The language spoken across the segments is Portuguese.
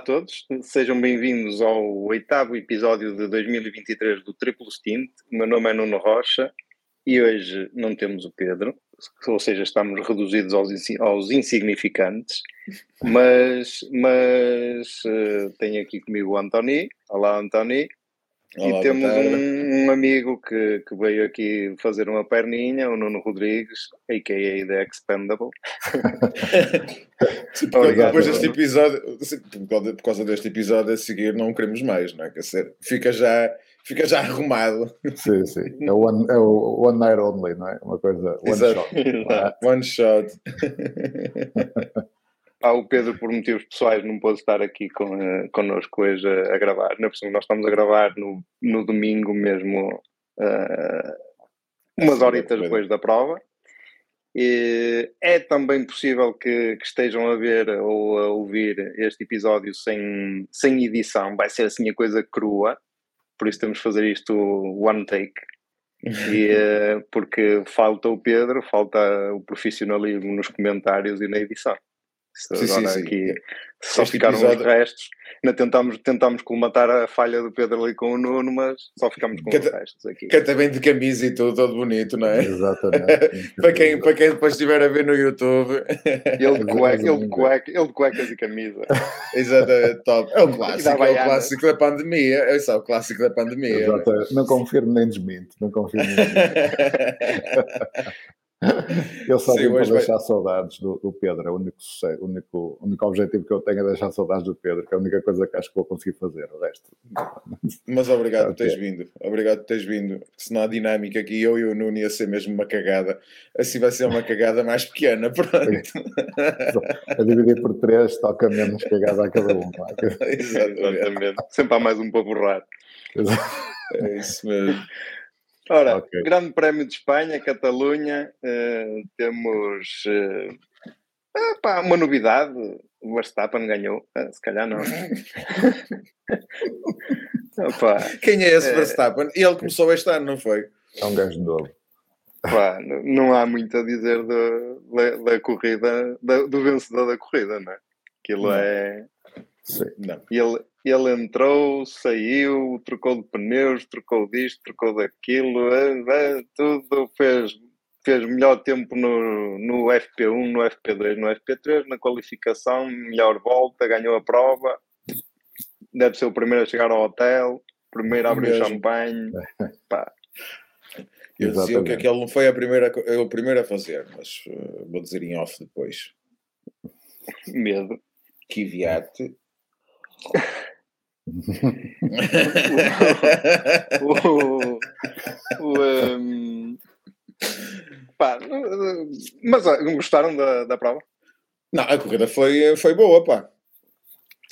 Olá a todos, sejam bem-vindos ao oitavo episódio de 2023 do Triplo Stint. O meu nome é Nuno Rocha e hoje não temos o Pedro, ou seja, estamos reduzidos aos, aos insignificantes, mas, mas uh, tenho aqui comigo o Antoni. Olá, Antoni. Olá, e temos um, um, amigo que, que veio aqui fazer uma perninha, o Nuno Rodrigues, a.k.a. The Expendable. Sim, Obrigado, depois deste episódio, por causa deste episódio a seguir, não queremos mais, não é? Quer dizer, fica já, fica já arrumado. Sim, sim. É o one, é o one night only, não é? Uma coisa, one Exato. shot. one shot. Ah, o Pedro, por motivos pessoais, não pôde estar aqui com, uh, connosco hoje a, a gravar. Na é nós estamos a gravar no, no domingo mesmo, uh, umas horitas depois da prova. E é também possível que, que, estejam a ver ou a ouvir este episódio sem, sem edição, vai ser assim a coisa crua, por isso temos de fazer isto one take. E, uh, porque falta o Pedro, falta o profissionalismo nos comentários e na edição. Sim, sim, sim. aqui só este ficaram episódio... os restos. Ainda tentámos, tentámos colmatar a falha do Pedro ali com o Nuno, mas só ficámos com que os restos aqui. Canta bem de camisa e tudo, todo bonito, não é? Exatamente. para, quem, para quem depois estiver a ver no YouTube. Ele de, cueca, ele, de cueca, ele de cuecas e camisa. Exatamente, top. É o clássico, é o clássico da pandemia. É só o clássico da pandemia. Exato. Não, é? não confirmo nem desminto. Não confirmo nem desminto. Eu só vim para deixar vai... saudades do, do, Pedro, é o único, o único, único objetivo que eu tenho é deixar saudades do Pedro, que é a única coisa que acho que vou conseguir fazer, o resto. Mas obrigado por teres vindo, obrigado por teres vindo, senão a dinâmica aqui eu e o Nuno ia ser mesmo uma cagada, assim vai ser uma cagada mais pequena, pronto. A dividir por três toca menos cagada a cada um. Exatamente, sempre há mais um para borrar. É isso mesmo. Ora, okay. Grande Prémio de Espanha, Catalunha, uh, temos uh, pá, uma novidade. O Verstappen ganhou, uh, se calhar não. Opa, Quem é esse Verstappen? Ele começou este ano, não foi? É um gajo novo. Pá, não há muito a dizer da, da corrida, da, do vencedor da corrida, não é? Aquilo não. é. Sim, não. Ele, ele entrou, saiu, trocou de pneus, trocou disto, trocou daquilo, é, é, tudo fez, fez melhor tempo no, no FP1, no FP2, no FP3, na qualificação, melhor volta, ganhou a prova, deve ser o primeiro a chegar ao hotel, primeiro a abrir o champanhe. Pá. Eu dizia que aquele não foi a primeira, o primeiro a fazer, mas uh, vou dizer em off depois. Medo. Kiviat o, o, um, pá, mas gostaram da, da prova? Não, a corrida foi, foi boa, pá.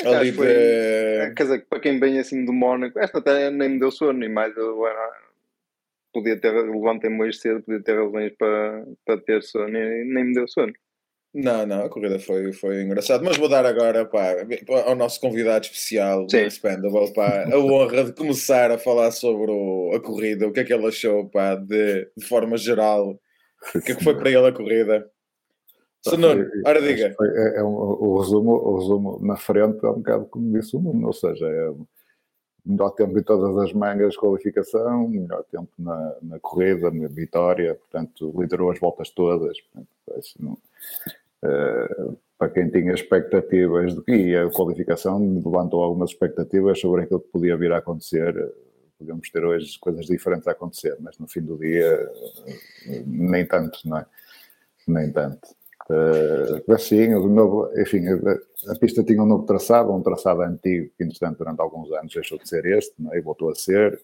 Ali foi, de... Quer dizer, para quem vem assim do Mónaco, esta até nem me deu sono, e mais eu era, podia ter, levantei-me hoje cedo, podia ter razões para, para ter sono e nem me deu sono. Não, não, a corrida foi, foi engraçada, mas vou dar agora pá, ao nosso convidado especial do Expendable pá, a honra de começar a falar sobre o, a corrida, o que é que ele achou pá, de, de forma geral, o que é que foi para ele a corrida. Nuno, ora diga. Foi, é, é um, o, resumo, o resumo na frente é um bocado como disse o Nuno, ou seja, é melhor tempo em todas as mangas de qualificação, melhor tempo na, na corrida, na vitória, portanto, liderou as voltas todas. Portanto, não, para quem tinha expectativas de e a qualificação levantou algumas expectativas sobre aquilo que podia vir a acontecer. Podemos ter hoje coisas diferentes a acontecer, mas no fim do dia, nem tanto, não é? Nem tanto. Uh, assim, o novo, enfim, a, a, pista tinha um novo traçado, um traçado antigo que, entretanto, durante alguns anos deixou de ser este, não é? e voltou a ser.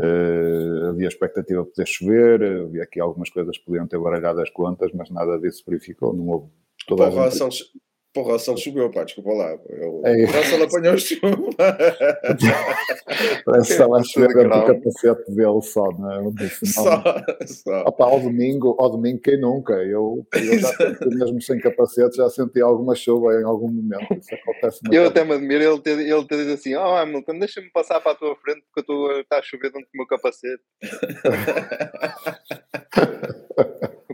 Uh, havia expectativa de poder chover, havia aqui algumas coisas que podiam ter baralhado as contas, mas nada disso verificou, não houve toda a gente... Porra, o Russell choveu, pá, desculpa lá. Eu, é. O Russell apanhou chuva. Parece que estava a chover dentro do capacete dele só, não é? Só, só. Opa, ao domingo, ao domingo quem nunca? Eu, eu já senti, mesmo sem capacete, já senti alguma chuva em algum momento. Isso acontece Eu até me admiro ele ter, ele ter dito assim, oh Hamilton, deixa-me passar para a tua frente porque tu está a chover dentro do meu capacete.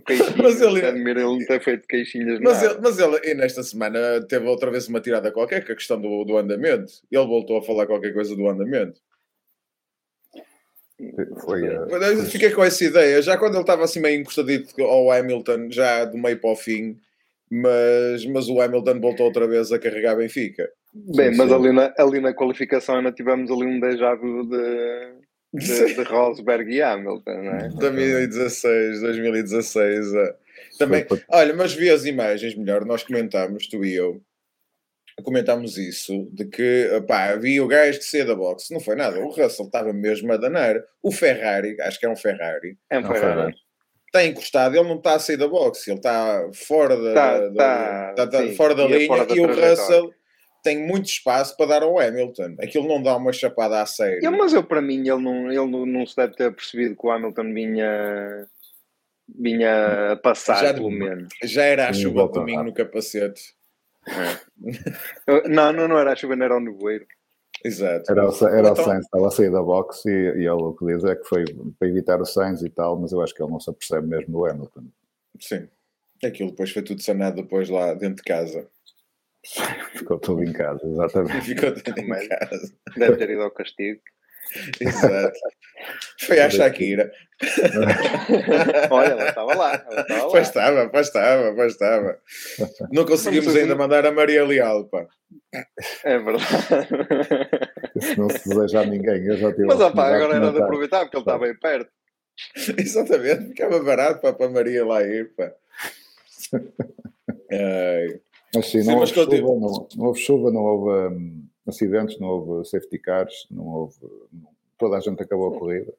queixinhas, mas ele... admiro ele não ter feito queixinhas mas ele, mas ele, e nesta semana, teve outra vez uma tirada qualquer, que a questão do, do andamento. Ele voltou a falar qualquer coisa do andamento. Foi, uh, Fiquei com essa ideia, já quando ele estava assim meio encostadito ao Hamilton, já do meio para o fim, mas, mas o Hamilton voltou outra vez a carregar Benfica. Bem, sim, mas sim. Ali, na, ali na qualificação ainda tivemos ali um déjà vu de, de, de Rosberg e Hamilton, não é? 2016, 2016. É. Também, olha, mas vi as imagens melhor, nós comentámos, tu e eu, comentámos isso, de que pá, havia o gajo que saía da boxe, não foi nada, o Russell estava mesmo a danar, o Ferrari, acho que é um Ferrari, é um Ferrari. Está encostado, ele não está a sair da boxe, ele está fora da, tá, da, tá, da, sim, fora da linha fora da e o Russell tem muito espaço para dar ao Hamilton. Aquilo não dá uma chapada a sério. Eu, mas eu, para mim, ele não, ele não, se deve ter percebido que o Hamilton vinha, vinha a passar, já, pelo menos. Já era a chuva de domingo no capacete. É. não, não, não era a chuva, não era o nevoeiro. Exato. Era, o, era então, o Sainz, estava a sair da box e, e ele o que diz é que foi para evitar o Sainz e tal, mas eu acho que ele não se apercebe mesmo do Hamilton. Sim. Aquilo depois foi tudo sanado depois lá dentro de casa. Ficou tudo em casa, exatamente. Ficou tudo em casa. Deve ter ido ao castigo. Exato. Foi a Shakira. Olha, ela estava lá. Ela estava lá. Pois estava, pois estava, pois estava. Não conseguimos ainda mandar a Maria Leal, pá. É verdade. Isso não se deseja a ninguém. Eu já tive Mas opa, agora era de aproveitar porque ele estava aí perto. Exatamente, ficava barato para, para a Maria lá ir, pá. Ai. Mas sim, não, sim, houve chuva, não, não, houve chuva, não houve um, acidentes, não houve safety cars, não houve. Não, toda a gente acabou a corrida.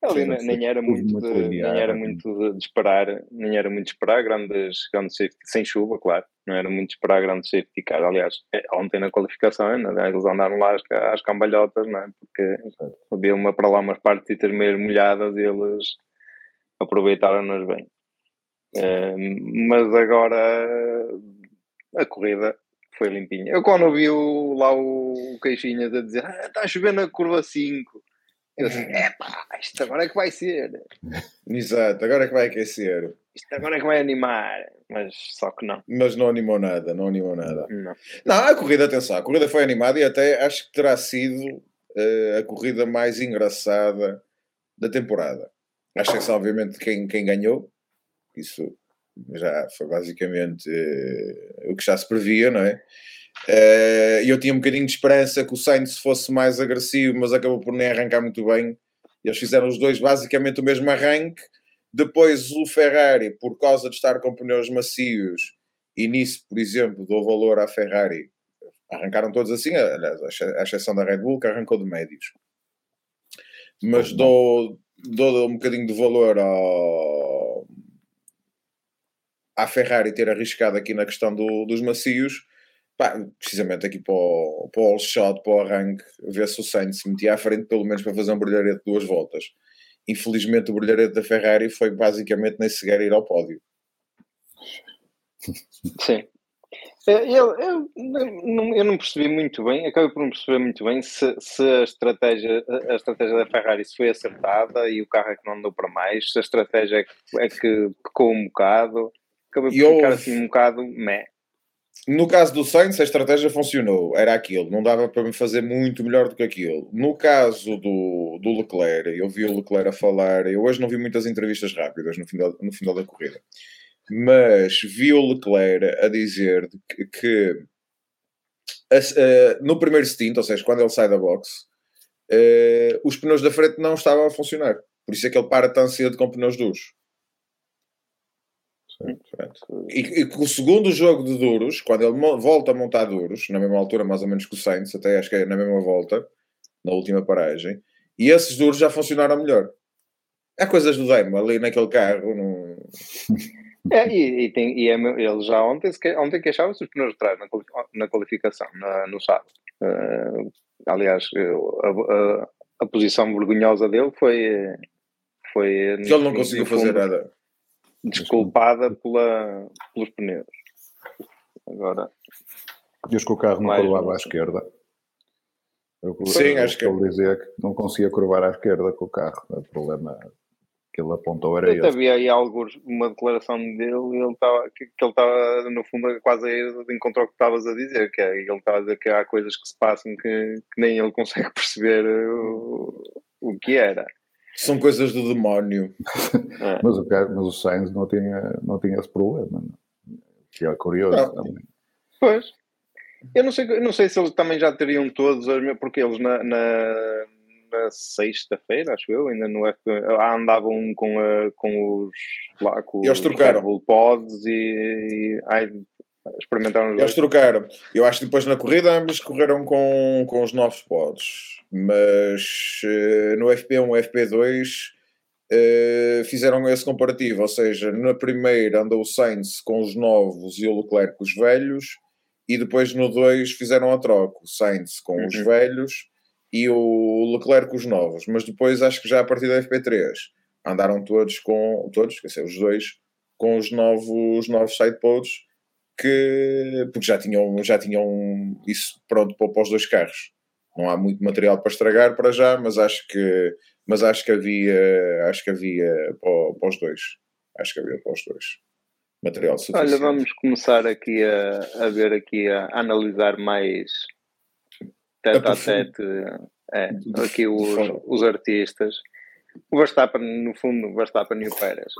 Ali nem, nem era muito, muito de, nem era muito de, esperar, nem era muito de esperar grandes, grandes safety, sem chuva, claro, não era muito de esperar grandes safety cars. Aliás, é, ontem na qualificação, né, eles andaram lá às, às cambalhotas, não é? porque havia uma para lá umas partes meio molhadas e eles aproveitaram-nas bem. Uh, mas agora a corrida foi limpinha. Eu quando vi o, lá o Queixinhas a dizer ah, está a chover na curva 5, eu assim, é pá, isto agora é que vai ser. Exato, agora é que vai aquecer. Isto agora é que vai animar, mas só que não. Mas não animou nada, não animou nada. Não, não a corrida, atenção, a corrida foi animada e até acho que terá sido uh, a corrida mais engraçada da temporada. À exceção, obviamente, de quem, quem ganhou. Isso já foi basicamente uh, o que já se previa, não é? Uh, eu tinha um bocadinho de esperança que o Sainz fosse mais agressivo, mas acabou por nem arrancar muito bem. Eles fizeram os dois basicamente o mesmo arranque. Depois o Ferrari, por causa de estar com pneus macios, e nisso, por exemplo, dou valor à Ferrari, arrancaram todos assim, à exceção da Red Bull, que arrancou de médios. Mas dou, dou um bocadinho de valor ao, à Ferrari ter arriscado aqui na questão do, dos macios, pá, precisamente aqui para o, para o all shot, para o arranque, ver se o Sainz se metia à frente, pelo menos para fazer um brilharete de duas voltas. Infelizmente, o brilharete da Ferrari foi basicamente nem sequer ir ao pódio. Sim. Eu, eu, eu, não percebi muito bem, acabei por não perceber muito bem se, se a, estratégia, a estratégia da Ferrari se foi acertada e o carro é que não andou para mais, se a estratégia é que, é que pecou um bocado acabei por e ficar assim um bocado meh. No caso do Sainz, a estratégia funcionou, era aquilo, não dava para me fazer muito melhor do que aquilo. No caso do, do Leclerc, eu vi o Leclerc a falar, eu hoje não vi muitas entrevistas rápidas no final, no final da corrida, mas vi o Leclerc a dizer que, que uh, no primeiro stint, ou seja, quando ele sai da box, uh, os pneus da frente não estavam a funcionar. Por isso é que ele para tão cedo com pneus duros. E, e o segundo jogo de duros, quando ele volta a montar duros, na mesma altura mais ou menos que o Sainz, até acho que é na mesma volta, na última paragem, e esses duros já funcionaram melhor. Há coisas do Demo ali naquele carro. Não... É, e, e, tem, e é, ele já ontem, ontem queixava-se os pneus de trás na, qualificação, na, no sábado. Uh, aliás, a, a, a, posição vergonhosa dele foi. foi ele não conseguiu fazer nada desculpada pela, pelos pneus. Agora. Diz que o carro não curvava à esquerda. Eu, Sim, acho que. Ele dizia que não conseguia curvar à esquerda com o carro. O problema. que ele apontou era Eu havia aí alguns, uma declaração dele ele estava, que, que ele estava, no fundo, quase a ir de encontro ao que estavas a dizer, que é, ele estava a dizer que há coisas que se passam que, que nem ele consegue perceber o, o que era. São coisas do demónio. É. mas, o, mas o Sainz não tinha, não tinha esse problema, que é curioso não. também. Pois. Eu não sei, não sei se eles também já teriam todos, porque eles na, na na sexta-feira, acho eu, ainda no F... andavam com, a, com os lá com eles trocaram. os Pods e, e ai, experimentaram os Eles trocaram. Eu acho que depois na corrida ambos correram com, com os novos Pods, mas uh, no FP1 e FP2 uh, fizeram esse comparativo, ou seja, na primeira andou o Sainz com os novos e o Leclerc com os velhos, e depois no 2 fizeram a troca, o Sainz com uhum. os velhos e o Leclerc com os novos, mas depois acho que já a partir da FP3 andaram todos com todos, quer dizer, os dois com os novos, novos sidepods que porque já tinham, já tinham isso pronto para, os dois carros. Não há muito material para estragar para já, mas acho que mas acho que havia acho que havia para, para os dois. Acho que havia para os dois. Material suficiente. Olha, vamos começar aqui a, a ver aqui a analisar mais tete a tete, é, aqui os, os artistas. O Verstappen, no fundo, o Verstappen e o Pérez.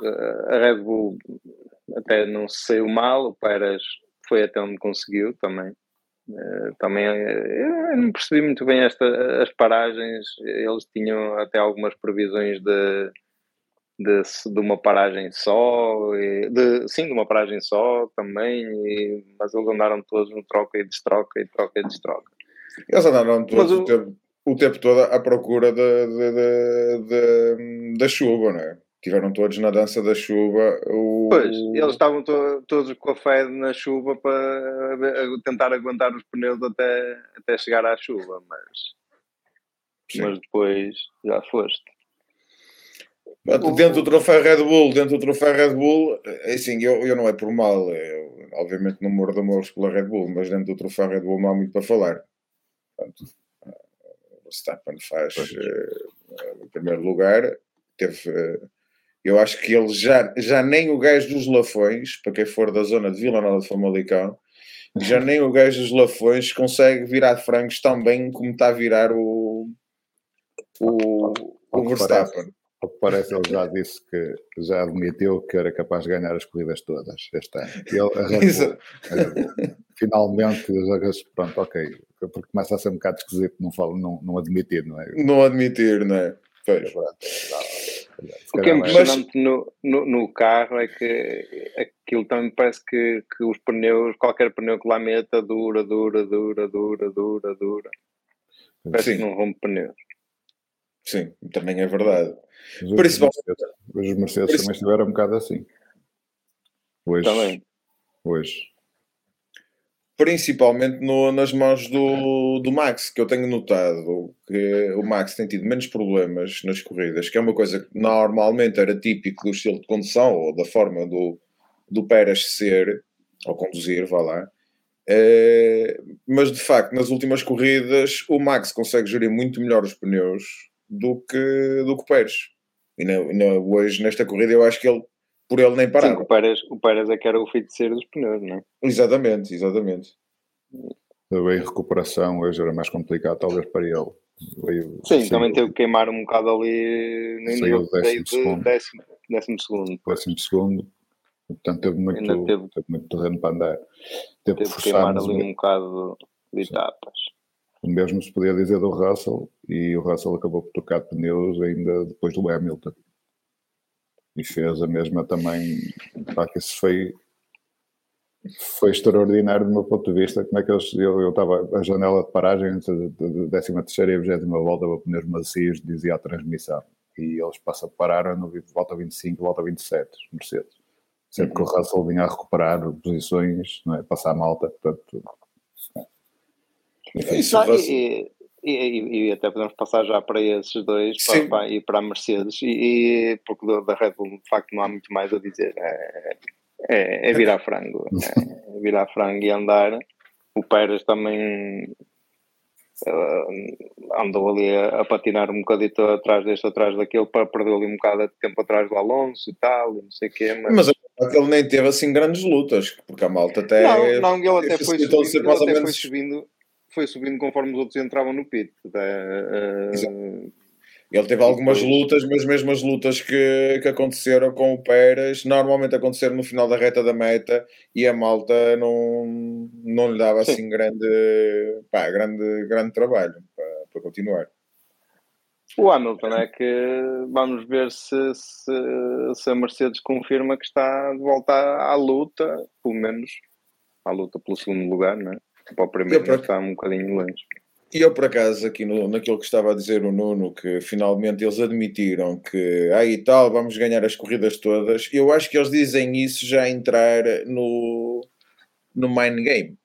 A Red Bull até não se saiu mal, o Pérez foi até onde conseguiu também. Eh, também eh, eu não percebi muito bem esta, as paragens. Eles tinham até algumas previsões de, de, de uma paragem só, de, sim, de uma paragem só também, e, mas eles andaram todos no troca e destroca e troca e destroca. Eles andaram todos o... tempo, o tempo todo à procura da chuva, não é? Tiveram todos na dança da chuva. O... Pois, eles estavam to todos com a fé na chuva para tentar aguentar os pneus até, até chegar à chuva, mas, mas depois já foste. Dentro do troféu Red Bull, dentro do troféu Red Bull, é assim, eu, eu não é por mal, eu, obviamente não morro de amores pela Red Bull, mas dentro do troféu Red Bull não há muito para falar. Portanto, o Verstappen faz uh, em primeiro lugar. Teve, uh, eu acho que ele já, já nem o gajo dos Lafões, para quem for da zona de Vila Nova de Famalicão, já nem o gajo dos Lafões consegue virar frangos tão bem como está a virar o, o, o Verstappen. Ao que parece, ele já disse que já admitiu que era capaz de ganhar as corridas todas este ano. Ele, a Red Bull, a Red Bull, finalmente, pronto, ok, porque começa a ser um bocado esquisito não, falo, não, não admitir, não é? Não admitir, não é? Pois. O que é impressionante mas... no, no, no, carro é que aquilo também parece que, que os pneus, qualquer pneu que lá meta, dura, dura, dura, dura, dura, dura. Parece Sim. que não rompe pneus. Sim, também é verdade. Os Principalmente. Mercedes, os Mercedes também estiveram um bocado assim. Hoje. Também. Hoje principalmente no, nas mãos do, do Max, que eu tenho notado que o Max tem tido menos problemas nas corridas, que é uma coisa que normalmente era típico do estilo de condução ou da forma do, do Pérez ser, ou conduzir, vá lá. É, mas de facto, nas últimas corridas, o Max consegue gerir muito melhor os pneus do que, do que o Pérez. E na, na, hoje, nesta corrida, eu acho que ele por ele nem parar. Sim, o Pérez, o Pérez é que era o feiticeiro dos pneus, não é? Exatamente, exatamente. Também recuperação hoje era mais complicado, talvez para ele. Veio, Sim, saiu, também teve que queimar um bocado ali no início décimo, segundo. décimo, décimo segundo. Décimo segundo. Portanto, teve muito, teve, teve, muito terreno para andar. Teve, teve que queimar ali um bocado de etapas. O mesmo se podia dizer do Russell, e o Russell acabou por tocar pneus ainda depois do Hamilton e fez a mesma também. Pá, que isso foi, foi extraordinário do meu ponto de vista. Como é que eles, eu estava a janela de paragem da 13 terceira e 20 volta para pneus macios, dizia a transmissão. E eles passam, pararam no volta 25, volta 27, Mercedes. Sempre que o. Russell vinha a recuperar posições, não é? passar a malta, portanto. Enfim, Isso, e, e, e, até podemos passar já para esses dois para, para, e para a Mercedes, e, e porque da Red Bull de facto não há muito mais a dizer. É, é, é virar frango, é, é virar frango e andar. O Pérez também uh, andou ali a, a, patinar um bocadito atrás deste, atrás daquele, para perder ali um bocado de tempo atrás do Alonso e tal, e não sei o quê. Mas, mas ele nem teve assim grandes lutas, porque a malta até. Não, não ele até foi subindo, ele até foi subindo, foi subindo conforme os outros entravam no pit. Uh, ele teve algumas lutas, mas mesmo as lutas que, que aconteceram com o Pérez normalmente aconteceram no final da reta da meta e a malta não, não lhe dava assim grande, pá, grande, grande trabalho para, para continuar. O Hamilton é que vamos ver se, se, se, a Mercedes confirma que está de volta à, luta, pelo menos à luta pelo segundo lugar, né? Para o primeiro para... está um bocadinho longe. E eu, por acaso, aqui no, naquilo que estava a dizer o Nuno, que finalmente eles admitiram que aí ah, tal, vamos ganhar as corridas todas, eu acho que eles dizem isso já a entrar no, no mind game.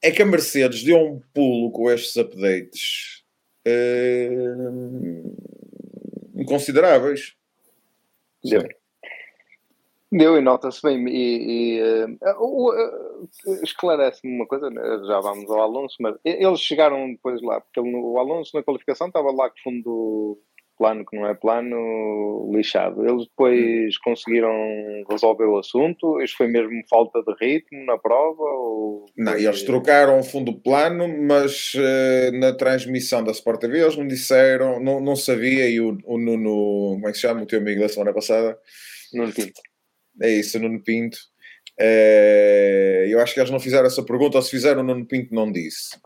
É que a Mercedes deu um pulo com estes updates uh, inconsideráveis. Deu. Deu e nota-se bem. E, e uh, uh, esclarece-me uma coisa, né, já vamos ao Alonso, mas eles chegaram depois lá, porque ele, o Alonso na qualificação estava lá com fundo do plano que não é plano lixado. Eles depois conseguiram resolver o assunto. Isto foi mesmo falta de ritmo na prova? Ou... Não, eles trocaram o fundo plano, mas uh, na transmissão da Sport TV eles me disseram, não, não sabia, e o, o Nuno, como é que se chama, o teu amigo da semana passada? Nuno Pinto é isso, Nuno Pinto. Uh, eu acho que eles não fizeram essa pergunta, ou se fizeram, o Nuno Pinto não disse.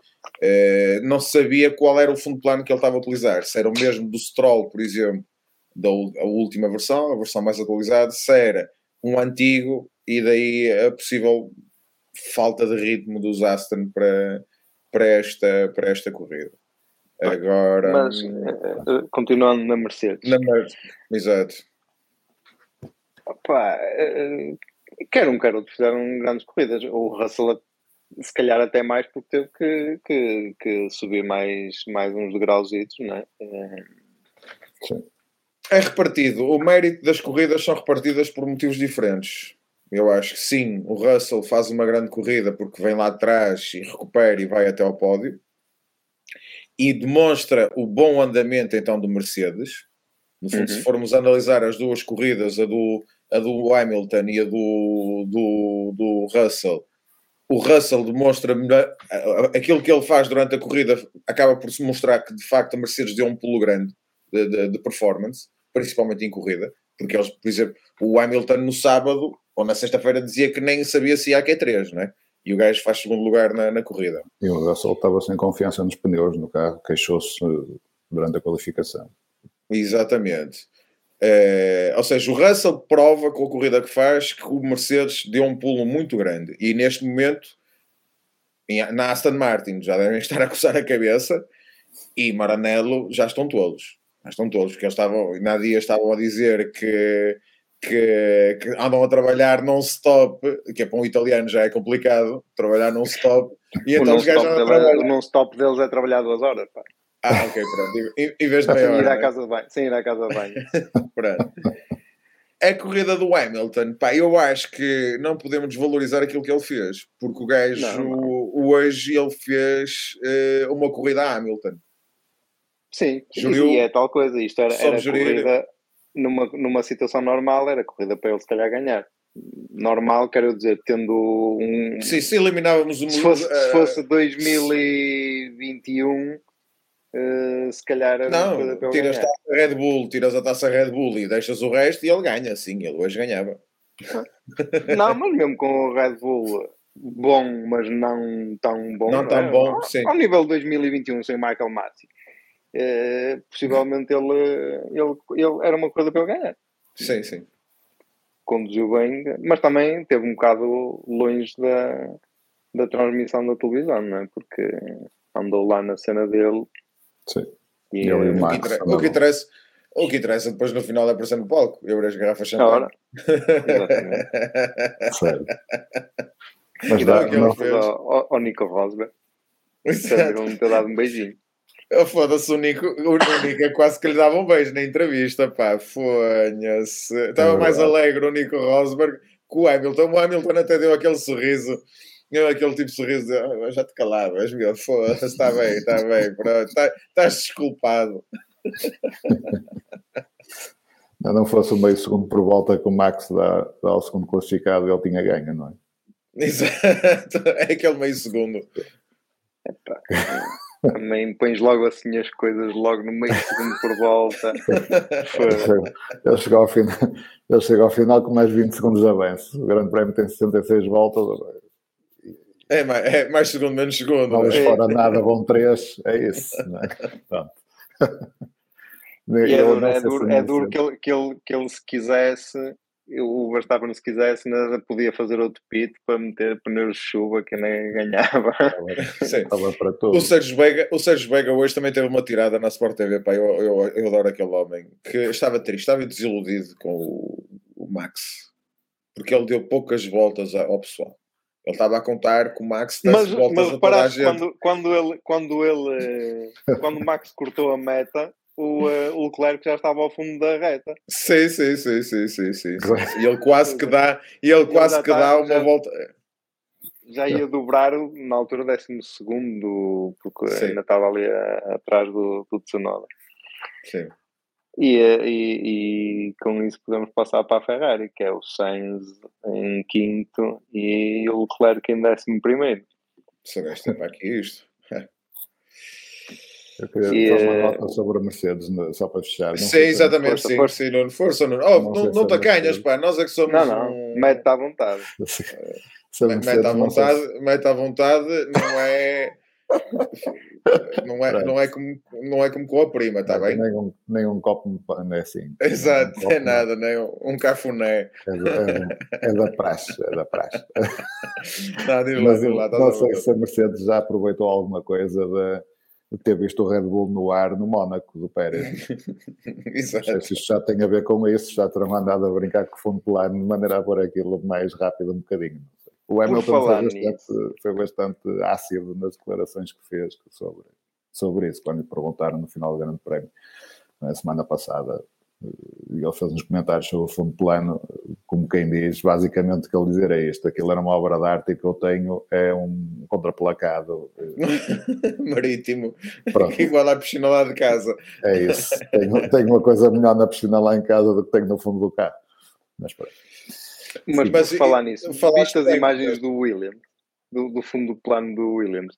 Uh, não sabia qual era o fundo plano que ele estava a utilizar. Se era o mesmo do Stroll, por exemplo, da última versão, a versão mais atualizada, se era um antigo e daí a possível falta de ritmo dos Aston para, para, esta, para esta corrida. Agora. Mas, uh, continuando na Mercedes. Na Mercedes, exato. Opa, uh, quer um, quer outro, fizeram grandes corridas. O Russell, se calhar, até mais, porque teve que, que, que subir mais, mais uns degrauzitos, não é? Sim. É repartido. O mérito das corridas são repartidas por motivos diferentes. Eu acho que sim, o Russell faz uma grande corrida porque vem lá atrás e recupera e vai até ao pódio e demonstra o bom andamento então do Mercedes. No fundo, uhum. se formos analisar as duas corridas, a do, a do Hamilton e a do, do, do Russell, o Russell demonstra melhor, aquilo que ele faz durante a corrida acaba por se mostrar que de facto a Mercedes deu um pulo grande de, de, de performance, principalmente em corrida, porque eles, por exemplo, o Hamilton no sábado ou na sexta-feira dizia que nem sabia se ia a Q3, não é? E o gajo faz segundo lugar na, na corrida. E o Russell estava sem confiança nos pneus no carro, queixou-se durante a qualificação. Exatamente. É, ou seja, o Russell prova com a corrida que faz que o Mercedes deu um pulo muito grande e neste momento na Aston Martin já devem estar a coçar a cabeça e Maranello já estão todos. Já estão todos, porque eles estavam, na dia estavam a dizer que, que, que andam a trabalhar non-stop, que é para um italiano já é complicado trabalhar non-stop. E então os gajos O non-stop deles é trabalhar duas horas. Pá. Ah, ok, pronto. Em, em vez de meia hora. Ir à é? casa de banho. Sem ir à casa de banho. pronto. A corrida do Hamilton, pá, eu acho que não podemos desvalorizar aquilo que ele fez, porque o gajo não, não. hoje ele fez uh, uma corrida a Hamilton. Sim, Juriu, e é tal coisa. Isto era, era corrida numa, numa situação normal, era corrida para ele se calhar ganhar. Normal, quero dizer, tendo um. Sim, se eliminávamos um. Se fosse, uh, se fosse 2021 Uh, se calhar não, tiras a taça Red Bull, tiras a taça Red Bull e deixas o resto e ele ganha, sim, ele hoje ganhava. Não, mas mesmo com o Red Bull bom, mas não tão bom. Não tão é, bom, ao, sim. Ao nível 2021 sem Michael Masi, uh, possivelmente ele, ele, ele era uma coisa para ele ganhar. Sim, sim. Conduziu bem, mas também teve um bocado longe da, da transmissão da televisão, não é? Porque andou lá na cena dele Sim. E, e o, o, que interessa, o, que interessa, o que interessa depois no final é aparecer no palco e abrir as garrafas de champanhe. Exatamente. Mas dá, não, ao, ao Nico Rosberg. Não ter dado um beijinho. Oh, Foda-se, o Nico, o Nico é quase que lhe dava um beijo na entrevista, pá, fonha-se. Estava é mais alegre o Nico Rosberg que o Hamilton. O Hamilton até deu aquele sorriso Eu, aquele tipo de sorriso, de, oh, já te calavas, meu, foda-se, está bem, está bem, pronto, tá, estás desculpado. Se não fosse o meio segundo por volta que o Max dá, dá ao segundo classificado, ele tinha ganho, não é? Exato, é aquele meio segundo. Epá. Também pões logo assim as coisas logo no meio segundo por volta. ele, chegou ao final, ele ao final com mais 20 segundos de avanço. O Grande Prémio tem 66 voltas. É mais, é mais segundo, menos segundo. Não é? fora nada, vão 3. É isso. Não é? Pronto. E é duro, é duro, é duro que, ele, que, ele, que ele, se quisesse, o Verstappen, se quisesse, ainda podia fazer outro pit para meter pneus de chuva que nem ganhava. Sim. para tudo. O Sérgio, Vega, o Sérgio Vega hoje também teve uma tirada na Sport TV. Pá, eu, eu, eu adoro aquele homem que estava triste, estava desiludido com o, o Max porque ele deu poucas voltas ao pessoal. Ele estava a contar com o Max mas, voltas mas reparaste quando, quando ele quando ele quando o Max cortou a meta o, uh, o Leclerc já estava ao fundo da reta. Sim, sim, sim, sim, sim, sim. E ele quase que dá, e ele quase que dá uma já, volta. Já ia dobrar na altura décimo segundo, porque sim. ainda estava ali a, atrás do, do Tsunoda. Sim. E, e, e, com isso podemos passar para a Ferrari, que é o Sainz em quinto e o Leclerc em décimo primeiro. Sabeste para aqui isto? Eu queria fazer uma eh, nota sobre a Mercedes, só para fechar. Não sim, exatamente, força, sim, força. sim, Nuno. Força, Nuno. Oh, não, não, não te acanhas, pá, nós é que somos. Não, não, um... mete à vontade. mete à vontade, mete à vontade, não é. Não é, não, é como, não é como com a prima, está bem? Nem um, nem um copo não é assim. Exato, um é nada, nem um, um cafuné. É, é, é, da praxe, é da praxe. Não, diz lá, diz lá, não sei se a Mercedes já aproveitou alguma coisa da ter visto o Red Bull no ar no Mónaco do Pérez. Exato. Não sei se isto já tem a ver com isso, já terão andado a brincar com o fundo plano de maneira a pôr aquilo mais rápido um bocadinho. O Hamilton foi bastante, foi bastante, ácido nas declarações que fez sobre, sobre isso, quando lhe perguntaram no final do Grande Prémio, na semana passada, e ele fez uns comentários sobre o fundo plano, como quem diz, basicamente o que ele dizer é isto, aquilo era uma obra de arte e que eu tenho é um contraplacado marítimo, Pronto. igual à piscina lá de casa. É isso, tenho, tenho, uma coisa melhor na piscina lá em casa do que tenho no fundo do carro. Mas, mas, mas falar nisso, viste as imagens do Williams, do, do fundo do plano do Williams?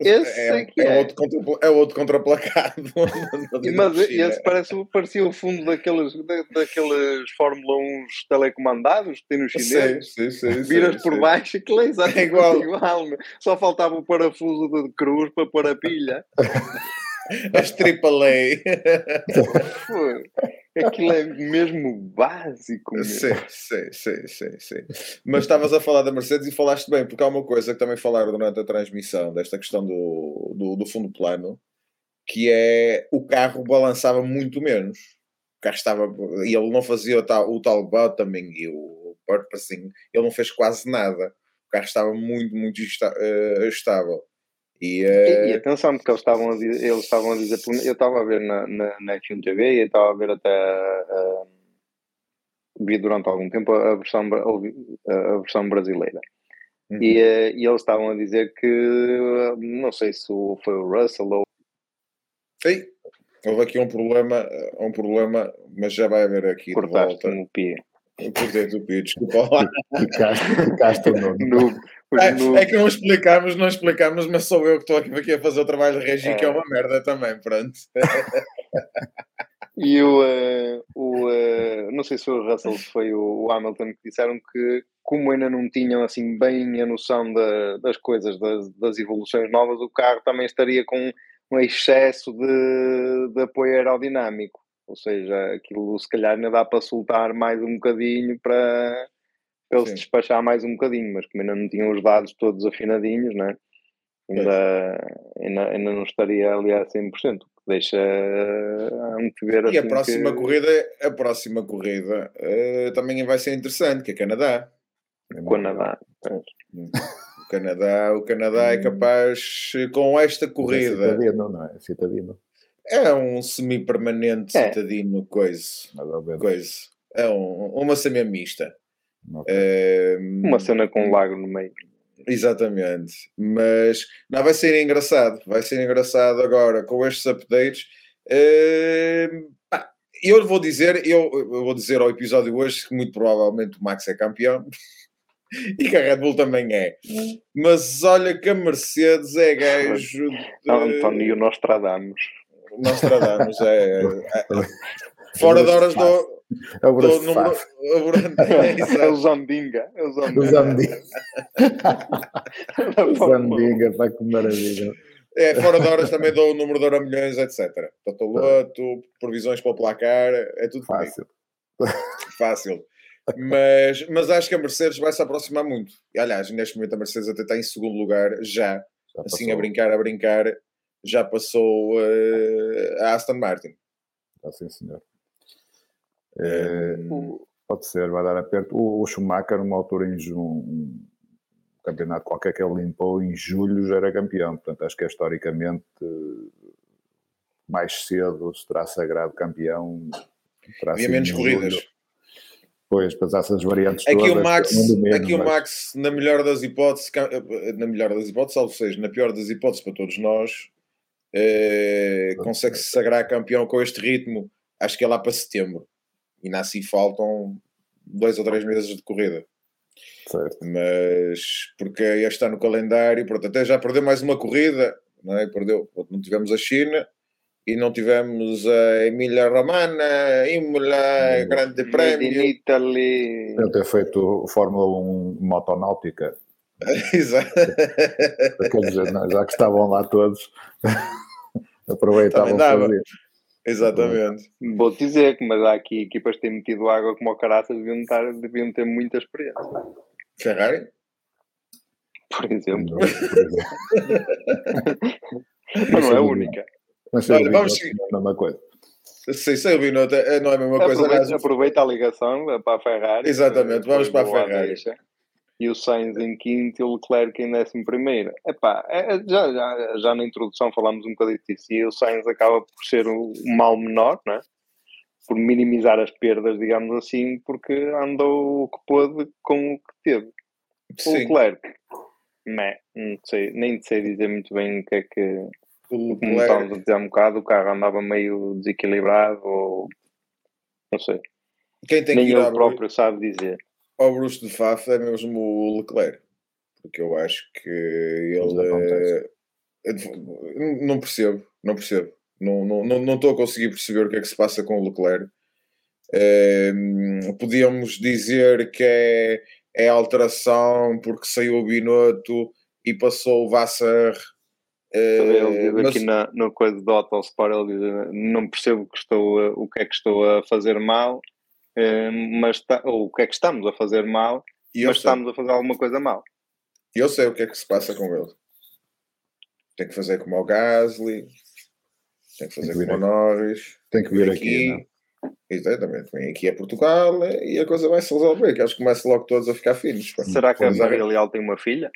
Esse é, é, é, outro contra, é outro contraplacado. Mas esse parece, parecia o fundo daqueles, daqueles Fórmula 1 telecomandados que tem nos chineses. Sim, sim, sim, Viras por baixo, aquilo é exatamente é igual. igual. Só faltava o parafuso de cruz para pôr a pilha. As AAA. Foi. Aquilo é mesmo básico. Mesmo. Sim, sim, sim, sim, sim. Mas estavas a falar da Mercedes e falaste bem, porque há uma coisa que também falaram durante a transmissão desta questão do, do, do fundo plano, que é o carro balançava muito menos. O carro estava. E ele não fazia o tal, o tal bottoming e o purposing, ele não fez quase nada. O carro estava muito, muito uh, estável. E, e, e, atenção, porque eles estavam a dizer, eles estavam a dizer eu estava a ver na, na, na F1 TV e estava a ver até uh, vi durante algum tempo a versão, a versão brasileira. Uhum. E, uh, e eles estavam a dizer que não sei se foi o Russell ou. Sim, houve aqui um problema, um problema, mas já vai haver aqui Cortaste de volta. Desculpa lá. Ficaste, ficaste no, no, é, no... é, que não explicámos, não explicámos, mas sou eu que estou aqui a fazer o trabalho de regi, é. que é uma merda também, pronto. e o, uh, o uh, não sei se foi o Russell, se foi o, Hamilton que disseram que, como ainda não tinham assim bem a noção da, das coisas, das, das, evoluções novas, o carro também estaria com um excesso de, de apoio aerodinâmico. Ou seja, aquilo se calhar ainda dá para soltar mais um bocadinho para para ele se despachar mais um bocadinho, mas como ainda não tinham os dados todos afinadinhos, né? ainda, ainda, ainda não estaria ali a 100%, que deixa a ver E a próxima que... corrida, a próxima corrida uh, também vai ser interessante, que é Canadá. O Canadá. O Canadá, o Canadá é hum. capaz, com esta corrida. É citadino, não é? Citadino. É um semi-permanente é. citadino, coisa. coisa. É um, uma semi-mista. Okay. uma cena com um lago no meio. Exatamente. Mas não, vai ser engraçado. Vai ser engraçado agora com estes updates. Eu vou dizer, eu, eu, vou dizer ao episódio hoje que muito provavelmente o Max é campeão e que a Red Bull também é. Mas olha que a Mercedes é gajo. De... António Nostradamus. Nostradamus, é. é, é. Fora de horas do. É o do número, é, o Zandinga. É o Zandinga. O Zandinga, vai que maravilha. É, fora de horas também dou o número de hora milhões, etc. Totoloto, previsões para o placar, é tudo fácil. Fácil. Mas, mas acho que a Mercedes vai se aproximar muito. E, aliás, neste momento a Mercedes até está em segundo lugar, já, já assim a brincar, a brincar, já passou uh, a Aston Martin. Ah, sim, senhor. É, pode ser, vai dar aperto. O, o Schumacher, numa altura em junho, campeonato qualquer que ele limpou em julho já era campeão. Portanto, acho que é historicamente mais cedo se terá sagrado campeão. Havia menos corridas. Pois, para essas variantes aqui todas. O Max, menos, aqui mas... o Max, na melhor das hipóteses, na melhor das hipóteses, ou seja, na pior das hipóteses para todos nós, eh, consegue se sagrar campeão com este ritmo. Acho que é lá para setembro. E na assim faltam dois ou três meses de corrida. Certo. Mas porque este está no calendário, pronto, até já perdeu mais uma corrida, não é? Perdeu, não tivemos a China e não tivemos a Emília Romana, Imola, Grande Prémio. Italy. Eu ter feito Fórmula 1 motonáutica. Exato. Quer dizer, já que estavam lá todos, aproveitavam fazer. Exatamente. Vou dizer que, mas há aqui equipas que têm metido água como o caraças deviam, estar, deviam ter muita experiência. Ferrari? Por exemplo. mas não é a única. Mas Olha, vamos seguir. Não é a mesma coisa. Sim, Binotto, é, não é a mesma coisa. Aproveita, aproveita a ligação para a Ferrari. Exatamente, vamos para a Ferrari. Deixa e o Sainz em quinto e o Leclerc em décimo primeiro. Epá, é, é, já, já, já na introdução falámos um bocadinho disso e o Sainz acaba por ser o, mal menor, né? por minimizar as perdas, digamos assim, porque andou o que pôde com o que teve. Sim. O Leclerc, né, não sei, nem sei dizer muito bem o que é que. O como estávamos a dizer um bocado, o carro andava meio desequilibrado ou. Não sei. Quem tem nem que ele próprio sabe dizer ao Bruce de Faf é mesmo o Leclerc, porque eu acho que ele é... não percebo, não percebo, não, não, não, não estou a conseguir perceber o que é que se passa com o Leclerc. É, podíamos dizer que é, é alteração porque saiu o Binotto e passou o Vassar. É, ele diz mas... aqui na, no coisa do Autosport, ele diz, não percebo que estou o que é que estou a fazer mal eh, mas tá, ou o que é que estamos a fazer mal, e mas estamos a fazer alguma coisa mal. E eu sei o que é que se passa com ele. Tem que fazer como o Gasly, tem que fazer tem que como o Norris, tem que vir aqui. aqui Exatamente, vem aqui a Portugal e a coisa vai se resolver, que eles começam logo todos a ficar finos. Será que a Maria Leal tem uma filha?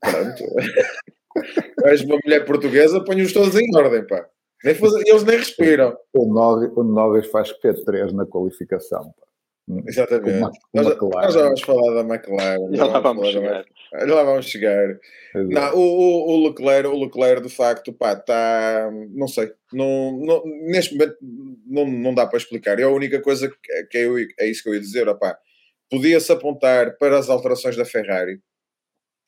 Pronto. És uma mulher portuguesa, põe-os todos em ordem, pá. Nem fazer, eles nem respiram. O Norris, o Norris faz P3 na qualificação. Exatamente. Uma, uma nós, nós, já vamos falar da McLaren. Já lá vamos chegar. Já lá vamos chegar. Não, o, o, o, Leclerc, o Leclerc, de facto, pá, está. Não sei. Não, não, neste momento não, não dá para explicar. É a única coisa que, que eu, é isso que eu ia dizer. Podia-se apontar para as alterações da Ferrari,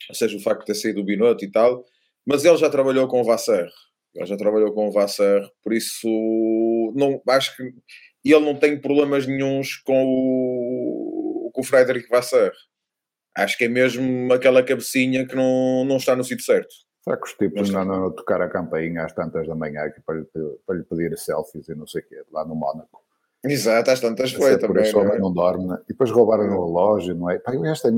ou seja, o facto de ter saído o Binotto e tal, mas ele já trabalhou com o Vassar ele já trabalhou com o Vassar, por isso não, acho que ele não tem problemas nenhums com o, com o Frederic Vassar. Acho que é mesmo aquela cabecinha que não, não está no sítio certo. Será que os tipos não andam a tocar a campainha às tantas da manhã aqui para, lhe, para lhe pedir selfies e não sei o quê, lá no Mónaco? Exato, às tantas foi também. Por não, é? não dorme, né? e depois roubaram o relógio, não é? Pai, esta é...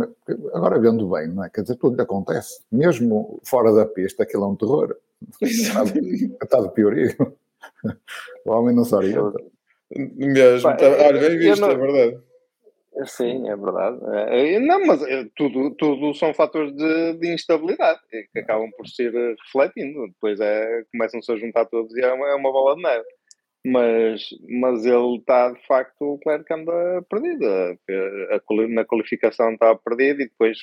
Agora vendo bem, não é? Quer dizer, tudo lhe acontece. Mesmo fora da pista, aquilo é um terror. Está de piorio. O homem não se orienta. Mesmo, Pá, tá, olha, bem visto, não... é verdade. Sim, é verdade. É, não, mas é, tudo, tudo são fatores de, de, instabilidade que acabam por ser refletindo. Depois é, começam-se a juntar todos e é uma, é uma bola de neve. Mas, mas ele está, de facto, o Clerc anda perdido. A, a, na qualificação está perdido e depois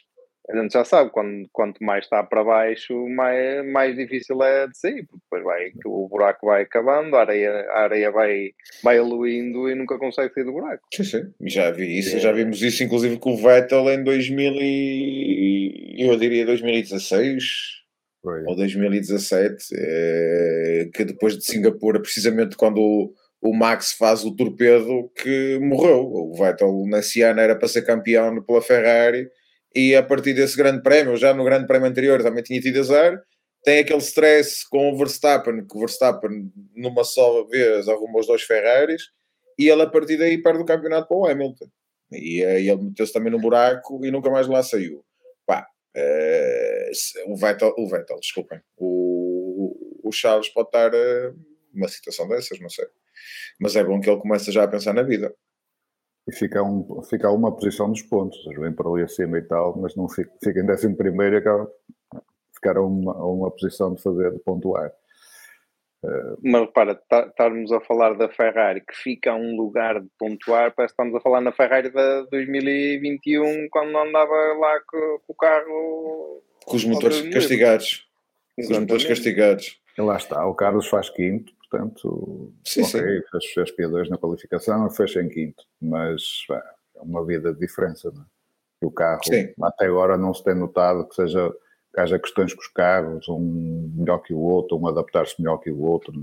a gente já sabe, quando, quanto mais está para baixo, mais, mais difícil é de sair, porque depois vai, o buraco vai acabando, a areia, a areia vai, vai eluindo e nunca consegue sair do buraco. Sim, sim, já vi isso, é. já vimos isso inclusive com o Vettel em 2000 e, eu diria 2016 Foi. ou 2017, é, que depois de Singapura, precisamente quando o, o Max faz o torpedo, que morreu. O Vettel nesse ano era para ser campeão pela Ferrari e a partir desse grande prémio, já no grande prémio anterior também tinha tido azar, tem aquele stress com o Verstappen, que o Verstappen numa só vez arrumou os dois Ferraris, e ele a partir daí perde o campeonato para o Hamilton. E aí ele meteu-se também no buraco e nunca mais lá saiu. É, o, Vettel, o Vettel, desculpem, o, o Charles pode estar uh, numa situação dessas, não sei. Mas é bom que ele comece já a pensar na vida e fica, um, fica uma posição dos pontos, vem para ali acima e tal, mas não fica, fica em décimo primeiro e acaba ficar a uma, a uma posição de fazer, de pontuar. Uh, mas repara, tá, estarmos a falar da Ferrari que fica a um lugar de pontuar, parece que estamos a falar na Ferrari de 2021 quando andava lá com, com o carro com os motores castigados. Com os motores castigados. E lá está, o Carlos faz quinto, portanto, sim, ok, sim. Fez, fez P2 na qualificação, fez em quinto, mas é uma vida de diferença, não é? O carro, sim. até agora não se tem notado que seja haja questões com os carros, um melhor que o outro, um adaptar-se melhor que o outro.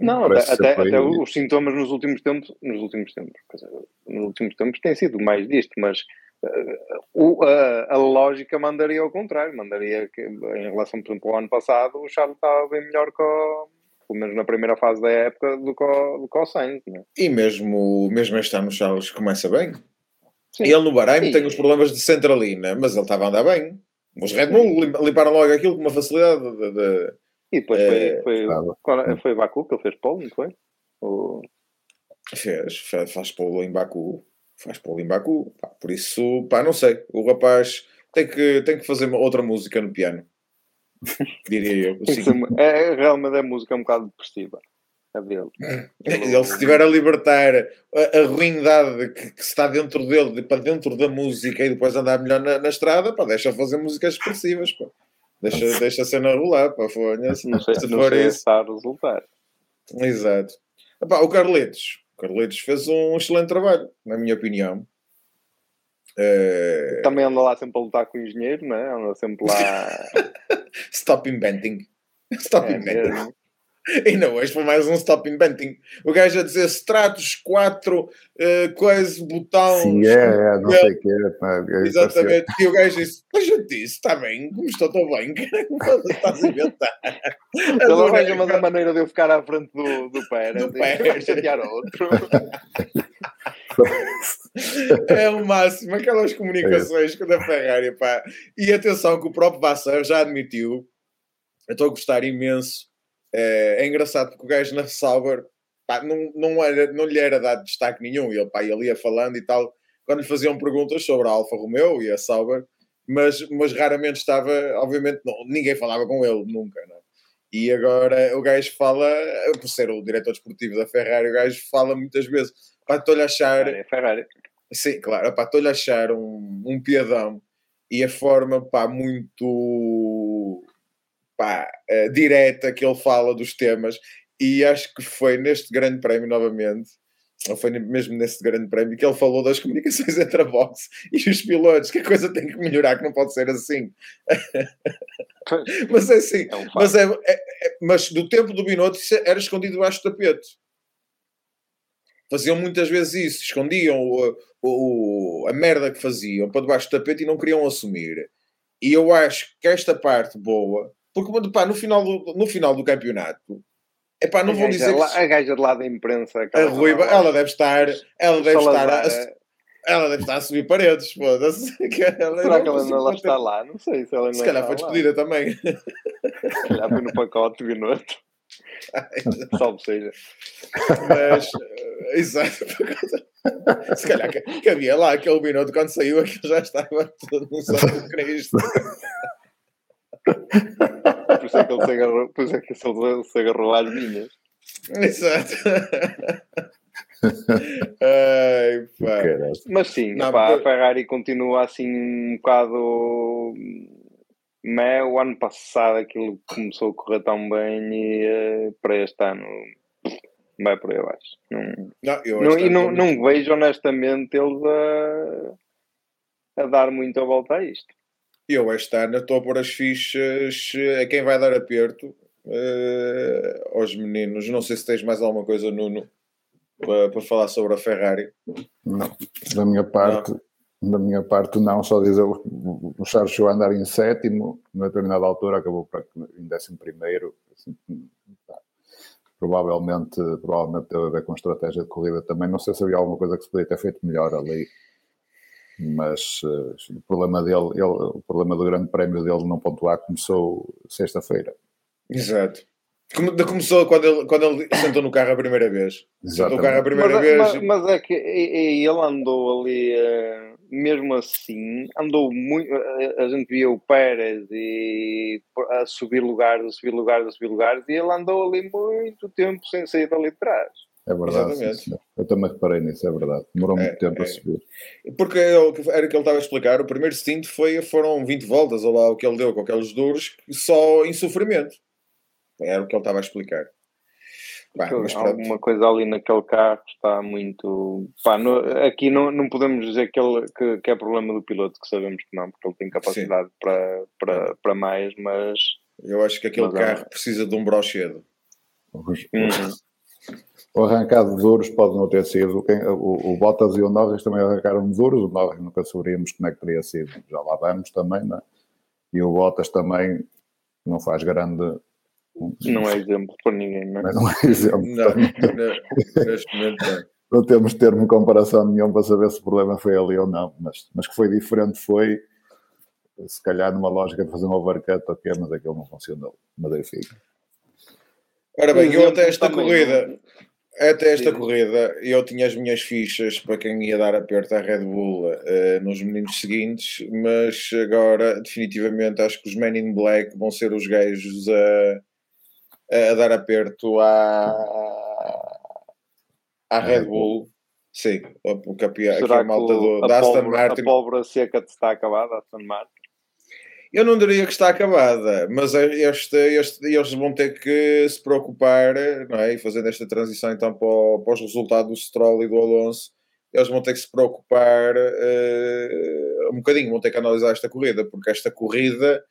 Não, até, até, até, os sintomas nos últimos tempos, nos últimos tempos, nos últimos tempos têm sido mais disto, mas uh, a, a, lógica mandaria ao contrário, mandaria que em relação, por exemplo, ao ano passado, o Charles estava bem melhor que o, pelo menos na primeira fase da época, do que o, do que o Sainz. Né? E mesmo, mesmo este ano o Charles começa bem. Sim. Ele no Bahrein tem os problemas de centralina, mas ele estava a andar bem. Os Red Bull limparam logo aquilo com uma facilidade. De, de, e depois é, foi, foi, foi Baku que ele fez pole, não foi? O... Fez, faz, faz pole em Baku. Faz pole em Baku. Pá, por isso, pá, não sei. O rapaz tem que, tem que fazer outra música no piano. Diria eu. É, é, realmente é música um bocado depressiva. A dele. Ele, se estiver a libertar a, a ruindade que, que, está dentro dele de, para dentro da música e depois andar melhor na, na estrada, pá, deixa fazer músicas expressivas. Pá. Deixa, deixa a cena rolar. Pá, fonha, se, não sei se não for sei isso. a resultar. Exato. Epá, o Carletos. O Carletos fez um excelente trabalho, na minha opinião. É... Também anda lá sempre a lutar com o engenheiro, não é? Anda sempre lá. Stop inventing. Stop é, inventing. Ainda hoje foi mais um stop inventing. O gajo a dizer stratos, quatro uh, coisas, botões. Sim, é, é, não sei o que é. é Exatamente. E o gajo disse: Mas eu disse, está bem, como estou tão bem, estás a inventar. Ele arranja uma maneira de eu ficar à frente do, do Pérez do Pérez. chatear outro. é o máximo, aquelas comunicações com a Ferrari, pá. E atenção que o próprio Vassar já admitiu, eu estou a gostar imenso. É, é engraçado porque o gajo na Sauber pá, não, não, era, não lhe era dado destaque nenhum. Ele, pá, ele ia falando e tal, quando lhe faziam perguntas sobre a Alfa Romeo e a Sauber, mas, mas raramente estava, obviamente, não, ninguém falava com ele, nunca, não. É? E agora o gajo fala, por ser o diretor desportivo da Ferrari, o gajo fala muitas vezes para estou-lhe achar. Ferrari, Ferrari. Sim, claro, para estou-lhe achar um, um piadão e a forma pá, muito pá, uh, direta que ele fala dos temas. E acho que foi neste grande prémio novamente, ou foi mesmo nesse grande prémio, que ele falou das comunicações entre a box e os pilotos, que a coisa tem que melhorar, que não pode ser assim. mas é assim, é um mas, é, é, é, mas do tempo do Binotto era escondido debaixo do tapete faziam muitas vezes isso, escondiam o, o, a merda que faziam para debaixo do tapete e não queriam assumir. E eu acho que esta parte boa, porque pá, no, final do, no final do campeonato, epá, não a vou dizer. Lá, que... A gaja de lá da imprensa, a Ruiva, ela deve estar. Ela deve estar. A, ela deve estar a subir paredes, foda-se. Será que ela ainda lá está lá? Não sei se ela ainda Se calhar foi despedida lá. também. Se calhar foi no pacote de noite. Salve seja. Mas, uh, exato. Se calhar que, que, havia lá aquele minuto quando saiu, aquilo já estava tudo no de Cristo. Isso é que ele se agarrou, por isso é que ele se agarrou às minhas. Exato. Ai, Mas sim, não, pá, a Ferrari continua assim um bocado. Mé, o ano passado aquilo começou a correr tão bem e uh, para este ano vai por aí abaixo. Não, não, não e não, não vejo honestamente eles a, a dar muito a volta a isto. Eu este ano estou a pôr as fichas a quem vai dar aperto uh, aos meninos. Não sei se tens mais alguma coisa, Nuno, para, para falar sobre a Ferrari. Não, da minha parte, não. da minha parte não, só dizer o, Charles chegou a andar em sétimo, numa determinada altura acabou em décimo primeiro. Assim, provavelmente, provavelmente teve a ver com estratégia de corrida também. Não sei se havia alguma coisa que se podia ter feito melhor ali, mas uh, o problema dele, ele, o problema do grande prémio dele não pontuar começou sexta-feira. Exato. Começou quando ele, quando ele sentou no carro a primeira vez. Sentou no carro a primeira mas, vez. Mas, mas, é que ele andou ali, uh, mesmo assim, andou muito. Uh, a gente via o Pérez e a subir lugares, a subir lugares, a subir lugares, e ele andou ali muito tempo sem sair dali de trás. É verdade. Sim, eu também reparei nisso, é verdade. Demorou muito é, tempo é. a subir. Porque era o que ele estava a explicar. O primeiro stint foi, foram 20 voltas, ou lá o que ele deu com aqueles duros, só em sofrimento. Era o que ele estava a explicar. Bah, alguma coisa ali naquele carro está muito. Pá, no, aqui não, não podemos dizer que, ele, que, que, é problema do piloto, que sabemos que não, porque ele tem capacidade para, para, para mais, mas. Eu acho que aquele mas, carro é... precisa de um brochedo. Uhum. O arrancado de duros pode não ter sido. Quem, o, o Bottas e o Norris também arrancaram de duros. O Norris nunca saberíamos como é que teria sido. Já lá vamos também, né? E o Bottas também não faz grande não é exemplo para ninguém, não é? Não é exemplo. Não, neste momento não. Não temos termo de comparação nenhum para saber se o problema foi ali ou não, mas, mas que foi diferente foi, se calhar numa lógica de fazer um overcut, ok, mas aquilo não funcionou. Mas enfim. Ora bem, eu até esta corrida, até esta Sim. corrida, eu tinha as minhas fichas para quem ia dar aperto à Red Bull uh, nos meninos seguintes, mas agora, definitivamente, acho que os Men in Black vão ser os gajos a a dar aperto à, à Red Bull. Sim, o campeão, Será a malta do, da Aston Martin. A pólvora seca está acabada, Aston Martin? Eu não diria que está acabada, mas este, este, eles vão ter que se preocupar, não é? E fazendo esta transição então para, o, para os resultados do Stroll e do Alonso, eles vão ter que se preocupar uh, um bocadinho, vão ter que analisar esta corrida, porque esta corrida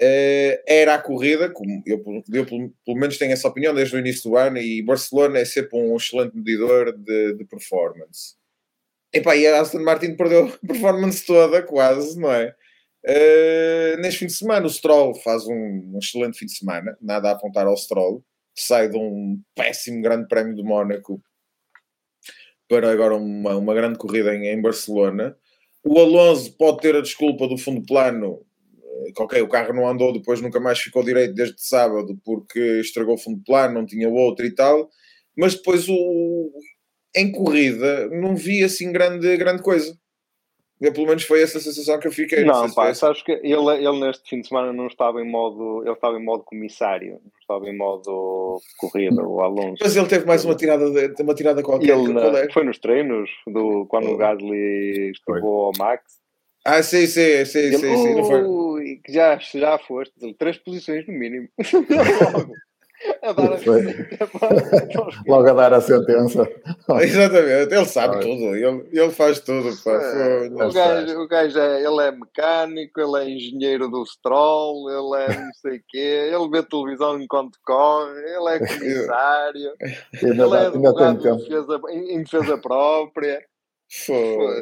Uh, era a corrida, como eu, eu, pelo, pelo menos tenho essa opinião desde o início do ano, e Barcelona é sempre um excelente medidor de, de performance. Epá, e a Aston Martin perdeu a performance toda, quase, não é? Uh, neste fim de semana, o Stroll faz um, um, excelente fim de semana, nada a apontar ao Stroll, sai de um péssimo grande prémio de Mónaco para agora uma, uma grande corrida em, em Barcelona. O Alonso pode ter a desculpa do fundo plano que ok, o carro não andou, depois nunca mais ficou direito desde sábado porque estragou o fundo plano, não tinha outro e tal, mas depois o, em corrida não vi assim grande, grande coisa. Eu, pelo menos foi essa sensação que eu fiquei. Não, não pá, sabes que ele, ele neste fim de semana não estava em modo, ele estava em modo comissário, não estava em modo corrida, o Alonso. Mas ele teve mais uma tirada, uma tirada qualquer. Ele, na, foi nos treinos, do, quando oh. o Gasly esteve ao Max, ah, sim, sim, sim, ele, sim, sim, não foi. Já, já foste, três posições no mínimo. a dar a Logo a dar a sentença. Exatamente, ele sabe tudo, ele, ele faz tudo. Pá. É, o, gajo, o gajo é, ele é mecânico, ele é engenheiro do Stroll, ele é não sei o quê, ele vê televisão enquanto corre, ele é comissário, ele é advogado em defesa, em defesa própria.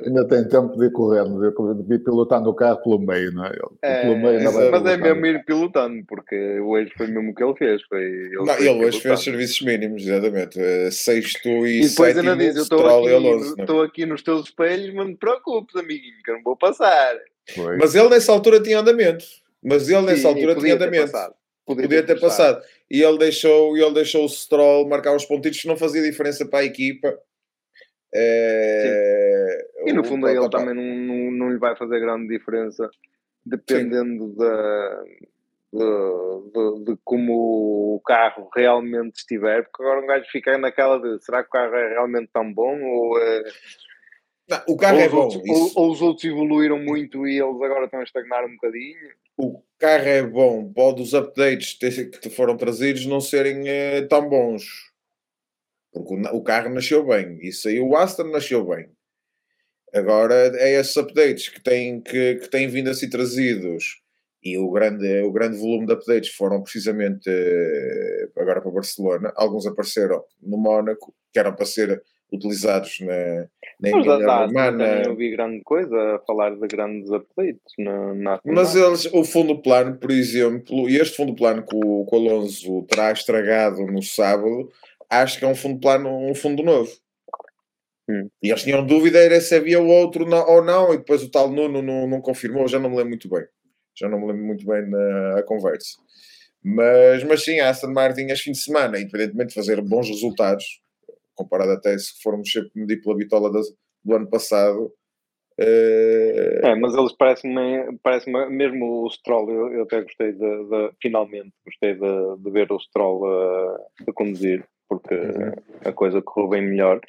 Ainda tem tempo de ir correndo, de ir pilotando o carro pelo meio, não é? é pelo meio é, mas é mesmo ir pilotando, porque hoje foi mesmo o que ele fez. Foi, ele, não, ele hoje fez serviços mínimos, exatamente. Eh, sexto e, e depois sétimo, diz, eu estou aqui, estou aqui nos teus espelhos, mas não te preocupes, amiguinho, que eu não vou passar. Foi. Mas ele nessa altura tinha andamento. Mas ele nessa Sim, altura tinha andamento. Ter podia, podia, ter, ter passado. passado. E ele deixou, ele deixou o Stroll marcar os pontitos, não fazia diferença para a equipa é, e no fundo a ele também não, não, não, lhe vai fazer grande diferença dependendo da, de, de, de, como o carro realmente estiver, porque agora um gajo fica naquela de será que o carro é realmente tão bom ou é... Não, o carro ou é bom. Outros, ou, ou, os outros evoluíram muito e eles agora estão a estagnar um bocadinho. O carro é bom, pode os updates que foram trazidos não serem eh, tão bons. Porque o, carro nasceu bem. Isso aí, o Aston nasceu bem. Agora é esses updates que têm, que, que têm vindo a ser trazidos e o grande, o grande volume de updates foram precisamente eh, agora para Barcelona. Alguns apareceram no Mónaco, que eram para ser utilizados na, na da alemã. Não vi grande coisa a falar de grandes updates na, na Mas eles, o fundo plano, por exemplo, e este fundo plano que o, que o Alonso terá estragado no sábado, acho que é um fundo plano, um fundo novo. Hum. E eles tinham dúvida era se havia o outro não, ou não, e depois o tal Nuno não, não confirmou, já não me lembro muito bem já não me lembro muito bem na conversa. Mas, mas sim, a Aston Martin este fim de semana, independentemente de fazer bons resultados, comparado até se formos sempre medir pela bitola do, do ano passado. É... é, mas eles parecem-me, parece mesmo o Stroll, eu, eu até gostei de, de, finalmente, gostei de, de ver o Stroll a, a conduzir, porque uhum. a coisa correu bem melhor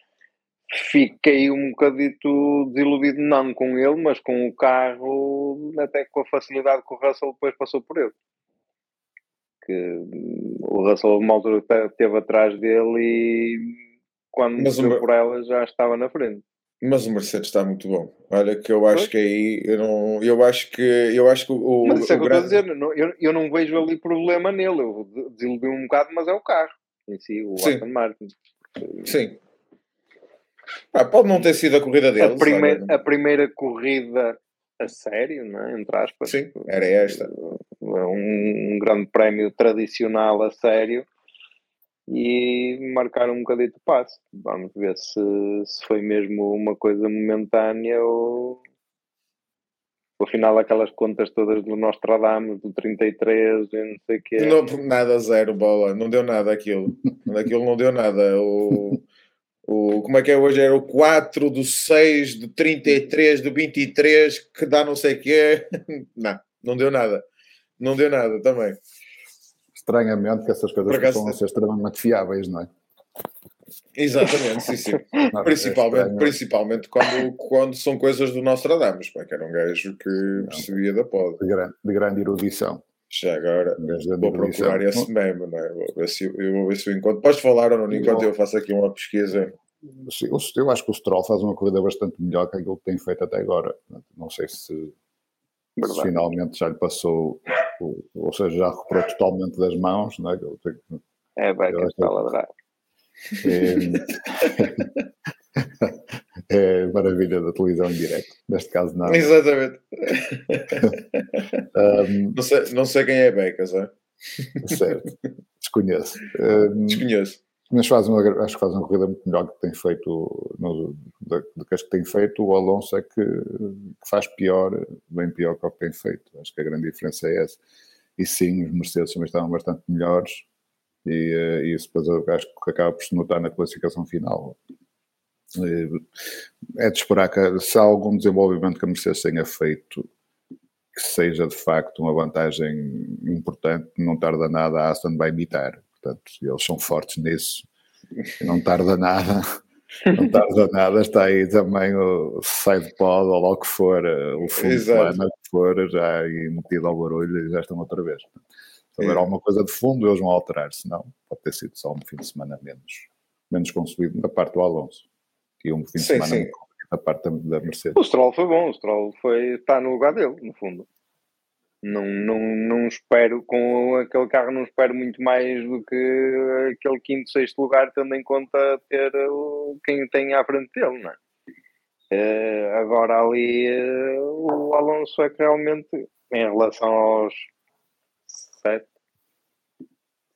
fiquei um bocadito desiludido, não com ele, mas com o carro, até com a facilidade que o Russell depois passou por ele. Que o Russell, uma altura, esteve atrás dele e quando mas deu por ela já estava na frente. Mas o Mercedes está muito bom. Olha que eu acho que aí eu não, eu acho que eu acho que o, mas isso é que grande... eu estou a dizer, eu, eu não vejo ali problema nele. Eu desiludi um bocado, mas é o carro em si, o Sim. Aston Martin. Sim, ah, pode não ter sido a corrida deles. A primeira, a primeira corrida a sério, não é? entre aspas. Sim, era esta. Um, um grande prémio tradicional a sério e marcar um bocadinho de passo. Vamos ver se, se foi mesmo uma coisa momentânea ou afinal aquelas contas todas do Nostradamus, do 33, e não sei o quê. Não, nada zero bola, não deu nada aquilo. Aquilo não deu nada. O, o, como é que é hoje? Era o 4 do 6 do 33 do 23 que dá não sei o quê. Não, não deu nada. Não deu nada também. Estranhamente que essas coisas estão a ser extremamente fiáveis, não é? Exatamente, sim, sim. Não, principalmente, é principalmente quando, quando são coisas do Nostradamus, que era um gajo que percebia da poda. De grande, de grande erudição. Já agora vou procurar esse meme, não é? Vou ver se, eu vou ver se eu encontro. Podes falar ou não, enquanto eu faço aqui uma pesquisa. Sim, eu acho que o Stroll faz uma corrida bastante melhor que aquilo que tem feito até agora. Não sei se, se finalmente já lhe passou, ou seja, já recuperou totalmente das mãos. Não é? É, vai que está a ladrar. É maravilha da televisão em direto. Neste caso, não. Exatamente. um, não, sei, não sei quem é Becas, é? Certo. Desconheço. Um, Desconheço. Mas faz uma, acho que faz uma corrida muito melhor que tem feito, no, do que as que tem feito. O Alonso é que, que, faz pior, bem pior que o que tem feito. Acho que a grande diferença é essa. E sim, os Mercedes também estavam bastante melhores. E, uh, e isso depois eu acho que acaba por se notar na classificação final. É de esperar que se há algum desenvolvimento que a Mercedes tenha feito que seja de facto uma vantagem importante, não tarda nada, a Aston vai imitar. Portanto, eles são fortes nisso, não tarda nada, não tarda nada, está aí também o side pod ou lá o que for, o fundo plano, que for, já aí metido ao barulho e já estão outra vez. Houver é. alguma coisa de fundo, eles vão alterar, senão pode ter sido só um fim de semana menos, menos consumido da parte do Alonso e um fim de sim, semana sim. da parte da, Mercedes. O Stroll foi bom, o Stroll foi, está no lugar dele, no fundo. Não, não, não espero, com aquele carro, não espero muito mais do que aquele quinto, sexto lugar, tendo em conta ter o, quem tem à frente dele, não é? Uh, agora ali uh, o Alonso é que realmente, em relação aos sete,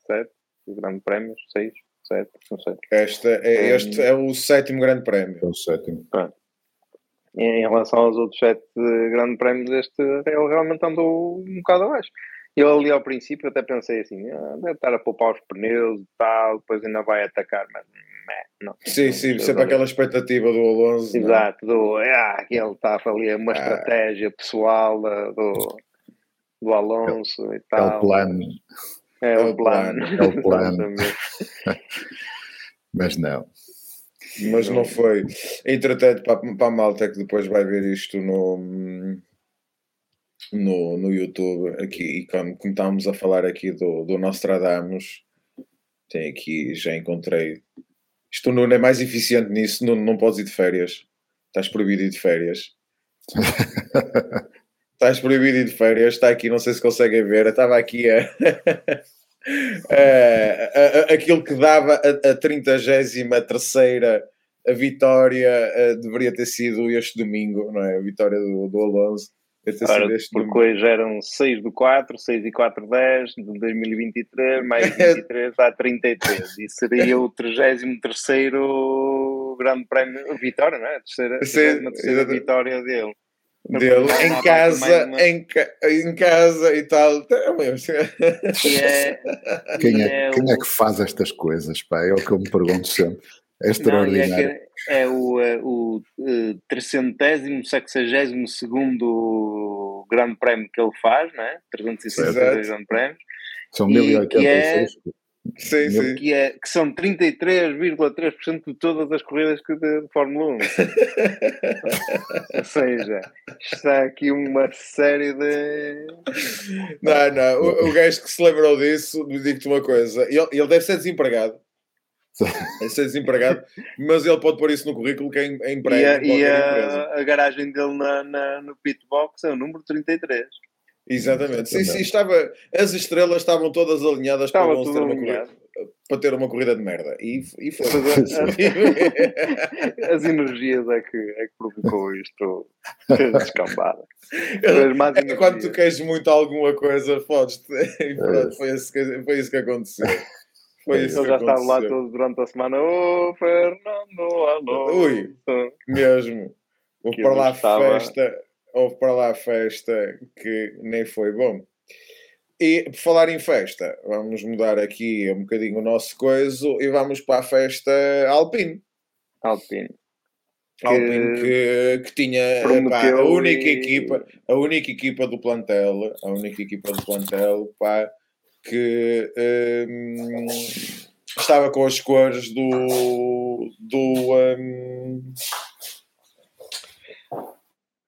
sete grandes prémios, seis, sete, não sei. Este é, este é o sétimo grande prémio. É o sétimo. Pronto. Em relação aos outros sete grandes prémios, este ele realmente andou um bocado abaixo. Eu ali ao princípio até pensei assim, ah, deve estar a poupar os pneus e tal, depois ainda vai atacar, mas não. Sim, não, sim, sempre aquela expectativa do Alonso. É? Exato, do, ah, ele está ali uma ah. estratégia pessoal do, do Alonso e tal. É o plano. É, o plano. É o plano. Mas não. Mas não foi. Entretanto, para, para a malta que depois vai ver isto no, no, no YouTube, aqui, e como, como estávamos a falar aqui do, do Nostradamus, tem aqui, já encontrei. Isto não é mais eficiente nisso, não, não podes ir de férias. Estás proibido ir de férias. Estás proibido ir de férias, está aqui, não sei se conseguem ver. Estava aqui a. aquilo que dava a, a 33 a vitória uh, deveria ter sido este domingo, não é? A vitória do, do Alonso. Ora, porque domingo. hoje eram 6 do 4, 6 e 4, 10 de 2023, mais 23 dá 33. E seria o 33 Grande Prémio Vitória, não é? A terceira, Sim, a terceira vitória dele dele em casa, em, em casa e tal. É, quem, é, é quem é que faz estas coisas? Pá? É o que eu me pergunto sempre. É extraordinário. Não, é, é, o, é o uh, trecentésimo, sexagésimo segundo grande prémio que ele faz, não é? 360 grande prémios. São 1086. Sim, sim. Que, é, que são 33,3% de todas as corridas de, de Fórmula 1. Ou seja, está aqui uma série de. Não, não. O, o gajo que se lembrou disso, digo-te uma coisa: ele, ele deve ser desempregado. Deve ser desempregado, mas ele pode pôr isso no currículo que é, é emprego. E, a, e a, a, garagem dele na, na, no pitbox é o número 33. Exatamente. Sim, sim, estava, as estrelas estavam todas alinhadas para, ter uma corrida, para ter uma corrida de merda. E, e foi. as energias é que, é que provocou isto descambada. É quando tu queres muito alguma coisa, fodes-te. foi, isso que, foi isso que aconteceu. Foi isso Ele já estava lá todo durante a semana. Ô, oh, Fernando, alô. Ui, mesmo. Vou para lá a festa houve para lá a festa que nem foi bom. E por falar em festa, vamos mudar aqui um bocadinho o nosso coiso e vamos para a festa Alpine. Alpine. Alpine que, que tinha pá, a única e... equipa, a única equipa do plantel, a única equipa do plantel, pá, que hum, estava com as cores do do hum,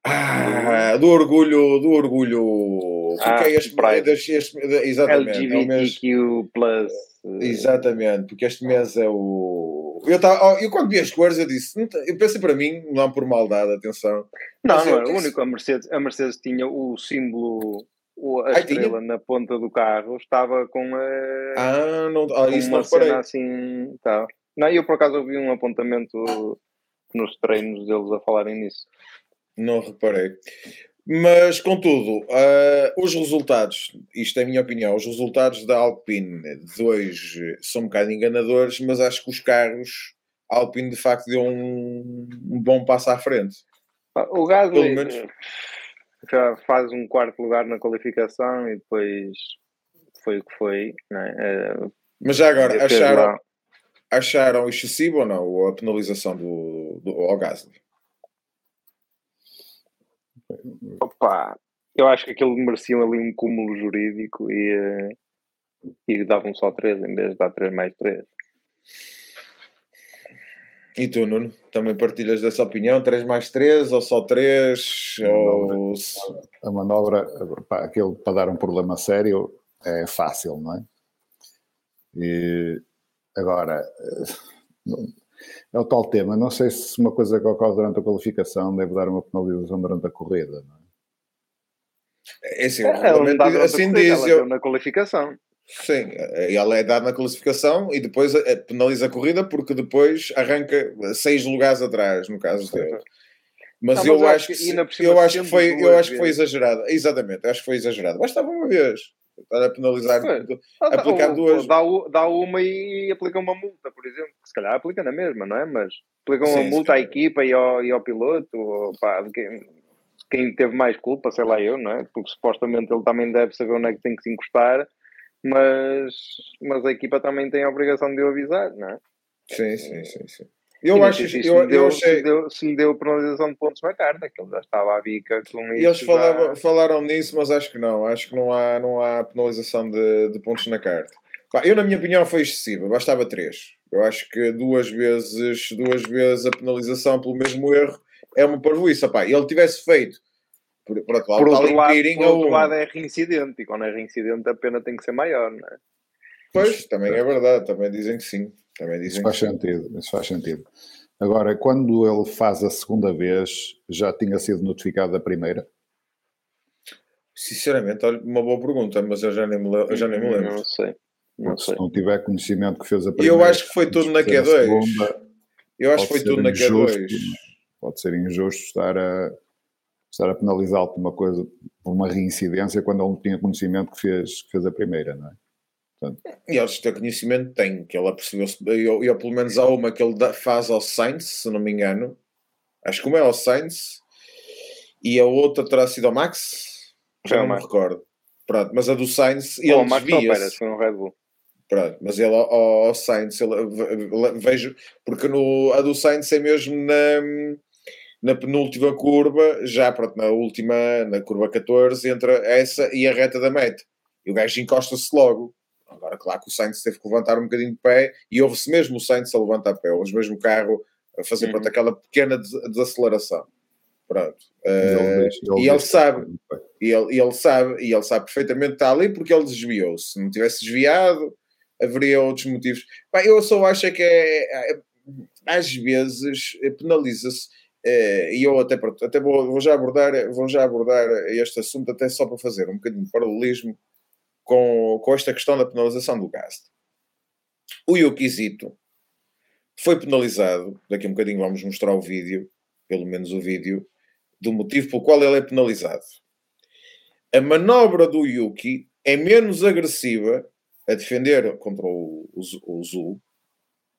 ah, do orgulho, do orgulho. Ah, porque é este, Pride. Este, exatamente. LGBTQ+. É o mês, exatamente, porque este mês é o. Eu, tava, eu quando vi as cores, eu disse, eu pensei para mim, não por maldade, atenção. Não, não era o único. A Mercedes, a Mercedes tinha o símbolo, a estrela na ponta do carro, estava com a. Ah, não, ah, isso uma não cena assim. Tá. Não, eu por acaso ouvi um apontamento nos treinos deles a falarem nisso. Não reparei. Mas, contudo, uh, os resultados, isto é a minha opinião, os resultados da Alpine de hoje são um bocado enganadores, mas acho que os carros, a Alpine de facto deu um, um bom passo à frente. O Gasly menos... já faz um quarto lugar na qualificação e depois foi o que foi. É? mas já agora, acharam, acharam excessivo ou não a penalização do, do ao Gasly? Opa, eu acho que aquilo mereciam ali um cúmulo jurídico e, uh, e davam só 3 em vez de dar 3 mais 3. E tu, Nuno? Também partilhas dessa opinião? 3 mais 3 ou só 3? Ou... A manobra, pá, aquilo para dar um problema sério é fácil, não é? E agora, é o tal tema. Não sei se uma coisa que ocorre durante a qualificação deve dar uma penalização durante a corrida. Não é? É, assim, é, assim diz. Ela eu... na qualificação. Sim, ela é dada na classificação e depois eh, penaliza a corrida porque depois arranca seis lugares atrás, no caso dele. Mas, não, eu, acho que, eu acho que foi, eu acho que foi exagerado. Exatamente, acho que foi exagerado. Bastava uma vez. Estar a penalizar, aplicar ou, duas. Dá, dá uma e aplica uma multa, por exemplo. Se calhar aplica na mesma, não é? Mas aplica uma sim, multa à equipa e ao, e ao piloto, ou, pá, quem, quem teve mais culpa, sei lá eu, não é? Porque supostamente ele também deve saber onde é que tem que se encostar, mas, mas a equipa também tem a obrigação de o avisar, não é? Sim, sim, sim. sim. Eu acho que eu, deu, eu achei... se, deu, se me deu penalização de pontos na carta, que ele já estava à bica com isso. E eles falavam, falaram nisso, mas acho que não. Acho que não há, não há penalização de, de pontos na carta. Eu, na minha opinião, foi excessiva, bastava três. Eu acho que duas vezes, duas vezes a penalização pelo mesmo erro é uma parvoíça. Pá, ele tivesse feito por, por outro lado, por outro lado, por outro lado é reincidente, e quando é reincidente a pena tem que ser maior, não é? Pois, também é verdade, também dizem que sim. Também dizem isso faz sim. sentido, isso faz sentido. Agora, quando ele faz a segunda vez, já tinha sido notificado a primeira? Sinceramente, olha, uma boa pergunta, mas eu já nem me, eu já nem me lembro. Não sei. Não sei. Se não tiver conhecimento que fez a primeira. Eu acho que foi tudo na Q2. eu acho que foi tudo na Q2. Pode ser injusto estar a, estar a penalizá-lo por uma coisa, por uma reincidência, quando ele não tinha conhecimento que fez, que fez a primeira, não é? Portanto, e eles têm conhecimento, tem, que ele apercebeu-se, eu, eu, pelo menos há uma que ele faz ao Sainz, se não me engano, acho que uma é ao Sainz, e a outra terá sido ao Max, já não me recordo. Pronto, mas a do Sainz, ele oh, desvia-se. foi um Red Bull. Pronto, mas ele ao, ao Sainz, ele, vejo, porque no, a do Sainz é mesmo na na penúltima curva, já pronto, na última, na curva 14, entre essa e a reta da meta. E o gajo encosta-se logo. Agora, claro que o Sainz teve que levantar um bocadinho de pé e houve-se mesmo o Sainz a levantar pé, houve mesmo o carro a fazer uhum. pronto, aquela pequena desaceleração. Pronto. Uh, e ele sabe, e ele, e ele sabe, e ele sabe perfeitamente que está ali porque ele desviou-se. Se não tivesse desviado, haveria outros motivos. Bem, eu só acho é que é, é às vezes penaliza-se eh, e eu até, até vou, vou, já abordar, vou já abordar este assunto até só para fazer um bocadinho de paralelismo com, com esta questão da penalização do gasto. O Yukizito foi penalizado, daqui a um bocadinho vamos mostrar o vídeo, pelo menos o vídeo, do motivo pelo qual ele é penalizado. A manobra do Yuki é menos agressiva a defender contra o, o, o Zul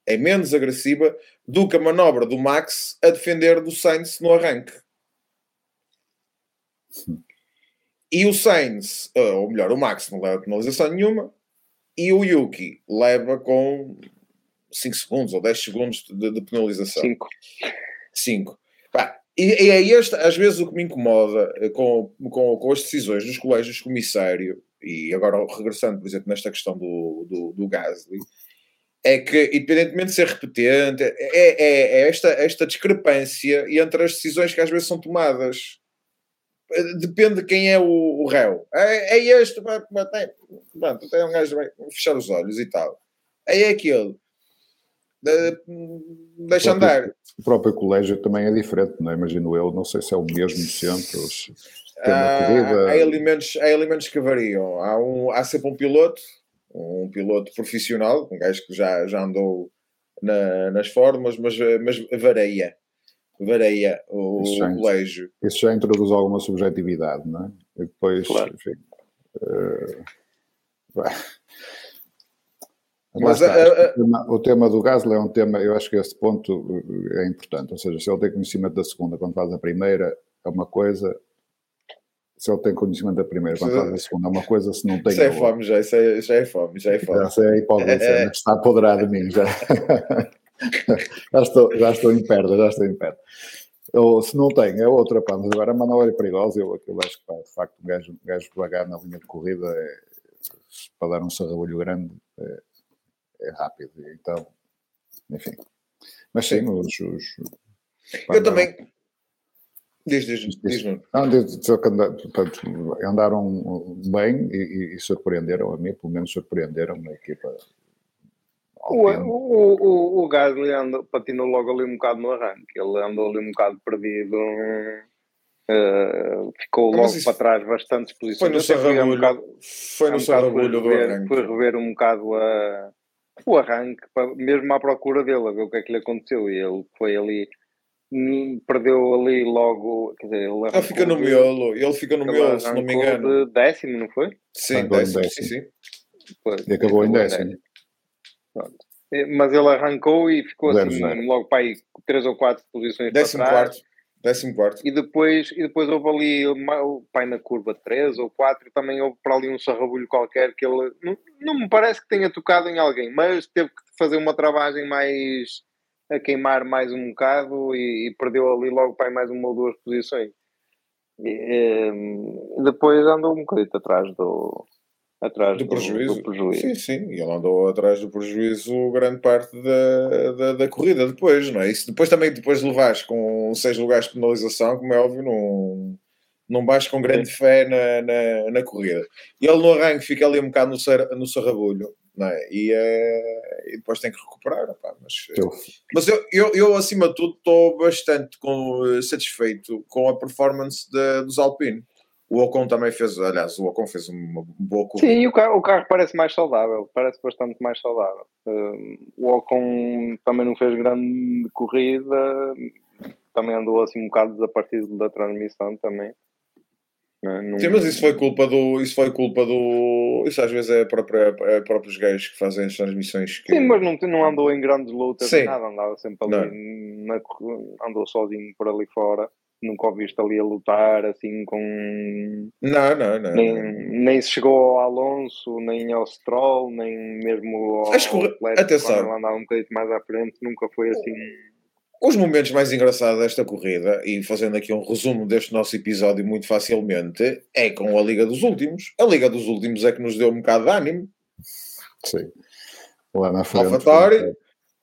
é menos agressiva do que a manobra do Max a defender do Sainz no arranque. E o Sainz, eh, ou melhor, o Max não leva penalização nenhuma e o Yuki leva com 5 segundos ou 10 segundos de, de penalização. 5. 5. E, e é este, às vezes, o que me incomoda eh, com, com, com as decisões dos colégios comissário, e agora regressando, por exemplo, nesta questão do, do, do Gasly, é que, independentemente de ser repetente, é, é, é, esta, esta discrepância entre as decisões que às vezes são tomadas. Depende de quem é o, o réu. É, é este, tem, pronto, tem um gajo vai fechar os olhos e tal. É aquele. De, deixa o próprio, andar. O próprio colégio também é diferente, não é? Imagino eu, não sei se é o mesmo centro. Ah, há, elementos, há elementos que variam. Há, um, há sempre um piloto um piloto profissional, um gajo que já, já andou na, nas formas, mas, mas vareia. Vareia o, isso já, colégio. Isso já introduz alguma subjetividade, não é? E depois, claro. enfim. Uh, mas está, a, a, o, tema, o, tema, do Gasly é um tema, eu acho que esse ponto é importante, ou seja, se ele tem conhecimento da segunda quando faz a primeira, é uma coisa, se ele tem conhecimento da primeira, quando faz a segunda, é uma coisa, se não tem. Isso é fome, já, isso é, já é fome, já é fome. Já é hipocrisia, é. está apoderado de mim, já. já, estou, já estou em perda, já estou em perda. Ou se não tem, é outra, pá, mas agora a manobra é perigosa, eu aquilo acho que, pá, de facto, um gajo, um gajo devagar na linha de corrida, é, para dar um sarrabulho grande, é, é rápido, então, enfim. Mas sim, os, os eu também, Diz, diz, diz, Não, diz, portanto, andaram bem e, e, surpreenderam a mim, pelo menos surpreenderam a equipa. O, o, o, o Gasly andou, patinou logo ali um bocado no arranque, ele andou ali um bocado perdido, uh, ficou logo para trás bastantes posições. Foi no Sarrabulho, um bocado, foi no Sarrabulho do arranque. Foi rever um bocado a, o arranque, mesmo à procura dele, a ver o que é que lhe aconteceu, e ele foi ali perdeu ali logo. Quer dizer, ele, ele fica no miolo, ele fica no miolo, se não me engano. De décimo, não foi? Sim, décimo, décimo, sim, sim. Pois, e acabou em décimo. Pronto. Mas ele arrancou e ficou assim, logo para aí três ou quatro posições décimo para trás. Quarto. Décimo quarto. E depois, e depois houve ali pai na curva 3 ou 4, também houve para ali um sarrabulho qualquer que ele não, não me parece que tenha tocado em alguém, mas teve que fazer uma travagem mais a queimar mais um bocado e, e perdeu ali logo para mais uma ou duas posições. E, e, depois andou um bocadinho atrás do, atrás do, prejuízo. do, prejuízo. Sim, sim, e ele andou atrás do prejuízo grande parte da, da, da, corrida depois, não é? Isso depois também depois de levares com seis lugares de penalização, como é óbvio, não, não vais com grande fé na, na, na, corrida. E ele no arranque fica ali um bocado no, ser, no sarrabulho, não é? E, é, e depois tem que recuperar, mas, eu. mas eu, eu, eu, acima de tudo estou bastante com, satisfeito com a performance de, dos Alpine. O Ocon também fez, aliás, o Ocon fez uma boa corrida. Sim, o carro, o carro parece mais saudável, parece bastante mais saudável. Uh, o Ocon também não fez grande corrida, também andou assim um bocado desaparecido da transmissão também. Não... Sim, mas isso foi culpa do. Isso foi culpa do. Isso às vezes é, própria, é próprios gajos que fazem as transmissões. Que... Sim, mas não, não andou em grandes lutas Sim. nada, andava sempre ali, na, andou sozinho por ali fora nunca o viste ali a lutar assim com. Não, não, não. Nem, nem se chegou ao Alonso, nem ao Stroll, nem mesmo ao Acho que, Atenção. quando andava um bocadinho mais à frente, nunca foi assim. Os momentos mais engraçados desta corrida, e fazendo aqui um resumo deste nosso episódio muito facilmente, é com a Liga dos Últimos. A Liga dos Últimos é que nos deu um bocado de ânimo. Sim. Lá na frente. Alfa Tauri,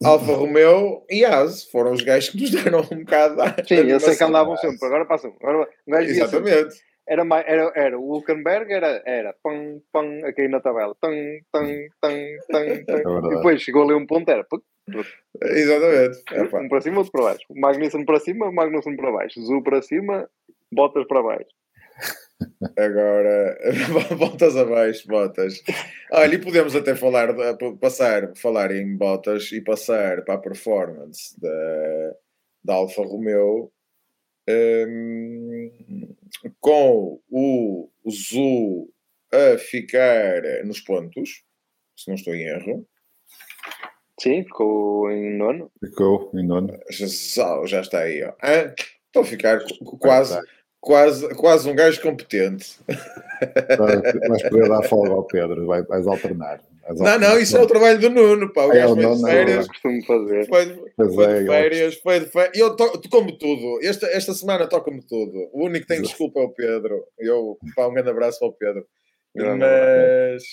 Alfa Romeo e As foram os gajos que nos deram um bocado de Sim, eu sei que andavam sempre, agora passam. Agora, Exatamente. Era, era, era o Hulkenberg, era, era pam, pam, aqui na tabela, é e depois chegou ali um ponto, era Exatamente. É, um para cima, outro para baixo. Magnussen para cima, Magnussen para baixo. Zul para cima, botas para baixo. Agora, botas abaixo, botas. Olha, e podemos até falar, passar, falar em botas e passar para a performance da, da Alfa Romeo um, com o, Zu a ficar nos pontos, se não estou em erro. Sim, ficou em nono. Ficou em nono. Já, já está aí, ó. Ah, estou a ficar quase quase, quase um gajo competente. Vais poder dar folga ao Pedro, vais, vais alternar. Vais não, não, isso é o trabalho do Nuno, pá. O gajo foi de férias. Costumo fazer. Foi de, foi de é, férias, foi de férias. Eu como tudo. Esta, esta semana toca-me tudo. O único que tem desculpa é o Pedro. Eu, pá, um grande abraço ao Pedro. Mas.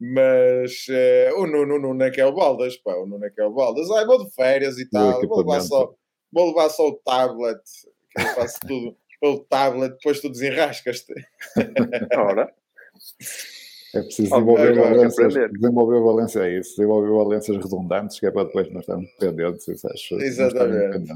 Mas eh, o Nuno, o Nuno é que é o Baldas, pá. O Nuno é que é o Baldas. Ai, vou de férias e tal. Vou levar, só, vou levar só o tablet. Que eu faço tudo pelo tablet, depois tu desenrascas-te. Ora. É preciso desenvolver, valências, desenvolver valência é isso, desenvolver valências redundantes, que é para depois nós estarmos dependentes. Isso acho, Exatamente.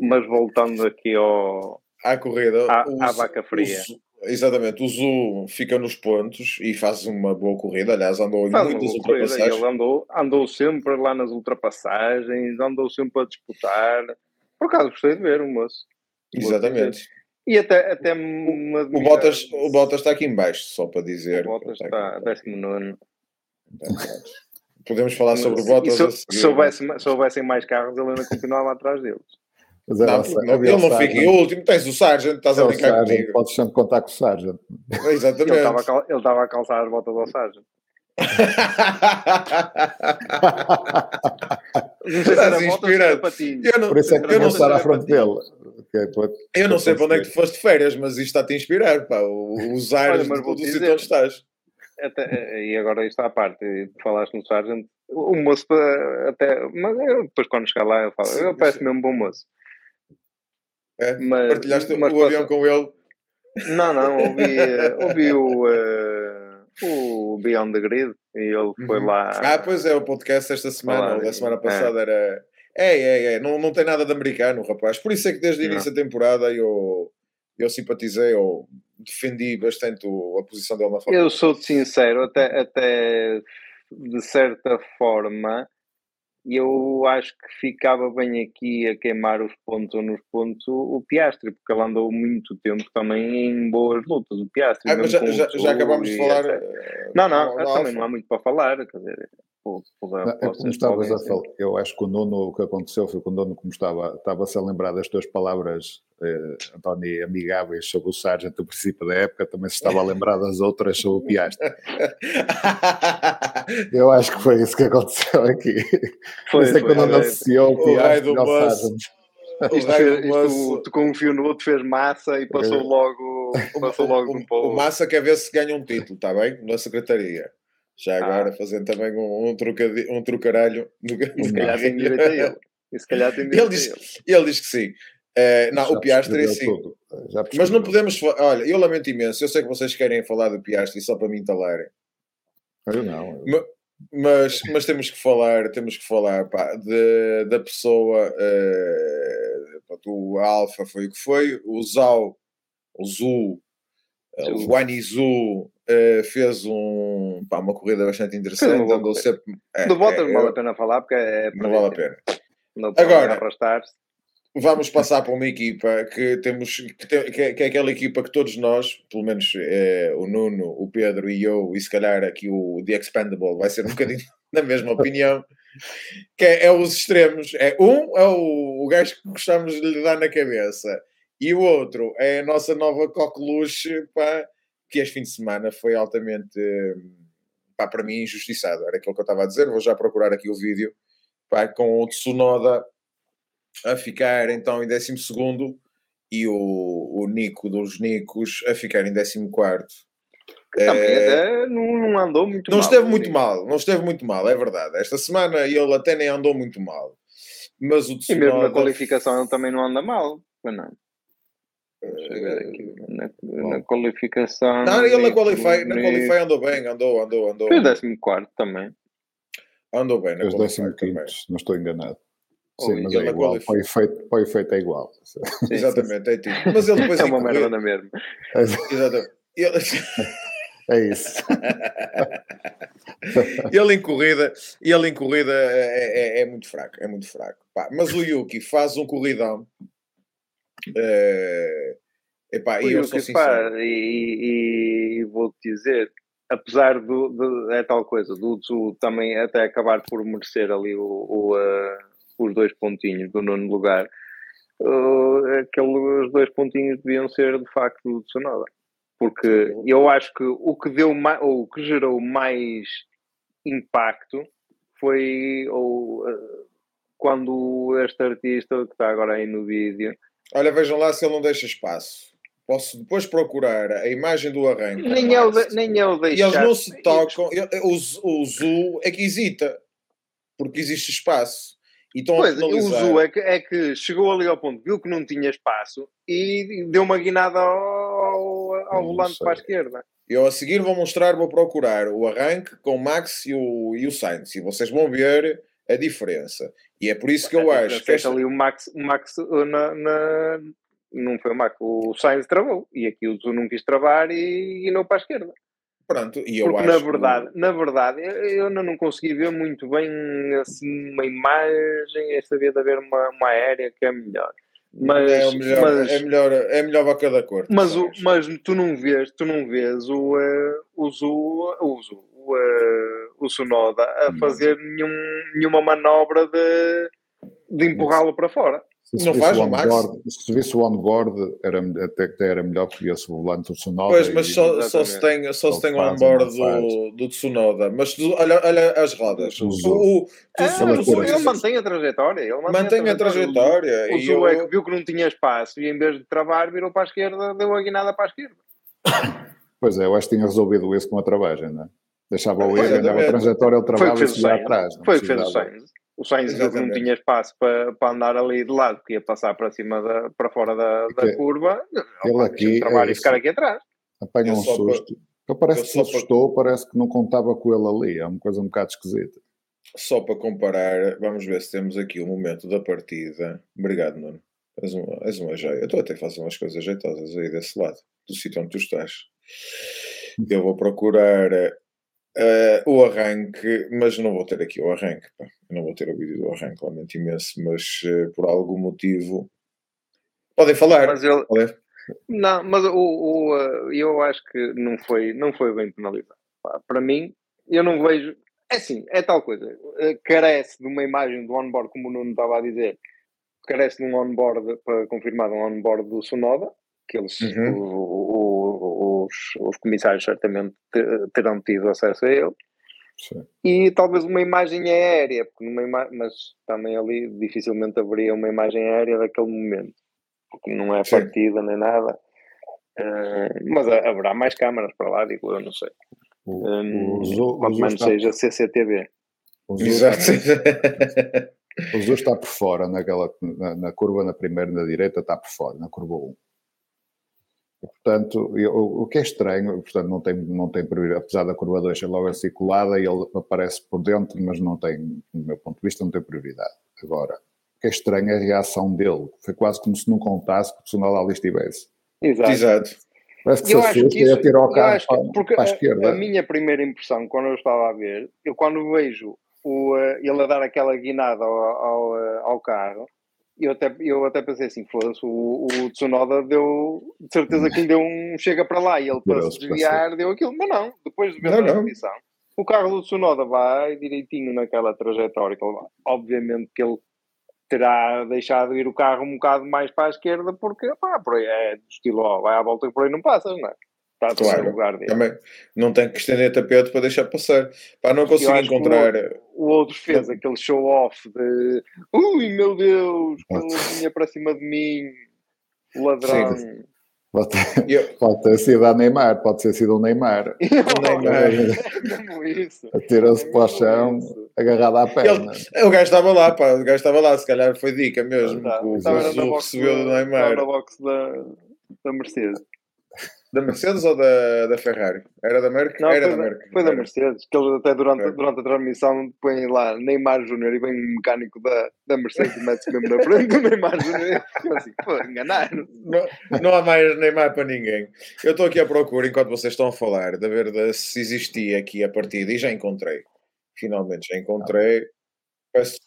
Mas voltando aqui ao... à corrida, à, o, à vaca fria. O, exatamente, o Zu fica nos pontos e faz uma boa corrida. Aliás, andou em muitas ultrapassagens. Ele andou, andou sempre lá nas ultrapassagens, andou sempre a disputar. Por acaso gostei de ver o moço. Exatamente. E até, até uma o, Bottas, o Bottas está aqui embaixo, só para dizer. O Bottas está a 19. Podemos falar sobre o Bottas. Se, se, se, houvesse, se houvessem mais carros, ele ainda continuava atrás deles. Mas não, não, ele não fica em último, tens o Sargent, estás é a brincar comigo. Podes sempre contar com o Sargent. Exatamente. Ele estava a calçar as botas ao Sargent. não sei se era inspirado. Eu não, Por isso é que eu não estar à frente dele. Eu não sei para onde é que tu foste de férias, mas isto está-te a inspirar, pá. Os ares de todo o sítio onde estás. Até, e agora isto à parte, falaste no Sargent, o moço até, mas eu, depois quando chegar lá eu falo, eu peço mesmo bom moço. É? Mas, Partilhaste mas o avião com ele? Não, não, ouvi, ouvi o, uh, o Beyond the Grid e ele foi uhum. lá. Ah, pois é, o podcast esta semana, ou da semana passada é. era é, é, é. Não, não tem nada de americano, rapaz. Por isso é que desde o início da temporada eu, eu simpatizei ou defendi bastante a posição dele na Fórmula Eu sou sincero, até, até de certa forma, eu acho que ficava bem aqui a queimar os pontos ou nos pontos o Piastri, porque ele andou muito tempo também em boas lutas. O Piastri. Ah, já, já, já acabamos de falar. Eh, não, não, também não há muito para falar. Quer dizer, é como estavas a falar, eu acho que o Nuno, o que aconteceu foi que o Nuno, como estava, estava-se a lembrar das tuas palavras, eh, António, amigáveis sobre o Sargent do princípio da época, também se estava a lembrar das outras sobre o Piastri. eu acho que foi isso que aconteceu aqui. Foi, isso é quando não associou o Piastri ao Sargent. Isto, fez, isto, tu com um fio no outro fez massa e passou logo, passou logo o, um pouco. O massa quer ver se ganha um título, está bem? Na secretaria. Já agora ah. fazendo também um, um, trocadilho, um trocaralho. No, se calhar tem direito a ele. E se calhar tem direito ele diz, ele. ele diz que sim. Uh, não, já o Piastri sim. Mas não podemos. Olha, eu lamento imenso. Eu sei que vocês querem falar do Piastri só para me entalarem. Eu não. Eu... Mas, mas temos que falar, temos que falar pá, de, da pessoa. Uh, o Alfa foi o que foi. O Zau, o Zul, o Guanizu uh, fez um, pá, uma corrida bastante interessante. Não, andou sempre, é, não é, vale a pena falar porque é. Não vale a pena. Não Agora, arrastar-se. Vamos passar para uma equipa que temos que, tem, que, é, que, é aquela equipa que todos nós, pelo menos é, o Nuno, o Pedro e eu, e se calhar aqui o The Expandable vai ser um bocadinho na mesma opinião, que é, é, os extremos. É, um é o, o gajo que gostamos de lhe dar na cabeça, e o outro é a nossa nova coqueluche, pá, que este fim de semana foi altamente, pá, para mim, injustiçado. Era aquilo que eu estava a dizer. Vou já procurar aqui o vídeo, pá, com o Tsunoda a ficar então em 12 e o, o Nico dos Nicos a ficar em 14. Também é, não, não andou muito não mal. Não esteve muito mal, não esteve muito mal, é verdade. Esta semana ele até nem andou muito mal. Mas o Tsunoda... E mesmo na qualificação ele também não anda mal, não. Aqui, na, na, qualificação. Não, ele na Qualify, na qualify andou bem, andou, andou, andou. Foi 14 também. Andou bem na Qualify. não estou enganado. Sim, mas é igual. Para, o efeito, para o efeito é igual. Sim, Exatamente, é tipo. Mas ele depois. É uma merda na mesmo. Exatamente. Ele... É isso. ele em corrida, ele em corrida é, é, é muito fraco, é muito fraco. Pá, mas o Yuki faz um corridão Uh, epá, e eu sou sincero. e, e vou-te dizer, apesar do, de, é tal coisa, do Tzu também até acabar por merecer ali o, o uh, os dois pontinhos do nono lugar, uh, aqueles dois pontinhos deviam ser de facto do Tsunoda. Porque eu acho que o que deu mais, o que gerou mais impacto foi ou, uh, quando este artista que está agora aí no vídeo Olha, vejam lá se ele não deixa espaço. Posso depois procurar a imagem do arranque. Nem é o, de, nem o deixar. E eles não se tocam. O, o é que hesita. Porque existe espaço. E estão pois, a. O Zul é que, é que chegou ali ao ponto, viu que não tinha espaço e deu uma guinada ao, ao volante para a esquerda. Eu a seguir vou mostrar, vou procurar o arranque com o Max e o, e o Sainz. E vocês vão ver a diferença. E é por isso que eu acho que. Esta... ali o Max, o Max uh, na, na, não foi o Max, o Sainz travou. E aqui o Zu não quis travar e guinou para a esquerda. Pronto, e eu Porque acho. Na verdade, que... na verdade, eu ainda não consegui ver muito bem assim, uma imagem. É saber de haver uma, uma aérea que é melhor. Mas, é, melhor, mas, é melhor, é melhor a cada cor. Mas, o, mas tu não vês, tu não vês o, uh, o Zu, o, Zu, o, uh, o Sonoda a fazer nenhum, nenhuma manobra de, de empurrá-lo para fora. Se não faz o Max? Se visse o on-board, era, até que era melhor porque esse volante do Tsunoda. Pois, mas só, só se tem, só se tem o on-board do, do Tsunoda. Mas tu, olha, olha as rodas. O, o, é, o, ele mantém a trajetória. Ele mantém, mantém a trajetória. O, o Zu é que viu que não tinha espaço e em vez de travar, virou para a esquerda, deu a guinada para a esquerda. Pois é, eu acho que tinha resolvido isso com a travagem, não é? Deixava o erro, ganhava a trajetória, ele travava e atrás. Foi o que fez o Sainz. O Sainz viu que não tinha espaço para, para andar ali de lado, que ia passar para cima, da, para fora da, da curva. Ele aqui... Trabalho é e ficar aqui atrás. Apanha um susto. Ele parece que se assustou, para... parece que não contava com ele ali. É uma coisa um bocado esquisita. Só para comparar, vamos ver se temos aqui o momento da partida. Obrigado, Nuno. És uma, és uma joia. Eu estou até a fazer umas coisas jeitosas aí desse lado, do sítio onde tu estás. Eu vou procurar Uh, o arranque, mas não vou ter aqui o arranque, pá. não vou ter o vídeo do arranque, lamento imenso, mas uh, por algum motivo podem falar. Mas ele... Podem... Não, mas o, o uh, eu acho que não foi, não foi bem penalizado. Pá, para mim, eu não vejo. é assim, é tal coisa. Eh, carece de uma imagem do onboard, como o Nuno estava a dizer, carece de um onboard para confirmar um onboard do Sonoda, que eles, uhum. o, o, os, os comissários certamente terão tido acesso a ele. Sim. E talvez uma imagem aérea, porque ima mas também ali dificilmente haveria uma imagem aérea daquele momento, porque não é Sim. partida nem nada. Uh, mas haverá mais câmaras para lá, digo eu, não sei. O, um, o quanto menos está... seja CCTV. Exato. o Zul está por fora naquela, na, na, curva na primeira na direita, está por fora, na curva 1. E, portanto, eu, o que é estranho, portanto, não tem, não tem apesar da curva 2 ser logo articulada, ele aparece por dentro, mas não tem, do meu ponto de vista, não tem prioridade. Agora, o que é estranho é a reação dele. Foi quase como se não contasse que o Tsunoda ali estivesse. Exato. Exato. Parece que eu se acho que isso, tirar o carro para, porque para a, esquerda. A minha primeira impressão, quando eu estava a ver, eu quando vejo o, uh, ele a dar aquela guinada ao, ao, uh, ao carro, eu até, eu até pensei assim, foda-se, o, o Tsunoda deu, de certeza que lhe deu um chega para lá e ele para se desviar deu aquilo, mas não, depois de ver a repetição, o carro do Tsunoda vai direitinho naquela trajetória, obviamente que ele terá deixado ir o carro um bocado mais para a esquerda porque pá, por aí é do estilo, ó, vai à volta e por aí não passas, não é? Está claro, no lugar dele. Também não tem que estender tapete para deixar passar. Para não conseguir encontrar. O, o, outro fez aquele show off de ui meu Deus, quando vinha para cima de mim, o ladrão. Sim. Pode eu... pode ter sido a Neymar, pode ter sido o Neymar. o Neymar. Atira-se para o chão, agarrado à perna. Ele, o gajo estava lá, pá, o gajo estava lá, se calhar foi dica mesmo. Tá, o estava na recebeu do Neymar. Estava na box da, da Mercedes. Da Mercedes ou da, da Ferrari? Era da Merck? Não, Era da, da Merck. Foi da Mercedes, que eles até durante, é. durante a transmissão põem lá Neymar Júnior e vem um mecânico da, da Mercedes e mete-se mesmo na frente do Neymar Júnior. Eu assim, pô, enganaram. Não, não há mais Neymar para ninguém. Eu estou aqui à procura, enquanto vocês estão a falar, de ver de, se existia aqui a partida e já encontrei. Finalmente já encontrei. Peço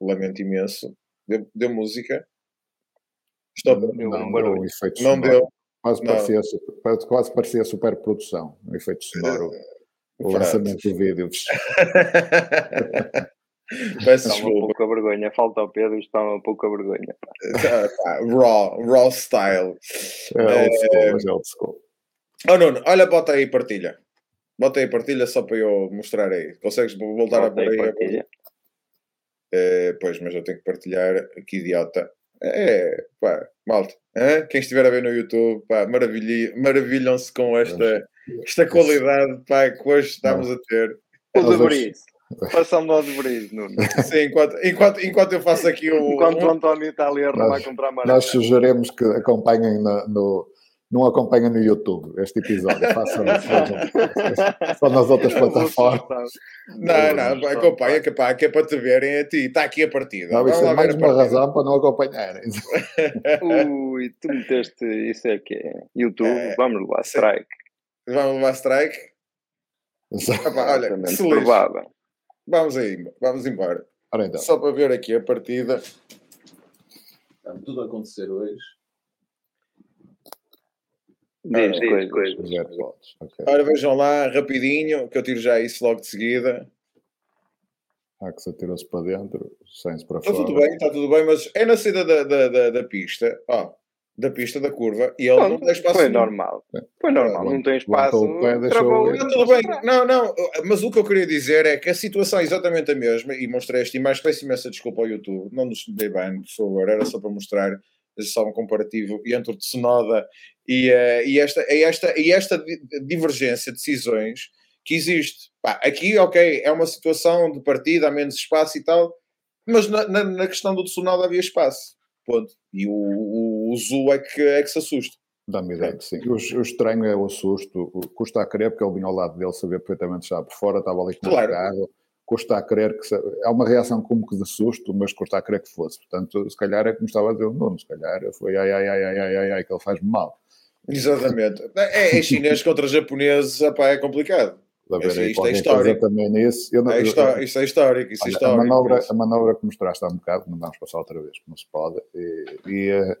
lamento imenso. Deu, deu música. Estou... Não, não, não, não deu. Quase parecia, quase parecia superprodução, um efeito sonoro. o lançamento do vídeo. Peço está uma pouca vergonha, falta ao Pedro, está uma pouca vergonha. raw, raw style. É old school, é old school. Oh Nuno, olha, bota aí partilha. Bota aí partilha só para eu mostrar aí. Consegues voltar bota a pôr aí? Partilha. É, pois, mas eu tenho que partilhar. Que idiota. É, pá, malta. Hã? Quem estiver a ver no YouTube, pá, maravilham-se com esta, esta qualidade pá, que hoje estamos a ter. O de Brice. Passando ao de Brice, Nuno. Sim, enquanto, enquanto, enquanto eu faço aqui o. Enquanto o António está ali a remar contra a maré. Nós sugerimos que acompanhem no, no não acompanha no YouTube este episódio, faça só nas outras plataformas. Não, não, acompanha, que, pá, que é para te verem a ti, está aqui a partida. Não, isso é mais uma razão para não acompanharem. Ui, tu meteste, isso é que é YouTube, é, vamos levar strike. Vamos levar strike? Ah, olha, provável. Vamos aí, vamos embora. Então. Só para ver aqui a partida. Está tudo a acontecer hoje. Diz, diz, coisas. Okay. Ora, vejam lá, rapidinho, que eu tiro já isso logo de seguida. Ah, que se atirou-se para dentro, sem-se para fora. Está tudo bem, está tudo bem, mas é na saída da, da, da, da pista, ó, da pista da curva, e ele não, não tem espaço. Foi normal. Foi normal, não tem espaço. Travou, não, tudo bem. Não, não, mas o que eu queria dizer é que a situação é exatamente a mesma, e mostrei esta imagem, peço imensa desculpa ao YouTube, não nos dei bem, por favor, era só para mostrar só um comparativo entre o Tsunoda e, uh, e, esta, e, esta, e esta divergência de decisões que existe. Pá, aqui, ok, é uma situação de partida, há menos espaço e tal, mas na, na, na questão do Tsunoda havia espaço. Ponto. E o, o, o Zu é que, é que se assusta. Dá-me ideia que sim. O, o, estranho é o susto. Custa a crer, porque ele vinha ao lado dele, sabia perfeitamente já por fora, estava ali com claro. o carro custa a crer que. É uma reação como que de susto, mas custa a crer que fosse. Portanto, se calhar é como estava a dizer o Nuno, se calhar foi ai, ai, ai, ai, ai, ai, ai, que ele faz mal. Exatamente. É, é chinês contra japonês, é complicado. A ver, é, isto é histórico. Também nisso. Eu não, é isto é histórico. Isso é olha, é histórico. A manobra, a manobra que mostraste há um bocado, não vamos passar outra vez, não se pode. E, e uh,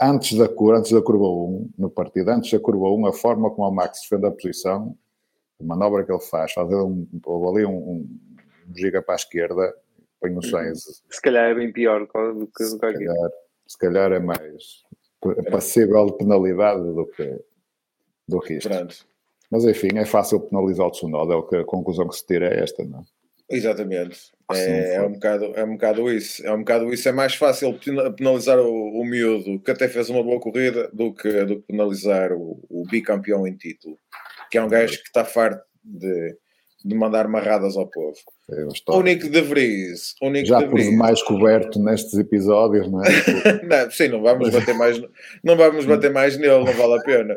antes da curva, antes da curva 1, no partido, antes da curva 1, a forma como o Max defende a posição a manobra que ele faz, fazer um, ali um, um, giga para a esquerda, põe o Sainz. Se calhar é bem pior do que calhar, se calhar é mais passível de penalidade do que, do que isto. Pronto. Mas enfim, é fácil penalizar o Tsunoda, é o que a conclusão que se tira é esta, não é? Exatamente. É, é, um bocado, é um bocado isso. É um bocado isso. É mais fácil penalizar o, o miúdo que até fez uma boa corrida do que, do que penalizar o, o bicampeão em título, que é um gajo que está farto de, de mandar marradas ao povo. É, o Nick de Vries. O Nick Já de Vries. por mais coberto nestes episódios, não é? não, sim, não vamos bater mais, não vamos bater mais nele, não vale a pena.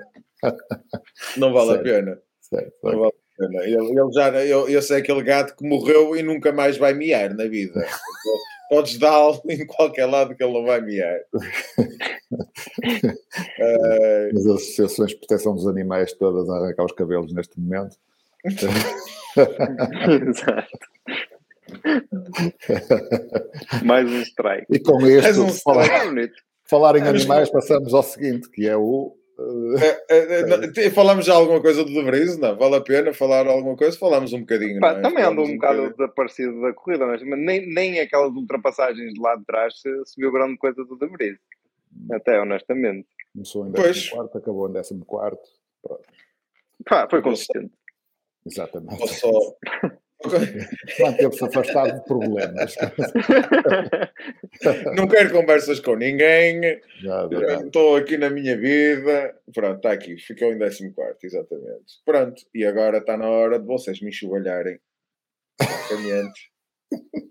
Não vale certo. a pena. Certo. Não vale ele, ele já, eu, sei aquele gato que morreu e nunca mais vai miar na vida. Podes dá-lo em qualquer lado que ele não vai miar. As associações de proteção dos animais todas a arrancar os cabelos neste momento. Exato. Mais um strike. E com este, um falar, falar em animais, passamos ao seguinte, que é o é, é, é, falamos já alguma coisa do De Vries, não? Vale a pena falar alguma coisa? Falamos um bocadinho. Pá, é? Também andou um, um bocado desaparecido da corrida, mas nem, nem aquelas ultrapassagens de lá de trás se, se viu grande coisa do De Vries. Até honestamente. Começou em 14, acabou em 14. Pá, foi consistente. Exatamente. Só, Manteve-se afastado de problemas. Não quero conversas com ninguém. Estou aqui na minha vida. Pronto, está aqui. Ficou em 14, exatamente. Pronto, e agora está na hora de vocês me enxovalharem.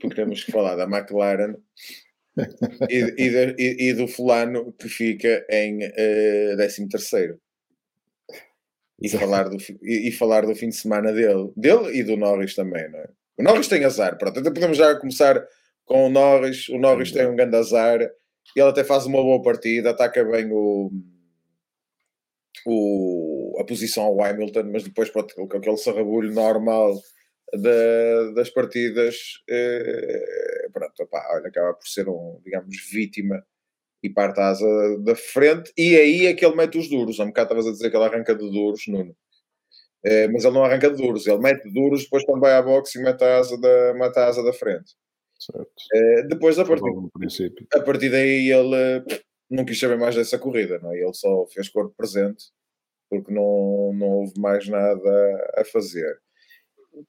Porque temos que falar da McLaren e, e, e, e do fulano que fica em uh, eh, 13 e falar, do, e, e, falar do fim de semana dele, dele e do Norris também, não é? O Norris tem azar, pronto, até podemos já começar com o Norris. O Norris tem um grande azar, ele até faz uma boa partida, ataca bem o, o, a posição ao Hamilton, mas depois pronto, com aquele sarrabulho normal das partidas, eh, pronto, olha, acaba por ser um, digamos, vítima e parte a asa da frente, e aí é que ele mete os duros. Há um bocado estavas a dizer que ele arranca de duros, Nuno. É, mas ele não arranca de duros, ele mete duros depois quando vai à boxe e mete a asa da, mete a asa da frente. É, depois, a partir, a partir daí, ele não quis saber mais dessa corrida, não é? ele só fez corpo presente porque não, não houve mais nada a fazer.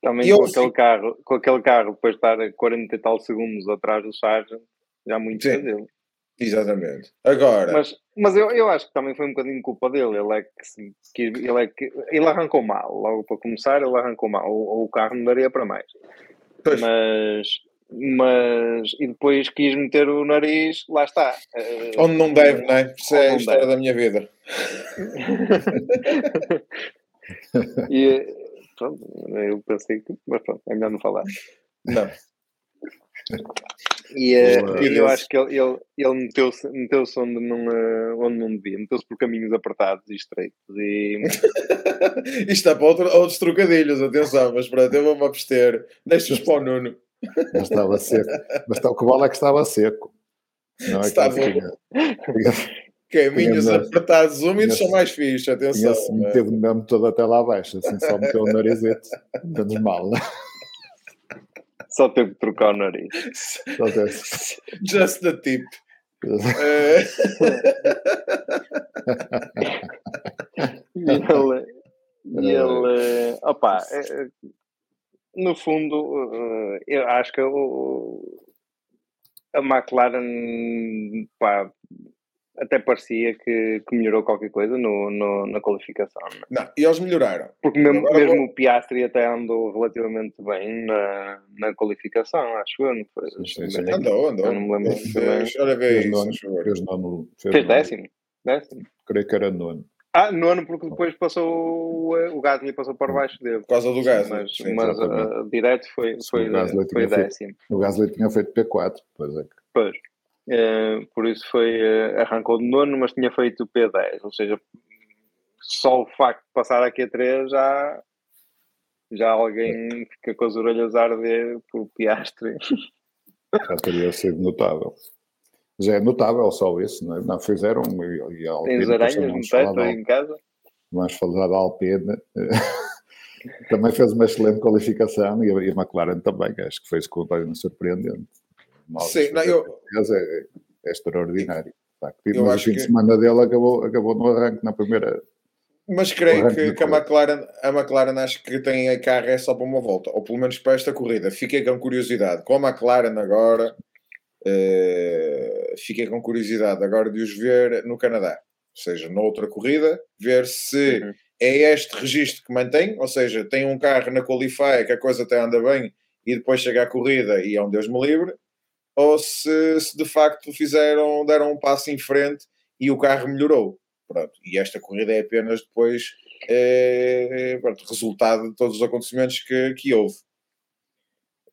Também e com, aquele carro, com aquele carro, depois de estar a 40 e tal segundos atrás do Sargent, já muito Sim. dele. Exatamente. Agora. Mas, mas eu, eu acho que também foi um bocadinho culpa dele. Ele é que, que ele, é que ele arrancou mal. Logo para começar, ele arrancou mal. O, o carro não daria para mais. Pois. Mas, mas. E depois quis meter o nariz, lá está. Eh, Onde não deve, não é? Isso é a história deve. da minha vida. e pronto, eu pensei que. Mas pronto, é melhor não falar. Não. E uh, eu acho que ele, ele, ele meteu-se meteu onde, não, uh, onde não devia, meteu-se por caminhos apertados e estreitos. E... Isto está para outro, outros trocadilhos, atenção, mas pronto, eu vou-me abster. Deixa-os para o Nuno. Mas estava seco. Mas o que vale é que estava seco. Não é estava. Caminhos apertados, úmidos são mais fixos, atenção. Tinha-se metido mesmo todo até lá abaixo, assim só meteu o narizete. Menos mal, não é? Só teve que trocar o nariz. Just the tip. e ele, e ele opa, é, no fundo, eh, eu acho que o, a McLaren pá, até parecia que, que, melhorou qualquer coisa no, no na qualificação. Não, é? e eles melhoraram. Porque mesmo, mesmo vou... o Piastri até andou relativamente bem na, na qualificação, acho eu. Não foi, sim, sim, sim. Andou, andou. Eu não me lembro fez, Olha, vê isso. Fez, nono, fez, fez décimo? décimo? Creio que era nono. Ah, nono, porque depois passou o Gasly passou para baixo dele. Por causa do Gasly. Mas, sim, mas uh, direto foi, foi, foi décimo. o Gasly tinha feito P4, pois é. Pois. Uh, por isso foi uh, arrancou de nono, mas tinha feito P10, ou seja, só o facto de passar aqui a 3 já, já alguém fica com as orelhas a arder por Piastre. Já teria sido notável. Já é notável só isso, não é? Não fizeram. E, e Alpine, Tens aranhas no teto em casa? Vamos falar da Alpine. também fez uma excelente qualificação e a, a McLaren também, acho que fez completamente surpreendente. Sim, não, eu... é, é extraordinário. Eu Mas o fim que... de semana dele acabou, acabou no arranque na primeira. Mas creio que, que a, McLaren, a McLaren acho que tem a carro é só para uma volta, ou pelo menos para esta corrida. Fiquei com curiosidade. Com a McLaren agora, uh, fiquei com curiosidade agora de os ver no Canadá. Ou seja, noutra corrida, ver se uhum. é este registro que mantém, ou seja, tem um carro na Qualify que a coisa até anda bem e depois chega à corrida e é um Deus me livre, ou se, se, de facto fizeram, deram um passo em frente e o carro melhorou. Pronto. E esta corrida é apenas depois é, pronto, resultado de todos os acontecimentos que, que houve.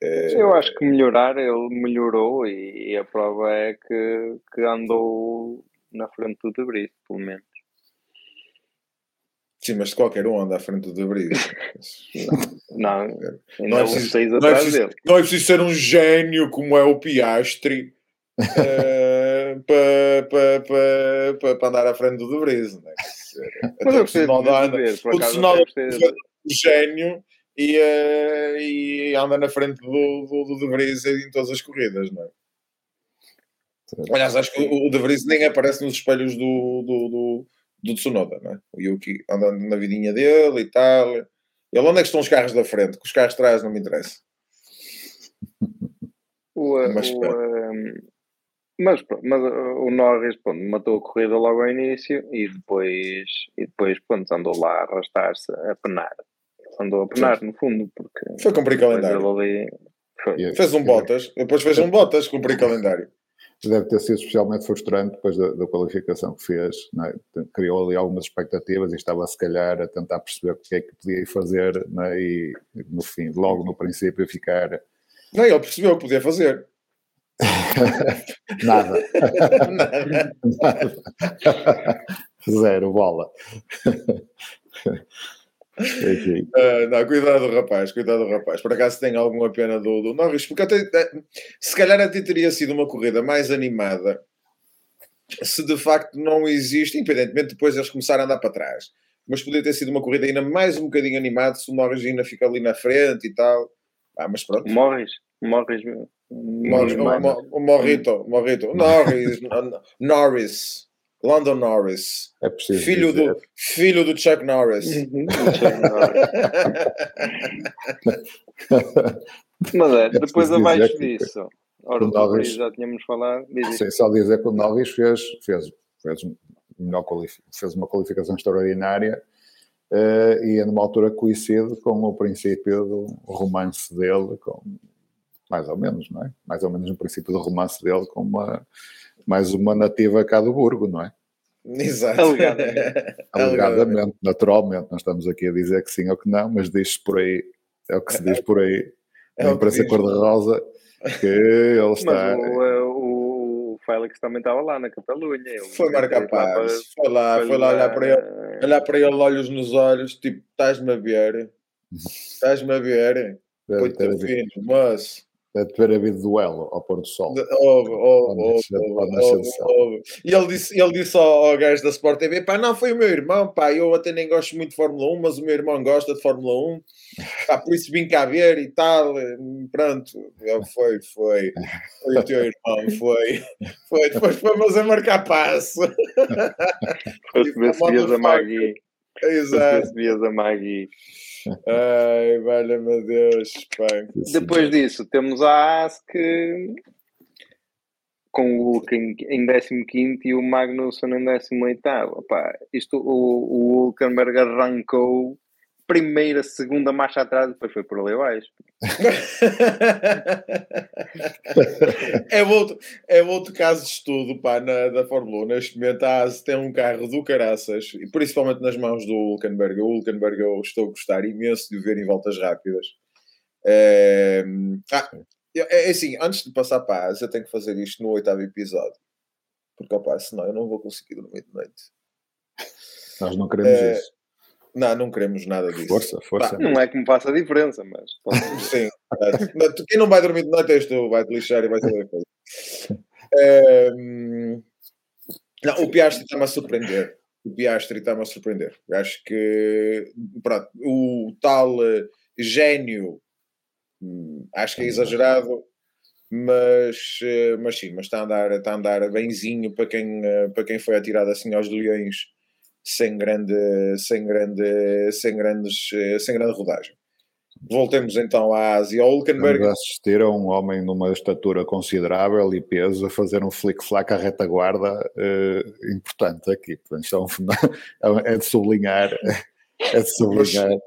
Eu acho que melhorar, ele melhorou e, a prova é que, que andou na frente do Debris, pelo menos. Sim, mas qualquer um anda à frente do Debris. não, não, não, é preciso, não, é preciso, não é preciso ser um gênio como é o Piastri uh, para pa, pa, pa, andar à frente do Debris. Né? Mas eu por acaso, o um gênio e, uh, e anda na frente do, do, do Debris em todas as corridas, não é? Aliás, acho que o De Vries nem aparece nos espelhos do, do, do, do Tsunoda, não é? O Yuki andando na vidinha dele e tal. Ele, onde é que estão os carros da frente? Que os carros de trás não me interessa. O, eh, mas, o, um, mas, mas o Norris pronto, matou a corrida logo ao início e depois, e depois pronto, andou lá a arrastar-se, a penar. Andou a penar, no fundo, porque. Foi cumprir calendário. Ali, foi. Fez um Bottas, depois fez um Bottas cumprir calendário deve ter sido especialmente frustrante depois da, da qualificação que fez. É? Criou ali algumas expectativas e estava, se calhar, a tentar perceber o que é que podia fazer é? e, no fim, logo no princípio, ficar. Não, ele percebeu o que podia fazer. Nada. Nada. Nada. Zero bola. Uh, não, cuidado, rapaz, cuidado, rapaz. Por acaso tem alguma pena do, do Norris, porque até, eh, se calhar até teria sido uma corrida mais animada se de facto não existe, independentemente depois eles começarem a andar para trás. Mas poderia ter sido uma corrida ainda mais um bocadinho animada se o Norris ainda fica ali na frente e tal. Ah, mas pronto. Morris, Morris, Morris, o Morrito, Morrito, Norris, Norris. London Norris. É preciso filho, do, filho do Chuck Norris. Uhum, Mas é, depois abaixo disso. Ora, o Norris, já tínhamos falado. Sim, só dizer que o Norris fez, fez, fez, melhor fez uma qualificação extraordinária uh, e é numa altura coincide com o princípio do romance dele, com, mais ou menos, não é? Mais ou menos no princípio do romance dele com uma mais uma nativa cá do Burgo, não é? Exato. Alegadamente. Alegadamente, naturalmente. Não estamos aqui a dizer que sim ou que não, mas diz por aí, é o que se diz por aí, é na imprensa cor-de-rosa, que ele está... Mas o, eh, o, Félix também estava lá na Catalunha. Foi marcar paz, foi lá, foi lá olhar para ele, olhar para ele, olhos nos olhos, tipo, estás-me a ver? Estás-me a ver? Muito fino, mas Ter havido duelo ao pôr do sol. Houve, houve, houve. E ele disse, ele disse ao, ao gajo da Sport TV: pá, não, foi o meu irmão, pá, eu até nem gosto muito de Fórmula 1, mas o meu irmão gosta de Fórmula 1, pá, por isso vim cá ver e tal. Pronto, foi, foi. Foi o teu irmão, foi. Foi, depois fomos a marcar passo. Se vias a Maggie. Exato. Se a Maggie. Ai, valha meu Deus. Pai. Depois disso, temos a AS que com o Hulk em, em 15 e o Magnusson em 18. Opa, isto, o, o Hulkenberg arrancou primeira, segunda marcha atrás, depois foi por ali abaixo. é, outro, é outro caso de estudo pá, na, da Fórmula 1. Neste momento a ASE tem um carro do caraças, e principalmente nas mãos do Hulkenberg. O Hulkenberg eu estou a gostar imenso de o ver em voltas rápidas. É, ah, é, é assim, antes de passar para a ASE, eu tenho que fazer isto no oitavo episódio. Porque, opa, senão eu não vou conseguir dormir de noite. Nós não queremos é, isso. Não, não queremos nada disso. Força, força. Pá, não é que me faça a diferença, mas. Sim. Quem não vai dormir de noite és tu, vai-te lixar e vai saber coisa. É... Não, o Piastri está-me a surpreender. o Piastri está-me a surpreender. Eu acho que pronto, o tal eh, gênio hum, acho que é exagerado, mas, eh, mas sim, mas está a andar, está a andar benzinho para quem, eh, para quem foi atirado assim aos leões sem grande, sem grande, sem grandes, sem grande rodagem. Voltemos então à Ásia. O Hulkenberg. Assistir a um homem numa estatura considerável e peso a fazer um flick-flack à retaguarda uh, importante aqui. Portanto, é, é de sublinhar. É de.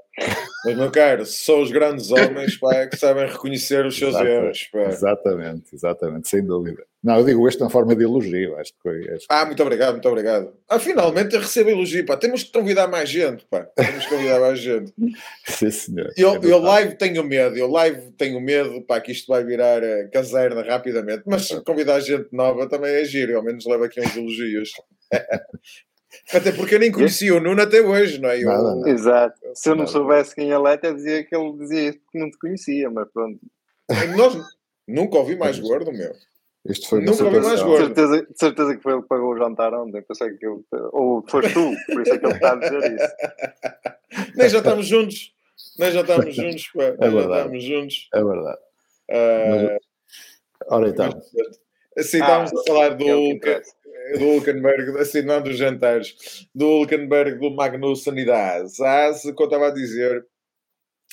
Mas, meu caro, são os grandes homens pá, que sabem reconhecer os seus erros. Pá. Exatamente, exatamente, sem dúvida. Não, eu digo isto na forma de elogio. Acho que foi, acho Ah, muito obrigado, muito obrigado. Ah, finalmente eu recebo elogio. Pá. Temos que convidar mais gente. Pá. Temos que convidar mais gente. Sim, senhor. Eu, é eu live tenho medo. Eu live tenho medo pá, que isto vai virar uh, caserna rapidamente. Mas convidar gente nova também é giro. Ao menos leva aqui uns elogios. Até porque eu nem conhecia o Nuno até hoje, não é? Eu. Exato. Se eu não soubesse quem ele é, até dizia que ele dizia que não te conhecia, mas pronto. Nós nunca ouvi mais gordo, meu. Isto foi Nunca ouvi mais gordo. De certeza, de certeza que foi ele que pagou o jantar ontem. Pensei que eu, ou foste tu, por isso é que ele está a dizer isso. Nem já estamos juntos. Nem já estamos juntos. Pá. É verdade. Já estamos juntos. É verdade. Uh, Mas, ora então. Assim, estávamos ah, a falar do, é do Hulkenberg, assim, não dos jantares, do Hulkenberg, do Magnussen e da Haas. A Haas, eu estava a dizer,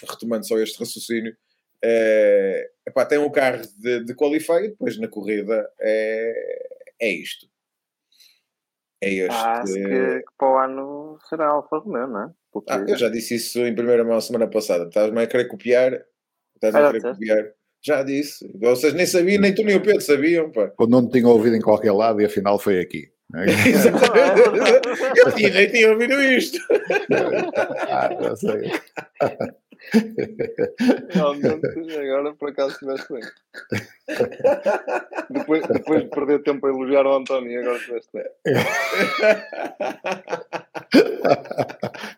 retomando só este raciocínio, é, epá, tem um carro de, de qualify e depois na corrida é, é isto. É este. Ah, que, que para o ano será Alfa Romeo, não é? Porque... Ah, eu já disse isso em primeira mão semana passada. Estás-me a querer copiar? Estás a querer copiar? Já disse. Vocês nem sabiam, nem tu nem o Pedro sabiam. Pá. Quando não tinha ouvido em qualquer lado e afinal foi aqui. eu tinha, nem tinha ouvido isto. ah, eu sei. agora por acaso estiveste bem. Depois, depois de perder tempo a elogiar o António, agora estiveste bem.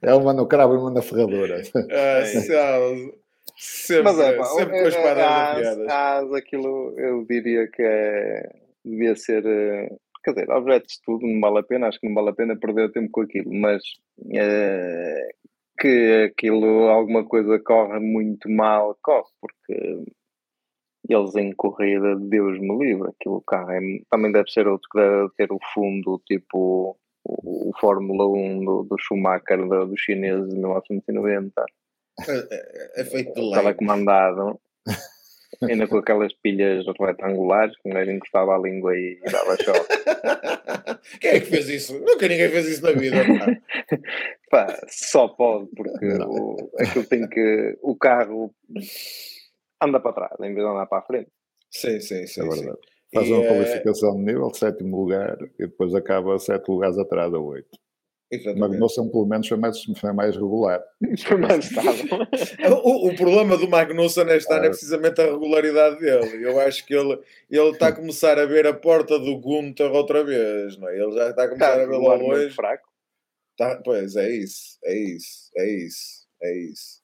É uma no cravo e uma na ferradura. Ah, Sempre, Mas é, pá, sempre com as é, paradas é, piadas. As, aquilo eu diria que é, devia ser. Eh, quer dizer, objeto de estudo não vale a pena, acho que não vale a pena perder tempo com aquilo, mas é, que aquilo, alguma coisa corre muito mal, corre, porque eles em corrida, Deus me livre, aquilo carro é, também deve ser outro que deve ter o fundo, tipo o, o Fórmula 1 do, do Schumacher, do, dos chineses de 1990 é, é feito de lei. Telecomandado. Ainda com aquelas pilhas retangulares que um gajo encostava a língua e dava choque. Quem é que fez isso? Nunca ninguém fez isso na vida. Pá, só pode, porque o, aquilo tem que. O carro anda para trás em vez de andar para a frente. Sim, sim, sim. É verdade. Sim. Faz uma é qualificação de nível, sétimo lugar, e depois acaba sete lugares atrás a oito. Exatamente. Magnussen, pelo menos, foi mais, foi mais regular. Foi mais estável. o, o, problema do Magnussen neste ano é precisamente a regularidade dele. Eu acho que ele, ele está a começar a ver a porta do Gunther outra vez, não é? Ele já está a começar está a ver lá longe. Fraco. Tá, pois, é isso, é isso, é isso, é isso.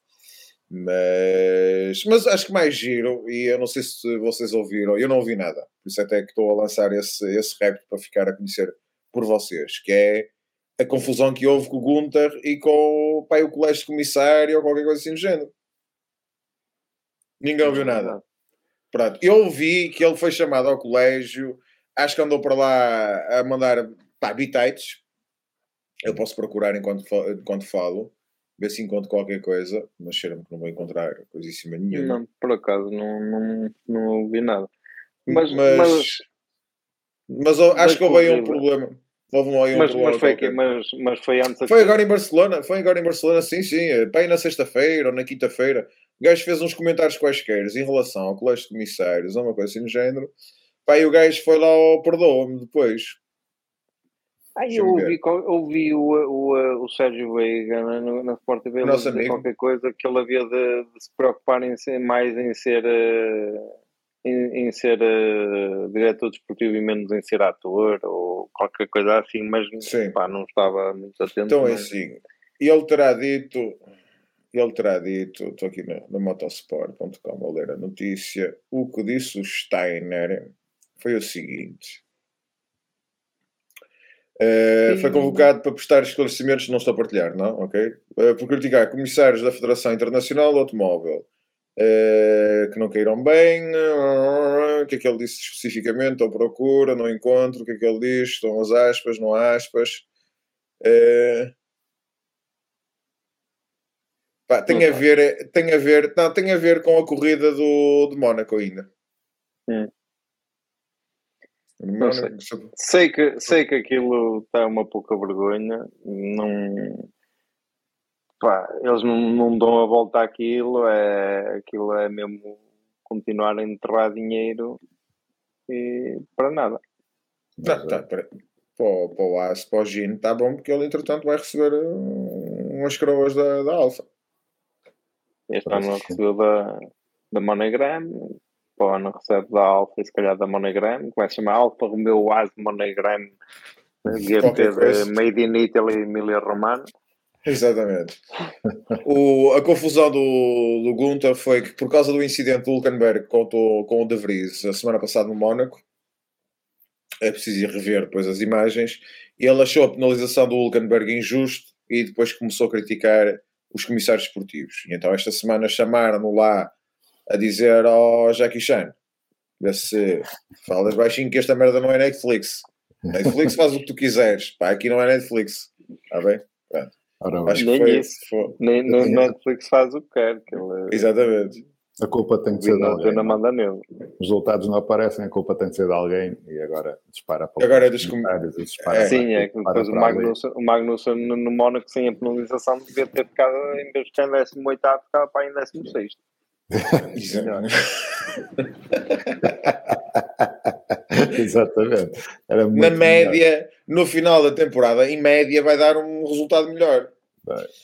Mas, mas acho que mais giro, e eu não sei se vocês ouviram, eu não ouvi nada, por isso até que estou a lançar esse, esse rap para ficar a conhecer por vocês, que é a confusão que houve com o Gunter e com pai, o colégio de comissário ou qualquer coisa assim do género. Ninguém ouviu nada. Pronto, eu ouvi que ele foi chamado ao colégio, acho que andou para lá a mandar pá, bitites. Eu posso procurar enquanto, enquanto falo, ver se encontro qualquer coisa, mas cheira-me que não vou encontrar coisíssima nenhuma. Não, por acaso não, não, não ouvi nada. Mas, mas, mas, mas acho que houve aí um problema. Houve um, mas, mas, foi aqui, mas, mas foi antes. Foi agora em Barcelona, foi agora em Barcelona, sim, sim. Bem na sexta-feira ou na quinta-feira. O gajo fez uns comentários quaisquer em relação ao colégio de comissários ou uma coisa assim do género. E o gajo foi lá ao perdoa-me depois. Ah, eu ouvi, ouvi o, o, o Sérgio Veiga na, na Sport TV dizer qualquer coisa que ele havia de, de se preocupar em ser, mais em ser. Uh em, em ser uh, diretor desportivo e menos em ser ator ou qualquer coisa assim, mas pá, não estava muito atento. Então é assim, ele terá dito, ele terá dito, estou aqui no, no motosport.com a ler a notícia, o que disse o Steiner foi o seguinte. Uh, foi convocado para prestar esclarecimentos, não estou a partilhar, não? Ok? Uh, por criticar comissários da Federação Internacional do Automóvel que não caíram bem. o que é que ele disse especificamente? Estou procura, não encontro. O que é que ele diz? Estão as aspas, não aspas. Pá, tem a ver, tem a ver, não, tem a ver com a corrida do, de Mónaco ainda. Hum. Não sei. sei. que, sei que aquilo está uma pouca vergonha. Não, pá, eles não, não dão a volta àquilo. É, aquilo é mesmo continuar a enterrar dinheiro e para nada. Tá, tá, para, para, para o As, para o Gino, está bom porque ele entretanto vai receber umas coroas da, da Alfa. Este ano recebeu da, da MoneyGram, para o ano recebe da Alfa e se calhar da MoneyGram, começa a chamar Alfa Romeo AS MoneyGram GP de Made in Italy Emilia Romana. Exatamente. O, a confusão do, do Gunter foi que, por causa do incidente do Hulkenberg com, com o De Vries a semana passada no Mónaco, é preciso ir rever depois as imagens. Ele achou a penalização do Hulkenberg injusto e depois começou a criticar os comissários esportivos. E então esta semana chamaram-no lá a dizer ao Jackie Chan, vê se falas baixinho que esta merda não é Netflix. Netflix faz o que tu quiseres, pá, aqui não é Netflix. Está bem? Pronto. Acho nem que foi, isso. Foi... Nem, nem Netflix faz o que quer. Que ele... Exatamente. A culpa tem que ser de alguém. Não manda nele. Os resultados não aparecem, a culpa tem que ser de alguém e agora dispara para agora dos comentários. Dispara é. Sim, é que depois o Magnussen, o no Mónaco sem a penalização devia ter ficado em vez de estar em 18 ficava para em 16. Exatamente. Na média, melhor. no final da temporada, em média, vai dar um resultado melhor.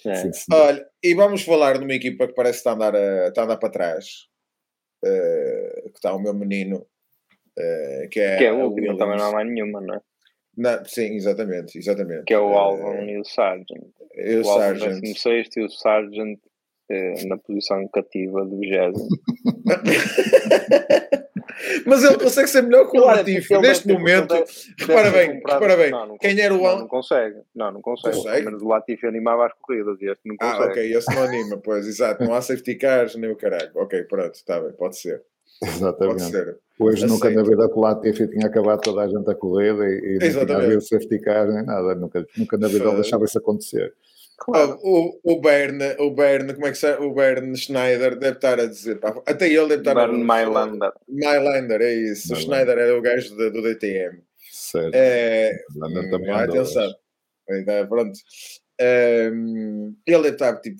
É. Sim, sim. Olha, e vamos falar de uma equipa que parece estar a andar, a, está a andar para trás. Uh, que está o meu menino. Uh, que é, que é o último, também não há mais nenhuma, não é? Não, sim, exatamente, exatamente. Que é o Alvin uh, e o Sargent. E o, o Sargent. 16 e o Sargent na posição cativa do 20. Mas ele consegue ser melhor que o Latifi. Neste momento, deve, repara bem, repara bem. Não, não quem era o não, não consegue. Não, não consegue. consegue? Pelo menos o Latifi animava as corridas e este não ah, consegue. Ah, ok, esse não anima, pois, exato. Não há safety cars nem o caralho. Ok, pronto, está bem, pode ser. Exatamente. Pode ser. Hoje nunca na vida que o Latifi tinha acabado toda a gente a corrida e, e não tinha havido safety cars nem nada. Nunca, nunca na vida ele deixava isso acontecer. Claro. o, o Bern, o Bern, como é que se O Bern Schneider deve estar a dizer, pá, até ele deve estar Bern a Mylander. Mylander, é isso. O Schneider era o gajo do, do DTM. Certo. É, também hum, atenção. É, pronto. Um, ele deve estar tipo,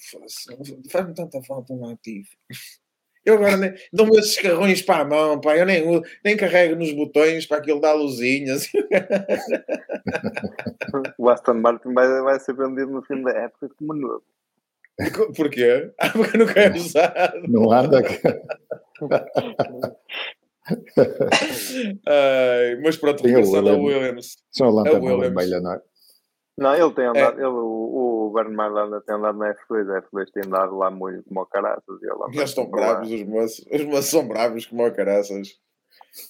faz-me tanta falta um ativo. Eu agora nem, dou-me esses carrões para a mão, pá, eu nem, nem carrego nos botões para aquilo dar luzinhas. o Aston Martin vai, vai ser vendido no fim da época como novo. Porquê? Ah, porque nunca é usado. Não anda. Ai, mas pronto, regressando ao Williams. Só a lanterna vermelha, não é? Não, ele tem andado, é. ele, o, o Bernd Mailanda tem andado na F2, a F2 tem andado lá muito como o caraças. E ele Eles estão bravos, os moços, os moços são bravos como o caraças.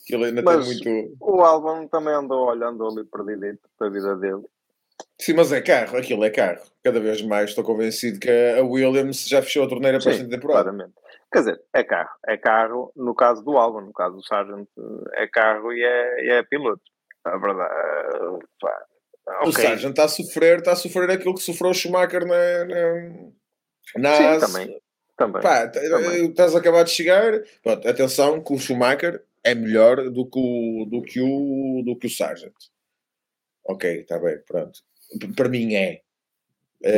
Ele ainda mas tem muito. O álbum também andou olhando ali perdido para a vida dele. Sim, mas é carro, aquilo é carro. Cada vez mais estou convencido que a Williams já fechou a torneira para esta temporada. Claramente. Quer dizer, é carro. É carro no caso do álbum, no caso do Sargent, é carro e é, e é piloto. A verdade, pá, Okay. O Sargent está a sofrer, está a sofrer aquilo que sofreu o Schumacher na, na, na Sim, também. Também. Pá, também. Estás a acabar de chegar. Pronto, atenção que o Schumacher é melhor do que o, do que o, do que o Sargent. Ok, está bem, pronto. Para mim é.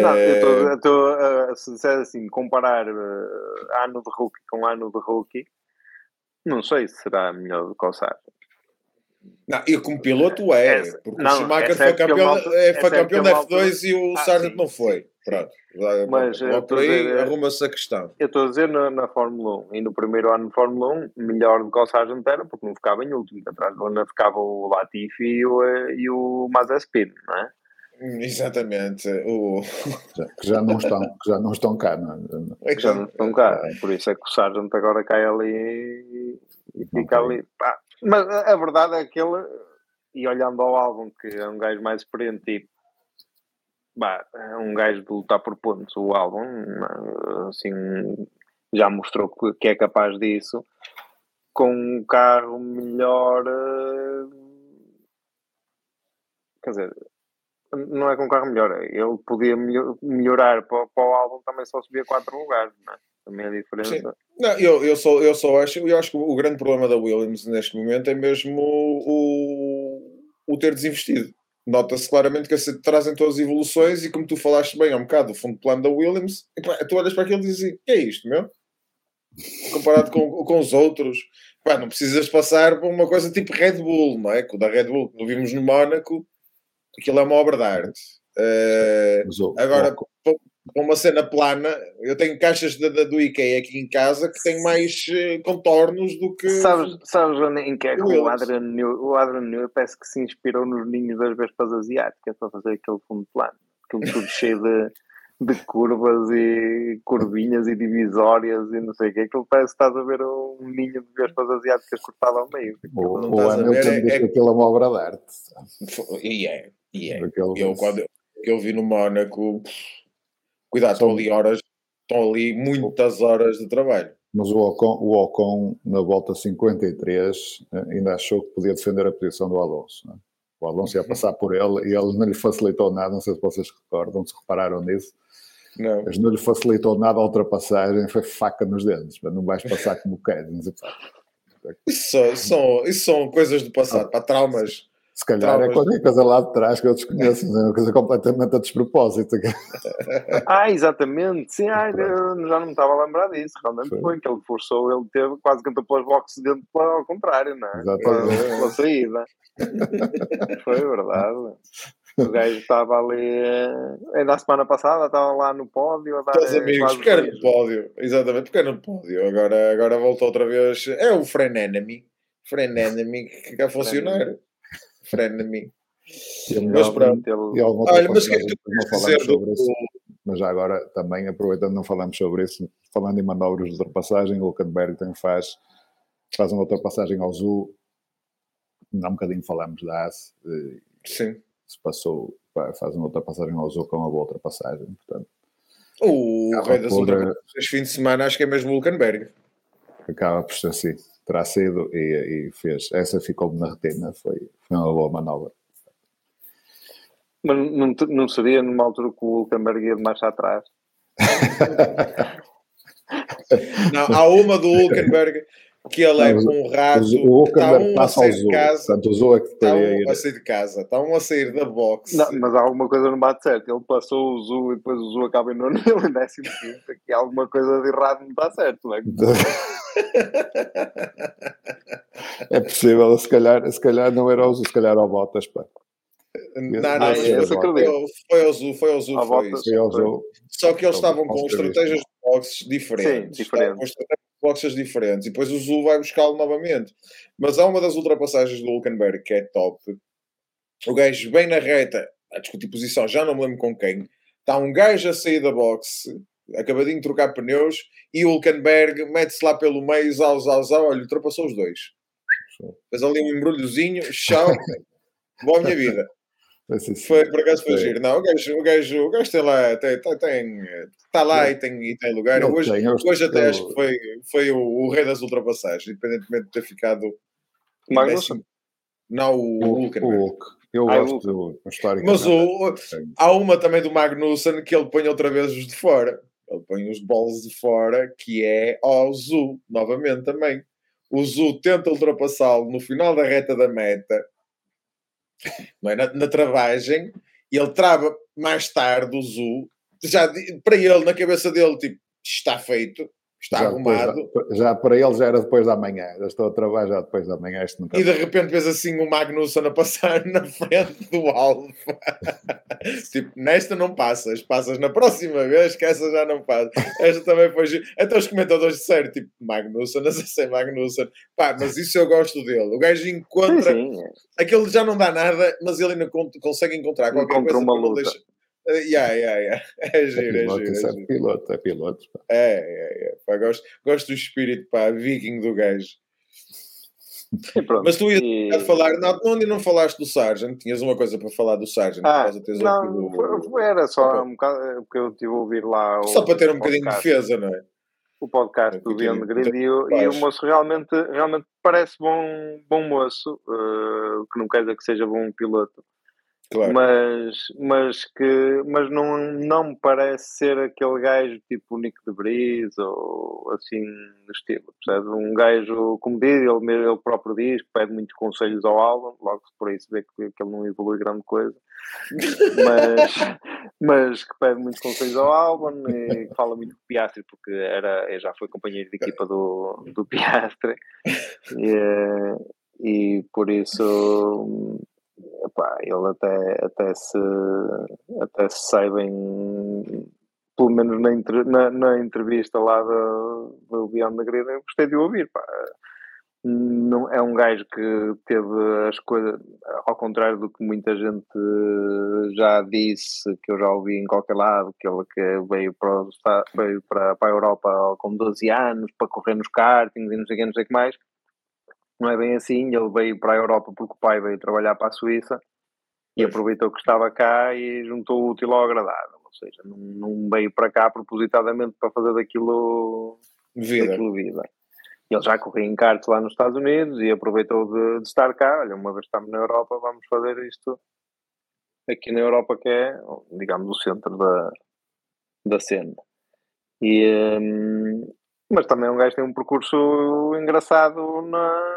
Não, eu estou, uh, se disser assim, comparar uh, ano de rookie com ano de rookie, não sei se será melhor do que o Sargent. Não, e como piloto é, porque não, o Schumacher foi campeão, é, foi campeão da F2 e o ah, Sargent não foi. Pronto, mas por aí arruma-se a questão. Eu estou a dizer na, na, Fórmula 1 e no primeiro ano de Fórmula 1, melhor do que o Sargent era, porque não ficava em último, atrás ainda ficava o Latifi e o, eh, e o Mazepin, não é? Hum, exatamente. O... Que já não estão, que já não estão cá, não é? Que já não estão cá, por isso é que o Sargent agora cai ali e, e fica ali. Pá, mas a verdade é que ele, e olhando ao álbum, que é um gajo mais experiente e bah, é um gajo de lutar por pontos, o álbum, assim, já mostrou que é capaz disso. Com um carro melhor. Eh, quer dizer, não é com um carro melhor, é, ele podia melhorar para, para o álbum também só subia 4 lugares, não é? Também a diferença. Não, eu, eu, só, eu só acho, eu acho que o grande problema da Williams neste momento é mesmo o, o ter desinvestido. Nota-se claramente que trazem todas as evoluções e como tu falaste bem há um bocado do fundo de plano da Williams, tu olhas para aquilo e dizes assim, que é isto, meu? Comparado com, com os outros, pá, não precisas passar por uma coisa tipo Red Bull, não é? O da Red Bull que vimos no Mónaco, aquilo é uma obra de arte. Uh, agora, uma cena plana, eu tenho caixas de, de, do IKEA aqui em casa que têm mais uh, contornos do que. Sabes, sabes em que é que o Adrian, New, o Adrian New parece que se inspirou nos ninhos das vespas asiáticas para fazer aquele fundo plano. Aquilo tudo cheio de, de curvas e curvinhas e divisórias e não sei o que. Aquilo parece que estás a ver um ninho de vespas asiáticas cortado ao meio. O, o Hamilton é, é... que aquilo é uma obra de arte. E é, e é. Eu, quando eu vi no Mónaco Cuidado, estão ali horas, estão ali muitas horas de trabalho. Mas o Ocon, o Ocon na volta 53 eh, ainda achou que podia defender a posição do Alonso. É? O Alonso ia passar por ele e ele não lhe facilitou nada, não sei se vocês recordam, se repararam nisso. Não. Mas não lhe facilitou nada a ultrapassagem, foi faca nos dentes, não vais passar como queres. Isso, são, isso são coisas do passado, para traumas se calhar é qualquer coisa lá de trás que eu desconheço, é uma coisa completamente a despropósito. ah, exatamente, sim, eu já não me estava a lembrar disso. Realmente foi, foi que ele forçou, ele teve quase que entrou pelas boxes dentro ao contrário, não é? Exatamente. Pela, saída. foi verdade. O gajo estava ali, eh, ainda a semana passada, estava lá no pódio. A dar, Teus amigos, porque era no pódio, exatamente, porque era no pódio. Agora, agora voltou outra vez. É o Friend Enemy, Friend Enemy que quer funcionar frenemy. Mas pronto, ele... Olha, mas que não falamos sobre isso. Mas já agora, também, aproveitando, não falamos sobre isso, falando em manobras de ultrapassagem, o Hulkenberg tem, faz, faz uma ultrapassagem ao Zul. Há um bocadinho falamos da AS. Sim. Se passou, faz uma ultrapassagem ao Zul com uma boa ultrapassagem, portanto. O rei das ultrapassagens este fim de semana acho que é mesmo o Hulkenberg. Acaba por ser assim terá sido e, e fez. Essa ficou-me na retina, foi, foi uma boa manobra. Mas não, não seria numa altura que o Hulkenberg ia de marcha atrás? não, há uma do Hulkenberg que ele é com um rato. O está um a sair de casa. Portanto, o é que está um a sair de casa. Está um a sair da box. Não, mas alguma coisa não bate certo. Ele passou o Zu e depois o Zu acaba em nono e em décimo quinto. Aqui alguma coisa de errado não está certo, não é? é possível, se calhar, se calhar não era o Zu, se calhar era o Bottas, pá. Não, não, ah, foi, foi ao Zu, foi ao Zu, foi. Só que eles estavam com estratégias de boxes diferentes. Sim, diferentes boxes diferentes e depois o Zul vai buscá-lo novamente. Mas há uma das ultrapassagens do Hulkenberg que é top. O gajo bem na reta, a discutir posição, já não me lembro com quem. Está um gajo a sair da boxe, acabadinho de trocar pneus, e o Hulkenberg mete-se lá pelo meio, zau, zau, zau, olha, ultrapassou os dois. Fez ali um embrulhozinho, tchau, boa minha vida. Foi, por acaso foi giro. Não, o gajo, o gajo, o gajo tem lá, tem, tem, está lá e tem, e tem lugar. Não hoje, tem, hoje até acho que foi, foi o, o, rei das ultrapassagens, independentemente de ter ficado. Magnussen? Não, o, o Hulk. O Hulk. Eu ah, gosto do histórico. Mas o, há uma também do Magnussen que ele põe outra vez os de fora. Ele põe os bolos de fora, que é ao Zu, novamente também. O Zu tenta ultrapassá-lo no final da reta da meta não é? na, na travagem, e ele trava mais tarde o Zu, já para ele, na cabeça dele, tipo, está feito, está já arrumado. Depois, já, para ele já era depois da manhã, já estou a trabalhar já depois da manhã. Isto nunca e de repente vês assim o Magnussen a passar na frente do Alfa. tipo, nesta não passas, passas na próxima vez que essa já não passa. Esta também foi. Então os comentadores disseram, tipo, Magnussen, não sei se é Magnussen. Pá, mas isso eu gosto dele. O gajo encontra. Sim, sim. Aquilo já não dá nada, mas ele ainda consegue encontrar qualquer Encontra coisa. Uma luta. Deixa yeah, yeah, yeah. É giro, é, piloto, é giro. É, é piloto, é piloto. Pá. É, é, é. Pá, gosto, gosto do espírito, pá, viking do gajo. Mas tu ias e... falar, não, onde não falaste do Sargent? Tinhas uma coisa para falar do Sargent? Ah, não, aquilo... era só um bocado, é porque eu estive a ouvir lá. Só para ter um bocadinho de defesa, não é? O podcast um do Beyond Grid e, e, o moço realmente, realmente parece bom, bom moço, uh, que não quer dizer que seja bom piloto. Claro. Mas, mas, que, mas não, não me parece ser aquele gajo tipo Nick de Bris ou assim do estilo. Um gajo, como diz, ele, ele próprio diz, que pede muitos conselhos ao álbum, logo por isso vê que, que ele não evolui grande coisa. Mas, mas que pede muitos conselhos ao álbum e fala muito com o Piastri, porque era, já foi companheiro de equipa do, do Piastri. E, eh, e por isso epá, ele até, até, se, até se sai bem, pelo menos na, na, na entrevista lá do, do Beyond the Grid, eu gostei de ouvir. Pá. Não, é um gajo que teve as coisas, ao contrário do que muita gente já disse, que eu já ouvi em qualquer lado, que ele que veio, para, veio para, para a Europa com 12 anos para correr nos kartings e sei não sei o que mais não é bem assim. Ele veio para a Europa porque o pai veio trabalhar para a Suíça e aproveitou que estava cá e juntou o útil ao agradável. Ou seja, não, não veio para cá propositadamente para fazer daquilo vida. Daquilo vida. Ele já corria em karts lá nos Estados Unidos e aproveitou de, de, estar cá. Olha, uma vez estamos na Europa, vamos fazer isto aqui na Europa, que é, digamos, o centro da, da cena. E, hum, mas também um gajo tem um percurso engraçado na,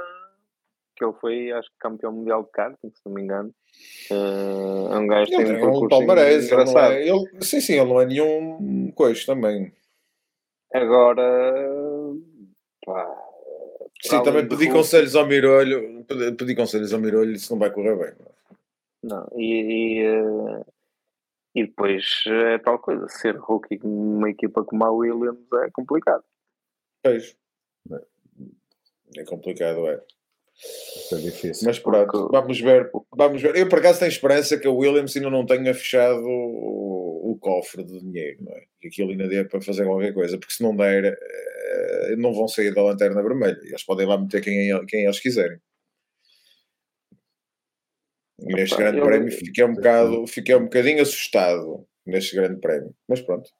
que ele foi, acho que campeão mundial de karting, se não me engano. Uh, é um gajo que tem um percurso palmarés, engraçado. Ele, é, ele, sim, sim, ele não é nenhum coisa também. Agora, pá, Sim, também pedi conselhos ao Mirolho, pedi conselhos ao Mirolho, isso não vai correr bem. Não, e, e, eh, e depois é tal coisa, ser rookie numa equipa como a Williams é complicado. Pois. É complicado, é. É difícil. Mas pronto, Porque... vamos ver, vamos ver. Eu por acaso tenho esperança que a Williams ainda não tenha fechado o, o cofre de dinheiro, não é? Que aquilo ainda dê para fazer qualquer coisa, porque se não der, eh, não vão sair da lanterna vermelha. Eles podem lá meter quem, quem eles quiserem. E neste grande eu... prémio fiquei um, bocado, fiquei um bocadinho assustado neste grande prémio, mas pronto.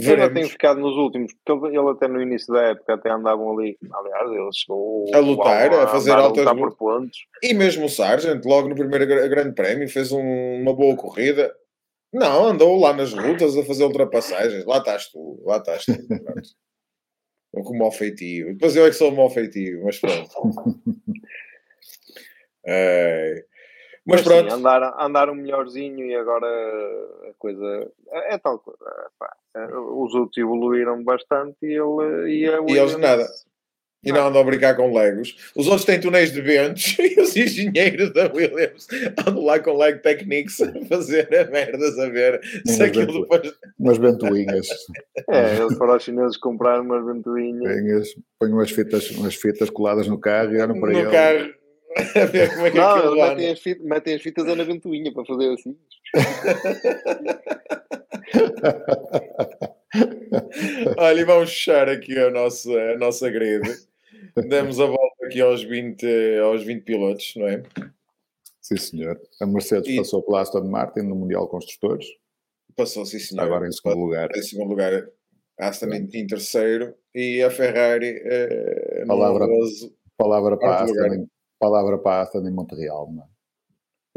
Veremos. Eu tenho ficado nos últimos, porque ele, ele, até no início da época até andavam ali, aliás, ele chegou a lutar, a, a fazer altas a por pontos. E mesmo o Sargent, logo no primeiro grande prémio, fez um, uma boa corrida. Não, andou lá nas rutas a fazer ultrapassagens. Lá estás tu, lá estás tu. com mau feitio. Depois eu é que sou mau feitio, mas pronto. é... Mas, mas pronto. Sim, andar, andar um melhorzinho e agora a coisa. É, é tal coisa. Pá, os outros evoluíram bastante e ele. E, e eles nada. E não andam a brincar com Legos. Os outros têm túneis de ventos e os engenheiros da Williams andam lá com Lego Techniques a fazer a merdas a ver se aquilo depois. Umas ventoinhas. É, eles foram aos chineses comprar umas ventoinhas. Põem umas fitas, umas fitas coladas no carro e olham para no ele. carro como é que não, eles metem as, fitas, metem as fitas na ventoinha para fazer assim. Olha, e vamos fechar aqui a nossa, a nossa grade. Demos a volta aqui aos 20, aos 20 pilotos, não é? Sim, senhor. A Mercedes e... passou pela Aston Martin no Mundial Construtores. Passou, sim, senhor. Agora em segundo lugar. Em segundo lugar, Aston em, em terceiro e a Ferrari eh, palavra, no palavra para a Aston, palavra para a Aston em Montreal, não é?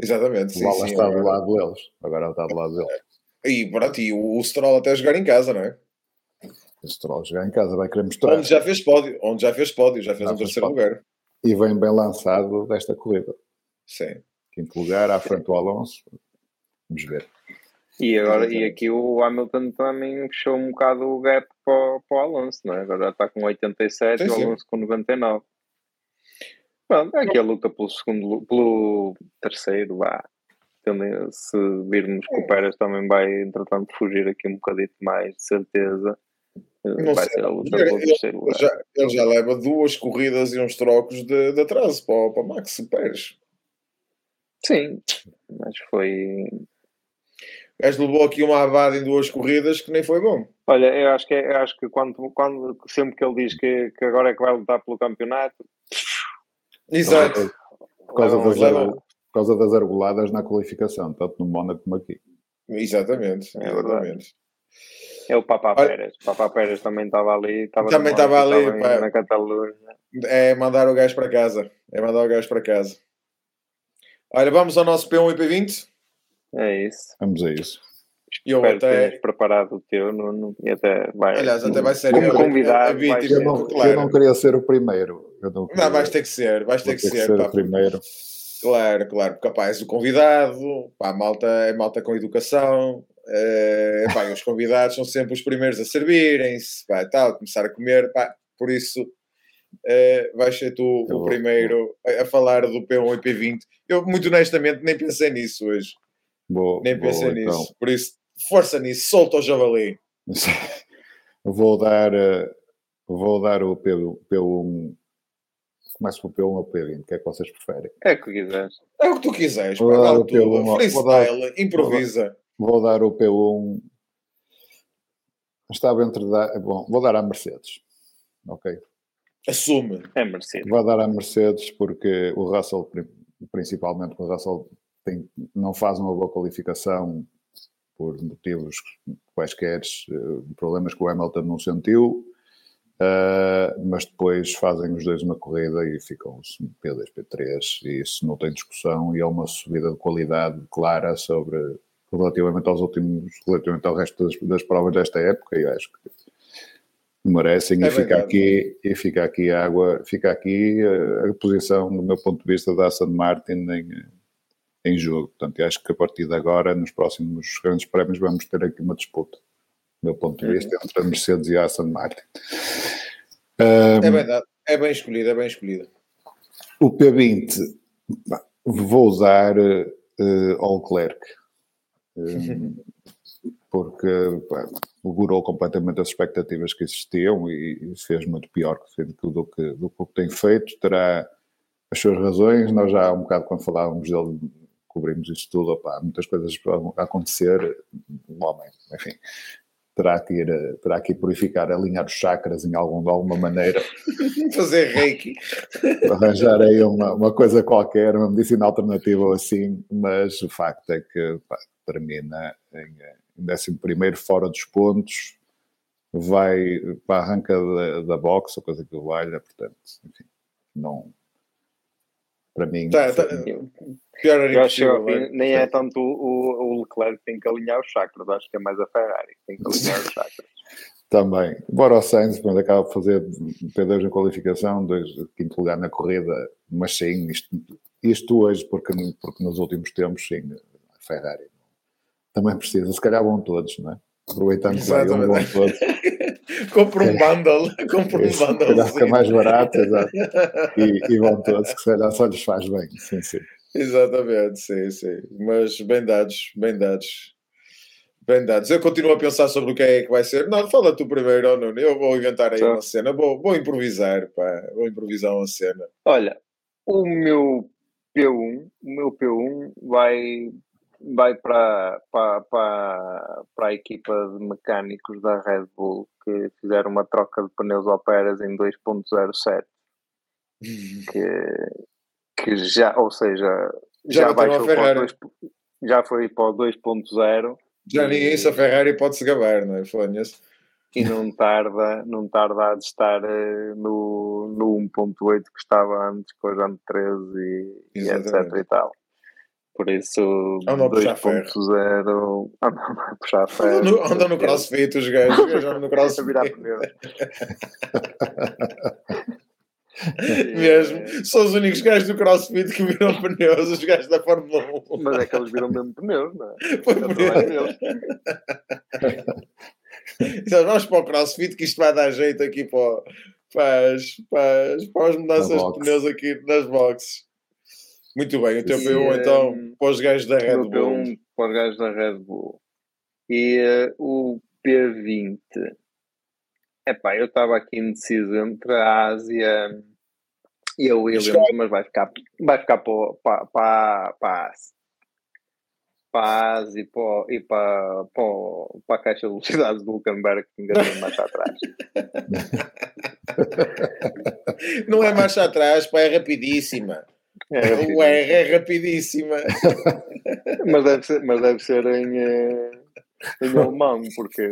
Exatamente. O Sim, está agora... do lado deles. Agora está do lado deles. E pronto, e o, Stroll até jogar em casa, não é? O Stroll jogar em casa vai querer mostrar. Onde já fez pódio, onde já fez pódio, já fez já um terceiro pódio. lugar. E vem bem lançado desta corrida. Sim. Quinto lugar, à frente do Alonso. Vamos ver. E, agora, e aqui o Hamilton também fechou um bocado o gap para, para o Alonso, não é? Agora já está com 87 e o Alonso com 99. Pronto, aqui a luta pelo segundo, pelo terceiro, vá. Também, se virmos que o Pérez também vai, entretanto, fugir aqui um bocadinho mais de certeza, eh, não vai sei. ser a luta pelo terceiro lugar. Já, ele já leva duas corridas e uns trocos de, de atraso para, para Max Pérez. Sim, mas foi. O gajo levou aqui uma avada em duas corridas que nem foi bom. Olha, eu acho que, eu acho que quando, quando, sempre que ele diz que, que agora é que vai lutar pelo campeonato, Exato. Por causa, das, por causa das argoladas na qualificação, tanto no Mónaco como aqui. Exatamente, é exatamente. É o Papa Pérez. O Papa Pérez também estava ali. Estava também estava ali estava na Catalunha. É mandar o gajo para casa. É mandar o gajo para casa. Olha, vamos ao nosso P1 e P20? É isso. Vamos a isso. Eu Espero até preparado o teu no, no, e até vai. Aliás, até vai ser como convidado. Eu, eu, não, claro. eu não queria ser o primeiro. Eu não, queria, não, vais ter que ser, vais ter que, ter ser, ser o primeiro. Claro, claro, porque capaz o convidado, pá, malta, é malta com educação, é, pá, os convidados são sempre os primeiros a servirem-se, pá, tal, começar a comer, pá, por isso é, vais ser tu eu o vou, primeiro vou. a falar do P1 e P20. Eu, muito honestamente, nem pensei nisso hoje. Vou, nem pensei nisso, então. por isso Força nisso, solta o javali. vou dar, eh, vou dar o P, P1. Começo pelo P1 ou P20, o que é que vocês preferem? É o que quiseres. É o que tu quiseres, vou dar o P1, freestyle, dar, improvisa. Vou dar o P1. Estava entre. Da, bom, vou dar à Mercedes. Ok. Assume. É Mercedes. Vou dar à Mercedes porque o Russell, principalmente o Russell, tem, não faz uma boa qualificação por motivos quaisquer, eh, problemas que o Hamilton não sentiu, uh, mas depois fazem os dois uma corrida e ficam P2, P3, e isso não tem discussão, e é uma subida de qualidade clara sobre relativamente aos últimos, relativamente ao resto das, das provas desta época, e acho que merecem é e fica aqui e fica aqui a água fica aqui a, eh, a posição do meu ponto de vista da Aston Martin em, em jogo. Portanto, acho que a partir de agora, nos próximos grandes prémios, vamos ter aqui uma disputa, do meu ponto de vista, uhum. entre a Mercedes e a Aston Martin. Um, é verdade, é bem escolhido, é bem escolhido. O P20, vou usar uh, Leclerc. Um, porque pá, segurou completamente as expectativas que existiam e, e fez muito pior do, do, que, do que tem feito. Terá as suas razões. Nós já há um bocado, quando falávamos dele, cobrimos isso tudo, opa, muitas coisas podem acontecer, um homem, enfim, terá que ir, terá que purificar, alinhar os chakras em algum, de alguma maneira. Fazer reiki. Arranjar aí uma, uma coisa qualquer, uma medicina alternativa ou assim, mas o facto é que pá, termina em, em 11 fora dos pontos, vai para a arranca da, da boxe, a coisa que valha, portanto, enfim, não para mim. Tá, tá, pior era eu acho que nem é tanto o, o Leclerc que tem que alinhar os chakras, acho que é mais a Ferrari que tem que alinhar os chakras. Também. Embora o Sainz quando acaba de fazer P2 na qualificação, dois, quinto lugar na corrida, mas sim, isto, isto hoje, porque, porque nos últimos tempos, sim, a Ferrari também precisa. Se calhar vão todos, não é? Aproveitando que vai um, vão todos. compra um bundle, compra um bundle. Já fica mais barato, exato. E, e vão todos, que se calhar só lhes faz bem, sim, sim. Exatamente, sim, sim. Mas bem dados, bem dados. Bem dados. Eu continuo a pensar sobre o que é que vai ser. Não, fala tu primeiro, oh, Nuno. Eu vou inventar aí uma cena. Vou, vou improvisar, pá. Vou improvisar uma cena. Olha, o meu P1, o meu P1 vai vai para, para, para, para a equipa de mecânicos da Red Bull que fizeram uma troca de pneus ao Pérez em 2.07 que, que já, ou seja, já, já baixou para dois, já foi para o 2.0 já ninguém se a Ferrari pode se gabar, não é? Fônias. E não tarda, não tarda a estar uh, no, no 1.8 que estava antes, com o Jante 13 e, e etc e tal. Por isso, 2.0 andam a puxar ferro. Andam no crossfit os gajos, andam no crossfit. Mesmo, são os únicos gajos do crossfit que viram pneus, os gajos da Fórmula 1. Mas é que eles viram mesmo pneus, não é? Foi pneus. então, vamos para o crossfit que isto vai dar jeito aqui para, para, as, para, as, para as mudanças de pneus aqui nas boxes. Muito bem, o teu P1 então para os gajos da Red Bull. P1 para os gajos da Red Bull. E uh, o P20. Epá, eu estava aqui indeciso entre a Ásia e a Williams, mas vai ficar, vai ficar para, para, para, a Ásia. Para a Ásia e para, e para, para, para a caixa de velocidades do Hulkenberg que ainda tem mais atrás. Não é marcha atrás, pá, é rapidíssima. É o R é rapidíssima. mas, deve ser, mas deve ser em, eh, em alemão, porque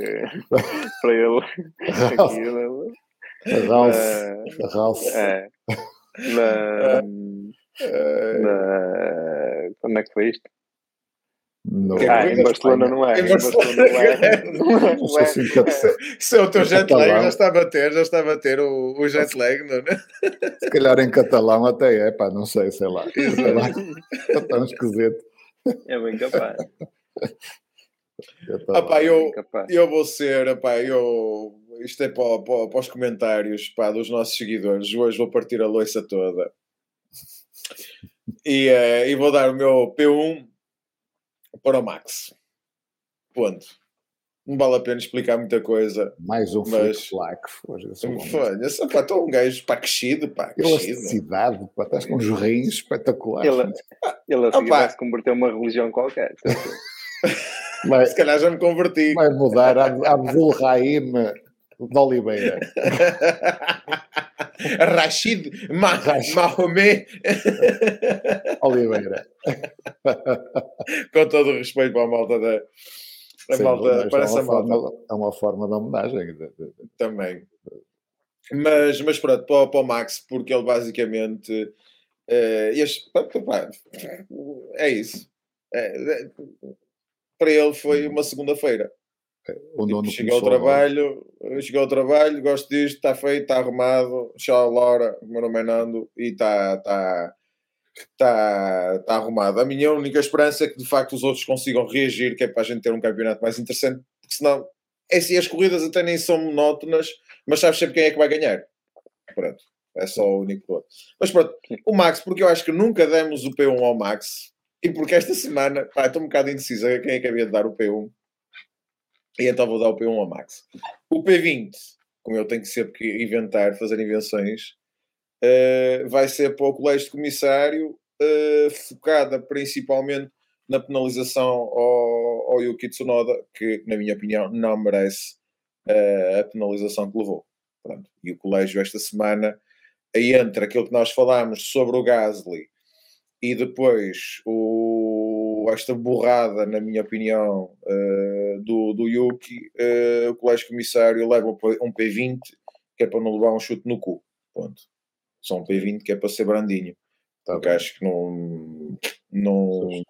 para ele aquilo. Ralph. Uh, Ralph. É. Na, na, como é que foi isto? No, ah, em Barcelona não é. Em Barcelona não é. Não é. Não é. Se é o teu jet lag, já está a bater, já está a bater o, o jet lag, não é? Se calhar em catalão até é, pá, não sei, sei lá. Sei lá. Está tão esquisito. É bem capaz. Eu, ah, pá, eu, eu vou ser, pá, eu, isto é para, para, para os comentários pá, dos nossos seguidores. Hoje vou partir a loiça toda e, uh, e vou dar o meu P1 para o Max. Ponto. Não vale a pena explicar muita coisa. Mais um mas... Olha, só para estou um gajo para crescido, pá. Elasticidade, pá, estás com uns rins espetaculares. Ele, ele a seguir vai se converter uma religião qualquer. Vai, Se calhar já me converti. Vai mudar a Abdul Rahim de Oliveira. Rashid Ma Rashid. Oliveira. Com todo o respeito para a malta da. A Sim, malta, parece é, uma forma, é uma forma de homenagem. Também. Mas, mas pronto, para, para o Max, porque ele basicamente. Uh, este, é isso. É, para ele foi uma segunda-feira. Tipo, cheguei ao trabalho, cheguei ao trabalho, gosto disto, está feito, está arrumado, tchau Laura, o meu nome é Nando e está tá, tá, tá arrumado. A minha única esperança é que de facto os outros consigam reagir, que é para a gente ter um campeonato mais interessante, porque senão, é assim, as corridas até nem são monótonas, mas sabes sempre quem é que vai ganhar. Pronto, é só o único ponto. Mas pronto, o Max, porque eu acho que nunca demos o P1 ao Max, e porque esta semana, pá, estou um bocado indecisa quem é que havia de dar o P1 e então vou dar o P1 ao Max. O P20, como eu tenho que sempre inventar, fazer invenções, uh, vai ser para o colégio de comissário, uh, focada principalmente na penalização ao, ao Yuki Tsunoda, que, na minha opinião, não merece uh, a penalização que levou. Pronto. E o colégio, esta semana, aí entra aquilo que nós falámos sobre o Gasly e depois o, esta borrada, na minha opinião, uh, do, do Yuki, uh, o colégio comissário leva um P20 que é para não levar um chute no cu. Ponto. Só um P20 que é para ser brandinho. Tá porque bem. acho que não, não,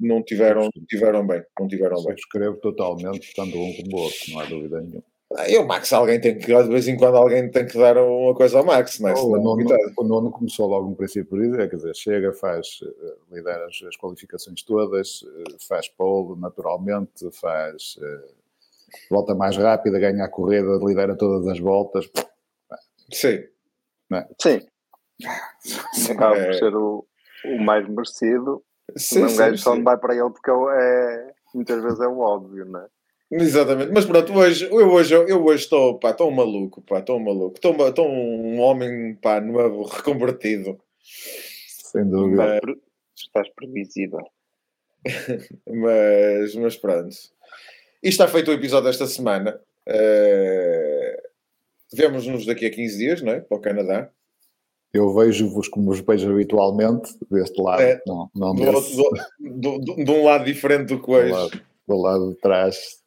não tiveram, tiveram bem. Não tiveram bem. Escrevo totalmente, tanto um como o outro, não há dúvida nenhuma. E o Max, alguém tem que, de vez em quando, alguém tem que dar uma coisa ao Max, não é? Oh, o, nono, o nono começou logo no princípio por dizer, quer dizer, chega, faz, eh, lidera as, as qualificações todas, eh, faz pole naturalmente, faz eh, volta mais rápida, ganha a corrida, lidera todas as voltas. Sim. É? Sim. Acaba é... por ser o, o mais merecido. Sim, um gajo só não vai para ele porque é, muitas vezes é o óbvio, não é? Exatamente, mas pronto, hoje, eu hoje, eu hoje estou, pá, estou maluco, pá, estou maluco, estou, estou um homem, pá, novo, reconvertido. Sem dúvida. Mas, estás previsível. mas, mas pronto. Isto está feito o episódio desta semana. Uh, Vemos-nos daqui a 15 dias, não é? Para o Canadá. Eu vejo-vos como vos vejo habitualmente, deste lado, é, não, não do, do, do, de um lado diferente do que hoje. Do lado, do lado de trás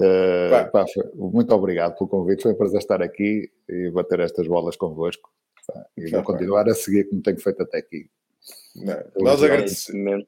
Uh, pá, foi, muito obrigado pelo convite, foi um prazer estar aqui e bater estas bolas convosco. Pá, e vou continuar a seguir como tenho feito até aqui. Não, nós, agradecemos,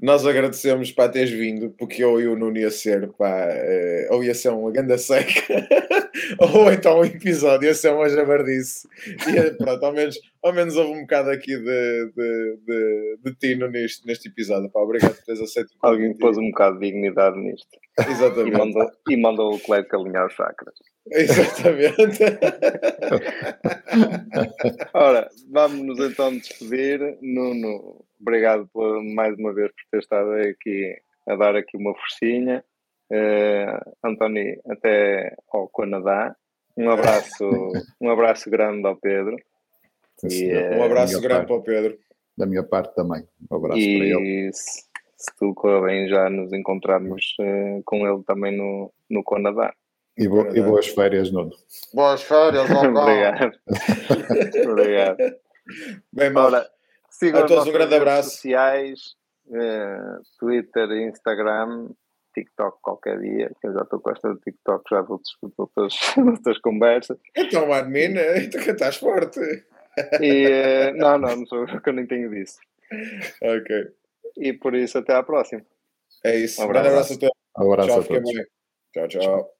nós agradecemos para teres vindo, porque eu e o Nuno ia ser, pá, uh, ou ia ser uma ganda seca, ou então um episódio ia ser uma jabardice. E pronto, ao menos, ao menos houve um bocado aqui de, de, de, de tino neste, neste episódio. Pá, obrigado por teres aceito. Alguém pôs um bocado de dignidade nisto. Exatamente. E mandou, e mandou o colega alinhar os chakras. Exatamente. Ora, vamos-nos então despedir. Nuno, obrigado por, mais uma vez por ter estado aqui a dar aqui uma forcinha. Uh, António, até ao Canadá. Um abraço, um abraço grande ao Pedro. E, um abraço grande parte, para o Pedro. Da minha parte também. Um abraço e para ele. Se, tudo correr bem, já nos encontramos uh, com ele também no, no Canadá. E, bo e boas férias, Nuno. Boas férias, Obrigado. Obrigado. Bem, Ora, sigam a todos um grande abraço. sociais, uh, Twitter, Instagram, TikTok qualquer dia, que eu já estou com esta do TikTok já outros, de, outras, outras conversas. Então, admin, então que estás forte. E, uh, não, não, não sou eu que eu nem tenho disso. Ok. E por isso, até à próxima. É isso. Um abraço, um abraço a todos. Um abraço tchau, a todos. Tchau, tchau.